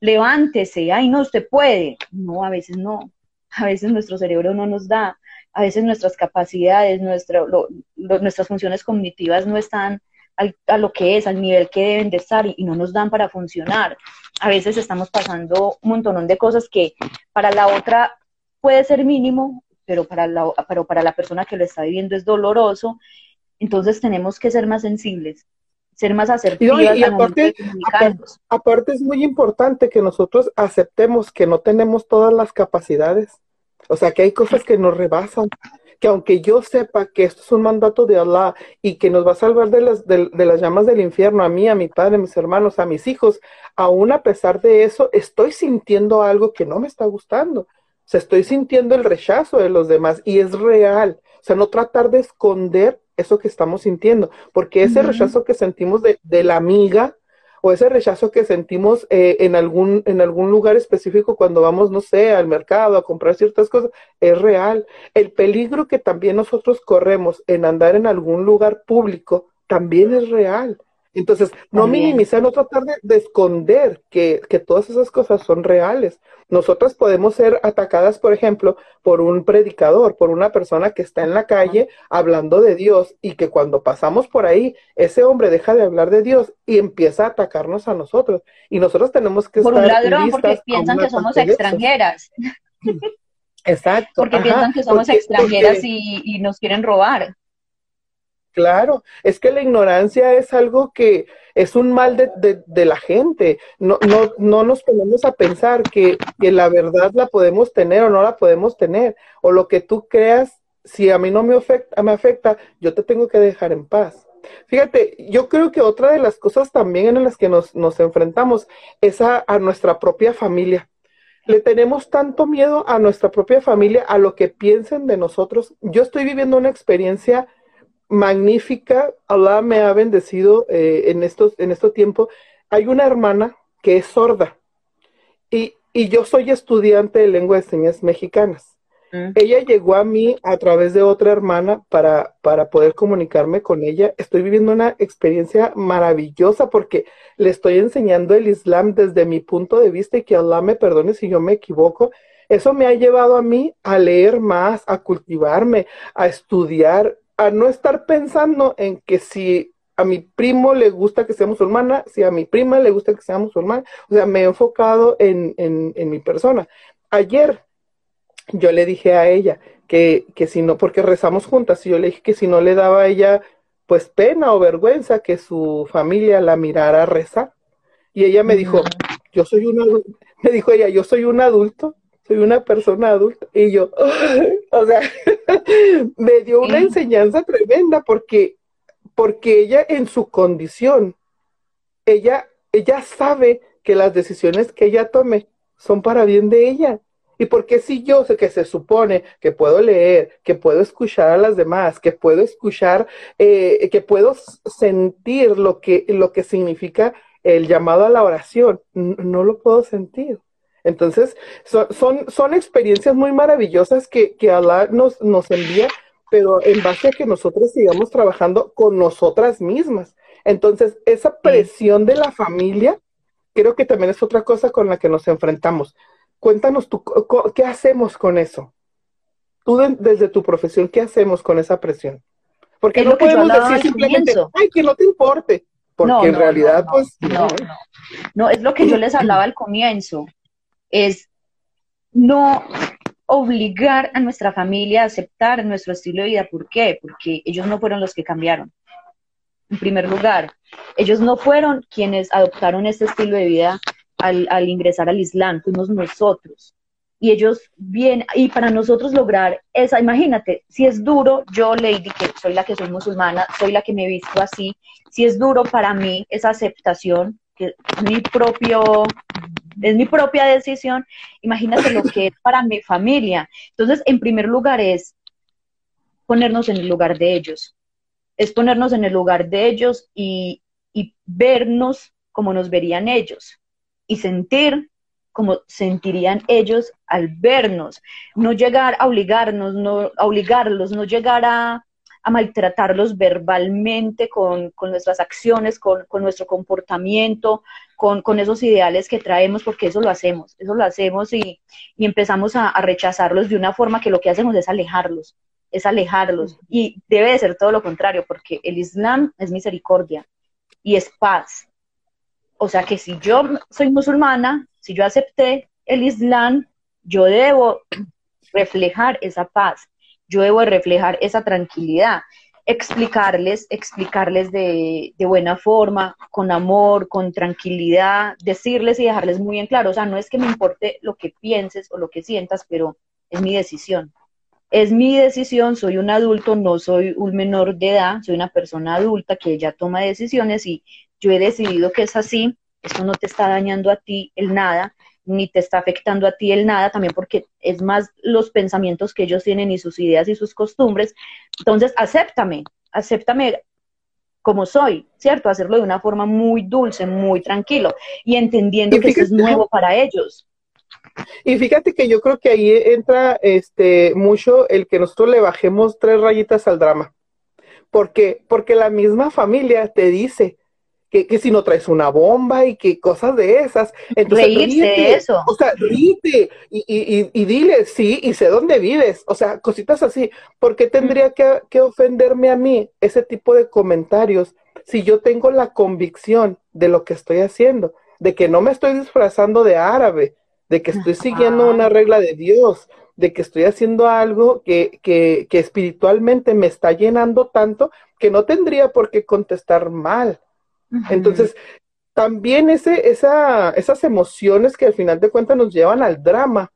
levántese, ay, no, usted puede. No, a veces no, a veces nuestro cerebro no nos da a veces nuestras capacidades, nuestras funciones cognitivas no están a lo que es, al nivel que deben de estar y, no nos dan para funcionar. A veces estamos pasando un montón de cosas que para la otra puede ser mínimo, pero para la, pero para la persona que lo está viviendo es doloroso. Entonces tenemos que ser más sensibles, ser más asertivos. Y, aparte, aparte es muy importante que nosotros aceptemos que no tenemos todas las capacidades o sea, que hay cosas que nos rebasan, que aunque yo sepa que esto es un mandato de Allah y que nos va a salvar de las, de, las llamas del infierno, a mí, a mi padre, a mis hermanos, a mis hijos, aún a pesar de eso, estoy sintiendo algo que no me está gustando. O sea, estoy sintiendo el rechazo de los demás y es real. O sea, no tratar de esconder eso que estamos sintiendo, porque ese rechazo que sentimos de, de la amiga, o ese rechazo que sentimos eh, en, algún, en algún lugar específico cuando vamos, no sé, al mercado a comprar ciertas cosas, es real. El peligro que también nosotros corremos en andar en algún lugar público también es real. Entonces, no minimizar, no tratar de, esconder que, que, todas esas cosas son reales. Nosotras podemos ser atacadas, por ejemplo, por un predicador, por una persona que está en la calle hablando de Dios y que cuando pasamos por ahí, ese hombre deja de hablar de Dios y empieza a atacarnos a nosotros. Y nosotros tenemos que por un ladrón, porque piensan que somos extranjeras. Exacto. porque piensan que somos extranjeras y, y nos quieren robar. Claro, es que la ignorancia es algo que es un mal de, la gente. No, no, no nos ponemos a pensar que, la verdad la podemos tener o no la podemos tener. O lo que tú creas, si a mí no me afecta, me afecta, yo te tengo que dejar en paz. Fíjate, yo creo que otra de las cosas también en las que nos, nos enfrentamos es a, a nuestra propia familia. Le tenemos tanto miedo a nuestra propia familia, a lo que piensen de nosotros. Yo estoy viviendo una experiencia magnífica. Allah me ha bendecido eh, en estos en este tiempo. Hay una hermana que es sorda y, y yo soy estudiante de lengua de señas mexicanas. Mm. Ella llegó a mí a través de otra hermana para, para poder comunicarme con ella. Estoy viviendo una experiencia maravillosa porque le estoy enseñando el Islam desde mi punto de vista y que Allah me perdone si yo me equivoco. Eso me ha llevado a mí a leer más, a cultivarme, a estudiar, a no estar pensando en que si a mi primo le gusta que sea musulmana, si a mi prima le gusta que sea musulmana, o sea, me he enfocado en, en, en mi persona. Ayer yo le dije a ella que, que si no, porque rezamos juntas, y yo le dije que si no le daba a ella pues pena o vergüenza que su familia la mirara rezar. Y ella me dijo, yo soy una, me dijo ella, yo soy un adulto, soy una persona adulta. Y yo, o sea, [laughs] me dio una enseñanza tremenda porque, porque ella en su condición, ella, ella sabe que las decisiones que ella tome son para bien de ella. ¿Y porque si yo sé que se supone que puedo leer, que puedo escuchar a las demás, que puedo escuchar, eh, que puedo sentir lo que, lo que significa el llamado a la oración, no lo puedo sentir? Entonces, son, son, son experiencias muy maravillosas que, que Allah nos, nos envía, pero en base a que nosotros sigamos trabajando con nosotras mismas. Entonces, esa presión de la familia, creo que también es otra cosa con la que nos enfrentamos Cuéntanos tú, ¿qué hacemos con eso? Tú desde tu profesión, ¿qué hacemos con esa presión? Porque no podemos decir simplemente, ay, que no te importe, porque en realidad, pues... No, no, es lo que yo les hablaba al comienzo, es no obligar a nuestra familia a aceptar nuestro estilo de vida. ¿Por qué? Porque ellos no fueron los que cambiaron. En primer lugar, ellos no fueron quienes adoptaron este estilo de vida al, ingresar al Islam, fuimos nosotros. Y ellos bien, y para nosotros lograr esa, imagínate, si es duro, yo Lady, que soy la que soy musulmana, soy la que me he visto así, si es duro para mí esa aceptación, que es mi propio, es mi propia decisión, imagínate lo que es para mi familia. Entonces, en primer lugar es ponernos en el lugar de ellos, es ponernos en el lugar de ellos y, y vernos como nos verían ellos. Y sentir como sentirían ellos al vernos, no llegar a obligarnos, no a obligarlos, no llegar a, maltratarlos verbalmente con, nuestras acciones, con, nuestro comportamiento, con, esos ideales que traemos, porque eso lo hacemos, eso lo hacemos y, empezamos a, a, rechazarlos de una forma que lo que hacemos es alejarlos, es alejarlos. Y debe de ser todo lo contrario, porque el Islam es misericordia y es paz, o sea que si yo soy musulmana, si yo acepté el Islam, yo debo reflejar esa paz, yo debo reflejar esa tranquilidad, explicarles, explicarles de, de, buena forma, con amor, con tranquilidad, decirles y dejarles muy en claro, o sea, no es que me importe lo que pienses o lo que sientas, pero es mi decisión. Es mi decisión, soy un adulto, no soy un menor de edad, soy una persona adulta que ya toma decisiones y yo he decidido que es así, eso no te está dañando a ti el nada, ni te está afectando a ti el nada, también porque es más los pensamientos que ellos tienen y sus ideas y sus costumbres. Entonces, acéptame, acéptame como soy, ¿cierto? Hacerlo de una forma muy dulce, muy tranquilo y entendiendo que es nuevo para ellos. Y fíjate que yo creo que ahí entra este mucho el que nosotros le bajemos tres rayitas al drama. Porque, porque la misma familia te dice, que, si no traes una bomba y que cosas de esas. Entonces, Reírse eso. O sea, ríete y, y, y, dile, sí, y sé dónde vives. O sea, cositas así. ¿Por qué tendría que, que ofenderme a mí ese tipo de comentarios si yo tengo la convicción de lo que estoy haciendo? De que no me estoy disfrazando de árabe, de que estoy siguiendo una regla de Dios, de que estoy haciendo algo que, que, que espiritualmente me está llenando tanto que no tendría por qué contestar mal. Entonces, también ese, esa, esas emociones que al final de cuentas nos llevan al drama,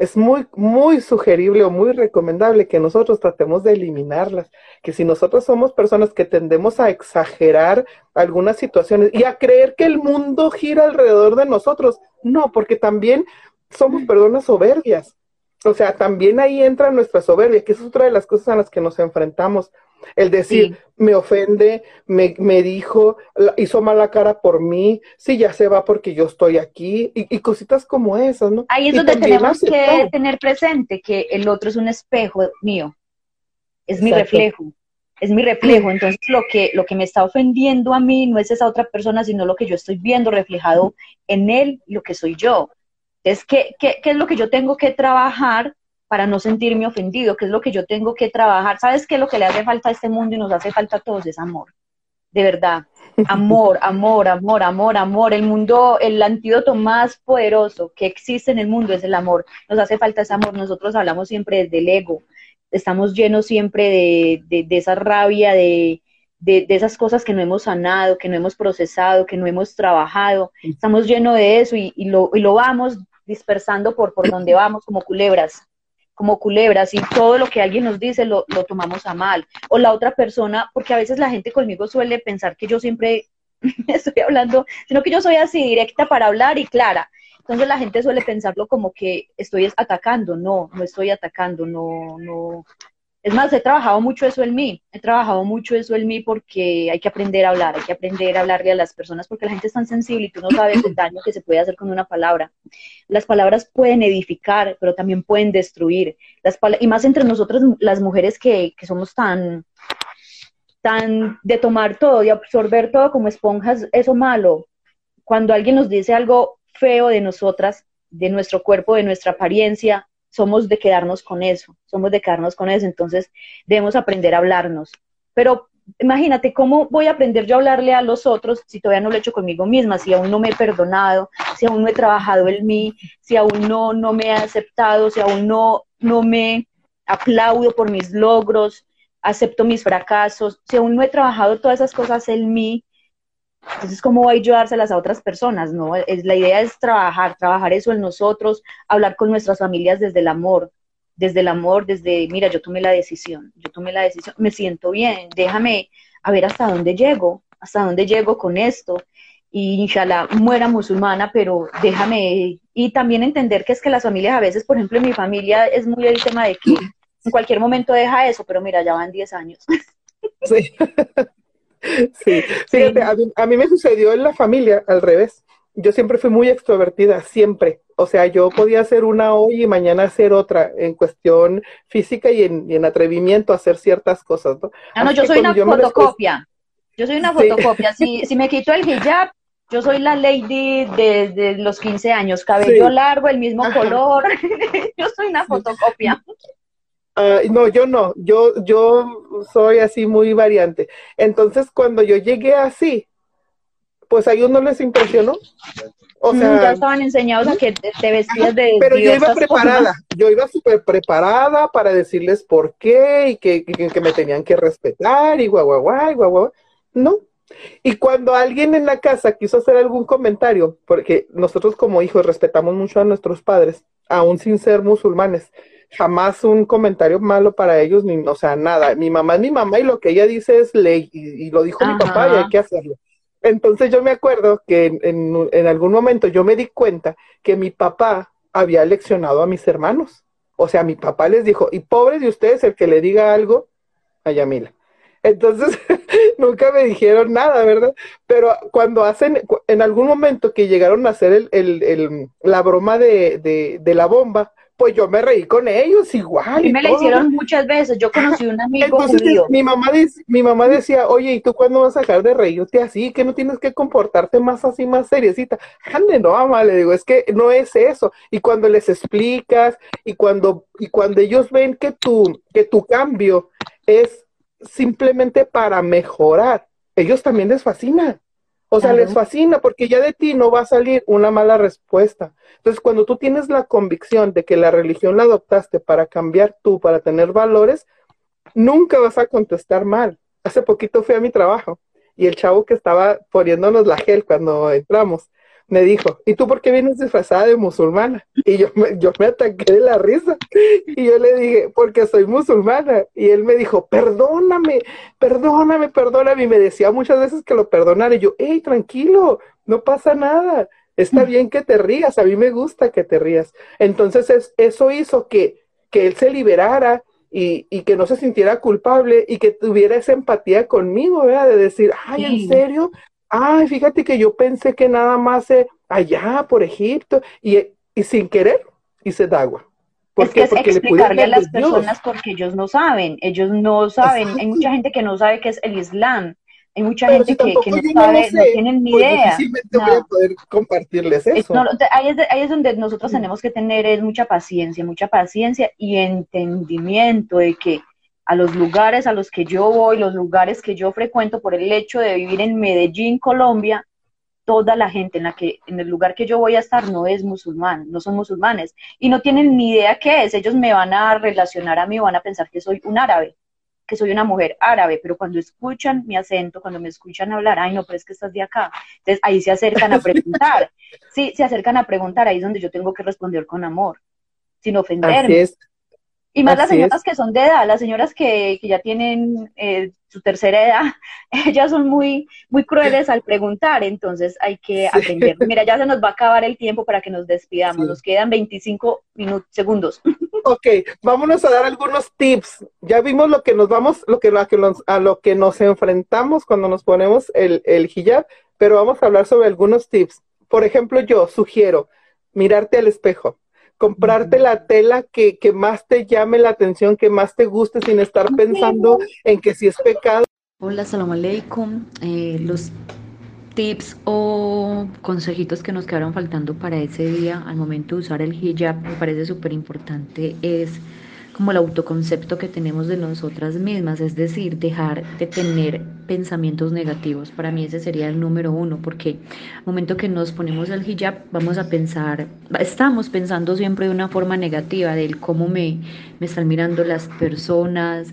es muy, muy sugerible o muy recomendable que nosotros tratemos de eliminarlas, que si nosotros somos personas que tendemos a exagerar algunas situaciones y a creer que el mundo gira alrededor de nosotros, no, porque también somos personas soberbias. O sea, también ahí entra nuestra soberbia, que es otra de las cosas a las que nos enfrentamos El decir, me ofende, me, me, dijo, hizo mala cara por mí, sí, ya se va porque yo estoy aquí, y, cositas como esas, ¿no? Ahí es donde tenemos que tener presente que el otro es un espejo mío, es mi reflejo es mi reflejo. Entonces, lo que, lo que me está ofendiendo a mí no es esa otra persona, sino lo que yo estoy viendo reflejado en él, lo que soy yo. Entonces, ¿qué, qué, qué es lo que yo tengo que trabajar para no sentirme ofendido? ¿Qué es lo que yo tengo que trabajar? ¿Sabes qué es lo que le hace falta a este mundo y nos hace falta a todos? Es amor. De verdad. Amor, [laughs] amor, amor, amor, amor. El mundo, el antídoto más poderoso que existe en el mundo es el amor. Nos hace falta ese amor. Nosotros hablamos siempre desde el ego estamos llenos siempre de, esa rabia, de, esas cosas que no hemos sanado, que no hemos procesado, que no hemos trabajado. Estamos llenos de eso y, lo, y lo, vamos dispersando por, por donde vamos como culebras como culebras y todo lo que alguien nos dice lo, lo tomamos a mal. O la otra persona, porque a veces la gente conmigo suele pensar que yo siempre [laughs] estoy hablando, sino que yo soy así directa para hablar y clara. Entonces la gente suele pensarlo como que estoy atacando, no, no estoy atacando, no, no. Es más, he trabajado mucho eso en mí, he trabajado mucho eso en mí porque hay que aprender a hablar, hay que aprender a hablarle a las personas porque la gente es tan sensible y tú no sabes el daño que se puede hacer con una palabra. Las palabras pueden edificar, pero también pueden destruir. Las y más entre nosotras las mujeres que, que somos tan, tan de tomar todo, y absorber todo como esponjas, eso malo. Cuando alguien nos dice algo feo de nosotras, de nuestro cuerpo, de nuestra apariencia, somos de quedarnos con eso, somos de quedarnos con eso, entonces debemos aprender a hablarnos. Pero imagínate cómo voy a aprender yo a hablarle a los otros si todavía no lo he hecho conmigo misma, si aún no me he perdonado, si aún no he trabajado en mí, si aún no, no me he aceptado, si aún no, no me aplaudo por mis logros, acepto mis fracasos, si aún no he trabajado todas esas cosas en mí, entonces, ¿cómo voy a ayudárselas a otras personas? No, es, la idea es trabajar, trabajar eso en nosotros, hablar con nuestras familias desde el amor, desde el amor, desde, mira, yo tomé la decisión, yo tomé la decisión, me siento bien, déjame a ver hasta dónde llego, hasta dónde llego con esto. Y inshallah muera musulmana, pero déjame, y también entender que es que las familias a veces, por ejemplo, en mi familia es muy el tema de que en cualquier momento deja eso, pero mira, ya van 10 años. Sí. [laughs] Sí, fíjate, A, mí, me sucedió en la familia al revés. Yo siempre fui muy extrovertida, siempre. O sea, yo podía hacer una hoy y mañana hacer otra en cuestión física y en, atrevimiento a hacer ciertas cosas, ¿no? Ah, no, yo soy una fotocopia. Yo soy una fotocopia. Si, si me quito el hijab, yo soy la lady de, los 15 años, cabello largo, el mismo color. [laughs] yo soy una fotocopia. Ah, no, yo no, yo, yo soy así muy variante. Entonces, cuando yo llegué así, pues a ellos no les impresionó. O mm, sea, ya estaban enseñados a que te vestías de. Pero yo iba preparada, yo iba súper preparada para decirles por qué y que, que, me tenían que respetar y guau, guau, guau, guau, guau. No. Y cuando alguien en la casa quiso hacer algún comentario, porque nosotros como hijos respetamos mucho a nuestros padres, aún sin ser musulmanes, jamás un comentario malo para ellos, ni, o sea, nada. Mi mamá es mi mamá y lo que ella dice es ley, y, lo dijo mi papá y hay que hacerlo. Entonces yo me acuerdo que en, en, algún momento yo me di cuenta que mi papá había leccionado a mis hermanos. O sea, mi papá les dijo, y pobre de ustedes el que le diga algo a Yamila. Entonces, [laughs] nunca me dijeron nada, ¿verdad? Pero cuando hacen, en algún momento que llegaron a hacer el, el, el, la broma de, de, de la bomba, pues yo me reí con ellos igual. Y me la hicieron muchas veces. Yo conocí un amigo Entonces, Mi mamá, mi mamá decía, oye, ¿y tú cuándo vas a dejar de reírte así? Que no tienes que comportarte más así, más seriecita. Ande, no, mamá, le digo, es que no es eso. Y cuando les explicas y cuando, y cuando ellos ven que tu, que tu cambio es simplemente para mejorar, ellos también les fascina. O sea, les fascina porque ya de ti no va a salir una mala respuesta. Entonces, cuando tú tienes la convicción de que la religión la adoptaste para cambiar tú, para tener valores, nunca vas a contestar mal. Hace poquito fui a mi trabajo y el chavo que estaba poniéndonos la gel cuando entramos, me dijo, ¿y tú por qué vienes disfrazada de musulmana? Y yo me, yo me ataqué de la risa. Y yo le dije, porque soy musulmana. Y él me dijo, perdóname, perdóname, perdóname. Y me decía muchas veces que lo perdonara. Y yo, hey, tranquilo, no pasa nada. Está bien que te rías, a mí me gusta que te rías. Entonces eso hizo que, que él se liberara y, y, que no se sintiera culpable y que tuviera esa empatía conmigo, ¿verdad? De decir, ay, ¿en serio? Ay, fíjate que yo pensé que nada más allá por Egipto y, y sin querer hice agua. ¿Por es que es explicarle a las personas porque ellos no saben, ellos no saben, hay mucha gente que no sabe qué es el Islam, hay mucha gente que, que, no sabe, no, tienen ni pues idea. No. voy a poder compartirles eso. ahí, es ahí, es donde nosotros tenemos que tener es mucha paciencia, mucha paciencia y entendimiento de que a los lugares a los que yo voy, los lugares que yo frecuento por el hecho de vivir en Medellín, Colombia, toda la gente en la que en el lugar que yo voy a estar no es musulmán, no son musulmanes y no tienen ni idea qué es. Ellos me van a relacionar a mí, van a pensar que soy un árabe que soy una mujer árabe, pero cuando escuchan mi acento, cuando me escuchan hablar, ay, no, pero es que estás de acá. Entonces ahí se acercan a [laughs] preguntar. Sí, se acercan a preguntar, ahí es donde yo tengo que responder con amor, sin ofenderme. Y más las señoras que son de edad, las señoras que, que ya tienen eh, su tercera edad, [laughs] ellas son muy, muy crueles al preguntar, entonces hay que aprender. Mira, ya se nos va a acabar el tiempo para que nos despidamos, nos quedan 25 minutos, segundos. [laughs] Ok, vámonos a dar algunos tips. Ya vimos lo que nos vamos, lo que, a lo que nos enfrentamos cuando nos ponemos el, el hijab, pero vamos a hablar sobre algunos tips. Por ejemplo, yo sugiero mirarte al espejo comprarte la tela que, que, más te llame la atención, que más te guste sin estar pensando en que si es pecado. Hola, salam aleikum. Eh, los tips o consejitos que nos quedaron faltando para ese día al momento de usar el hijab me parece súper importante es como el autoconcepto que tenemos de nosotras mismas, es decir, dejar de tener pensamientos negativos. Para mí ese sería el número uno, porque al momento que nos ponemos el hijab, vamos a pensar, estamos pensando siempre de una forma negativa, del cómo me, me están mirando las personas.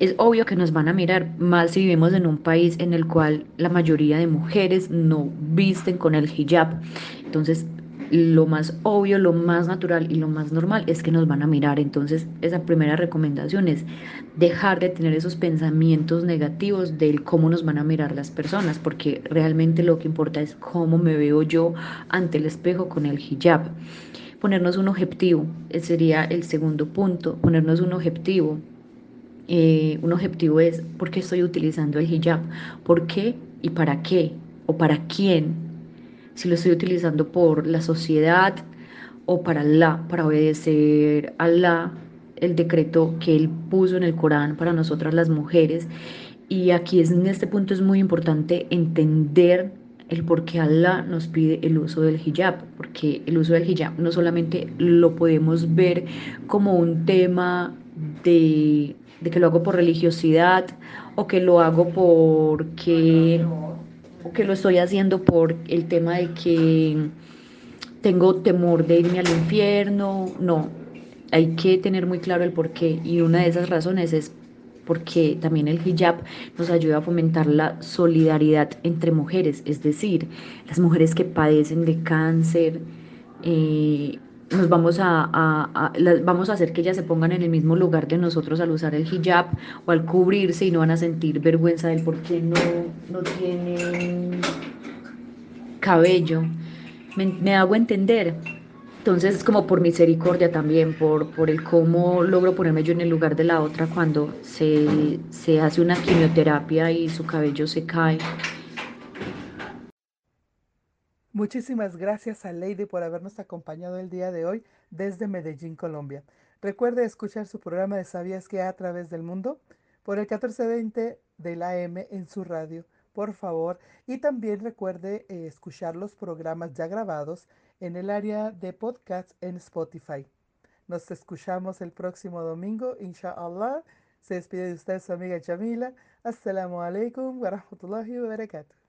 Es obvio que nos van a mirar más si vivimos en un país en el cual la mayoría de mujeres no visten con el hijab. Entonces, lo más obvio, lo más natural y lo más normal es que nos van a mirar. Entonces, esa primera recomendación es dejar de tener esos pensamientos negativos del cómo nos van a mirar las personas, porque realmente lo que importa es cómo me veo yo ante el espejo con el hijab. Ponernos un objetivo, ese sería el segundo punto, ponernos un objetivo. Eh, un objetivo es por qué estoy utilizando el hijab, por qué y para qué o para quién si lo estoy utilizando por la sociedad o para Allah, para obedecer a Allah, el decreto que Él puso en el Corán para nosotras las mujeres. Y aquí es, en este punto es muy importante entender el por qué Allah nos pide el uso del hijab, porque el uso del hijab no solamente lo podemos ver como un tema de, de que lo hago por religiosidad o que lo hago porque que lo estoy haciendo por el tema de que tengo temor de irme al infierno, no, hay que tener muy claro el por qué. Y una de esas razones es porque también el hijab nos ayuda a fomentar la solidaridad entre mujeres, es decir, las mujeres que padecen de cáncer, eh, nos vamos a, vamos a hacer que ellas se pongan en el mismo lugar de nosotros al usar el hijab o al cubrirse y no van a sentir vergüenza del por qué no, no tienen cabello. Me, hago entender. Entonces es como por misericordia también, por, por el cómo logro ponerme yo en el lugar de la otra cuando se, se hace una quimioterapia y su cabello se cae. Muchísimas gracias a Lady por habernos acompañado el día de hoy desde Medellín, Colombia. Recuerde escuchar su programa de Sabías que a través del mundo por el 1420 de la AM en su radio, por favor. Y también recuerde eh, escuchar los programas ya grabados en el área de podcast en Spotify. Nos escuchamos el próximo domingo, inshallah. Se despide de usted su amiga Jamila. Assalamu alaikum wa rahmatullahi wa barakatuh.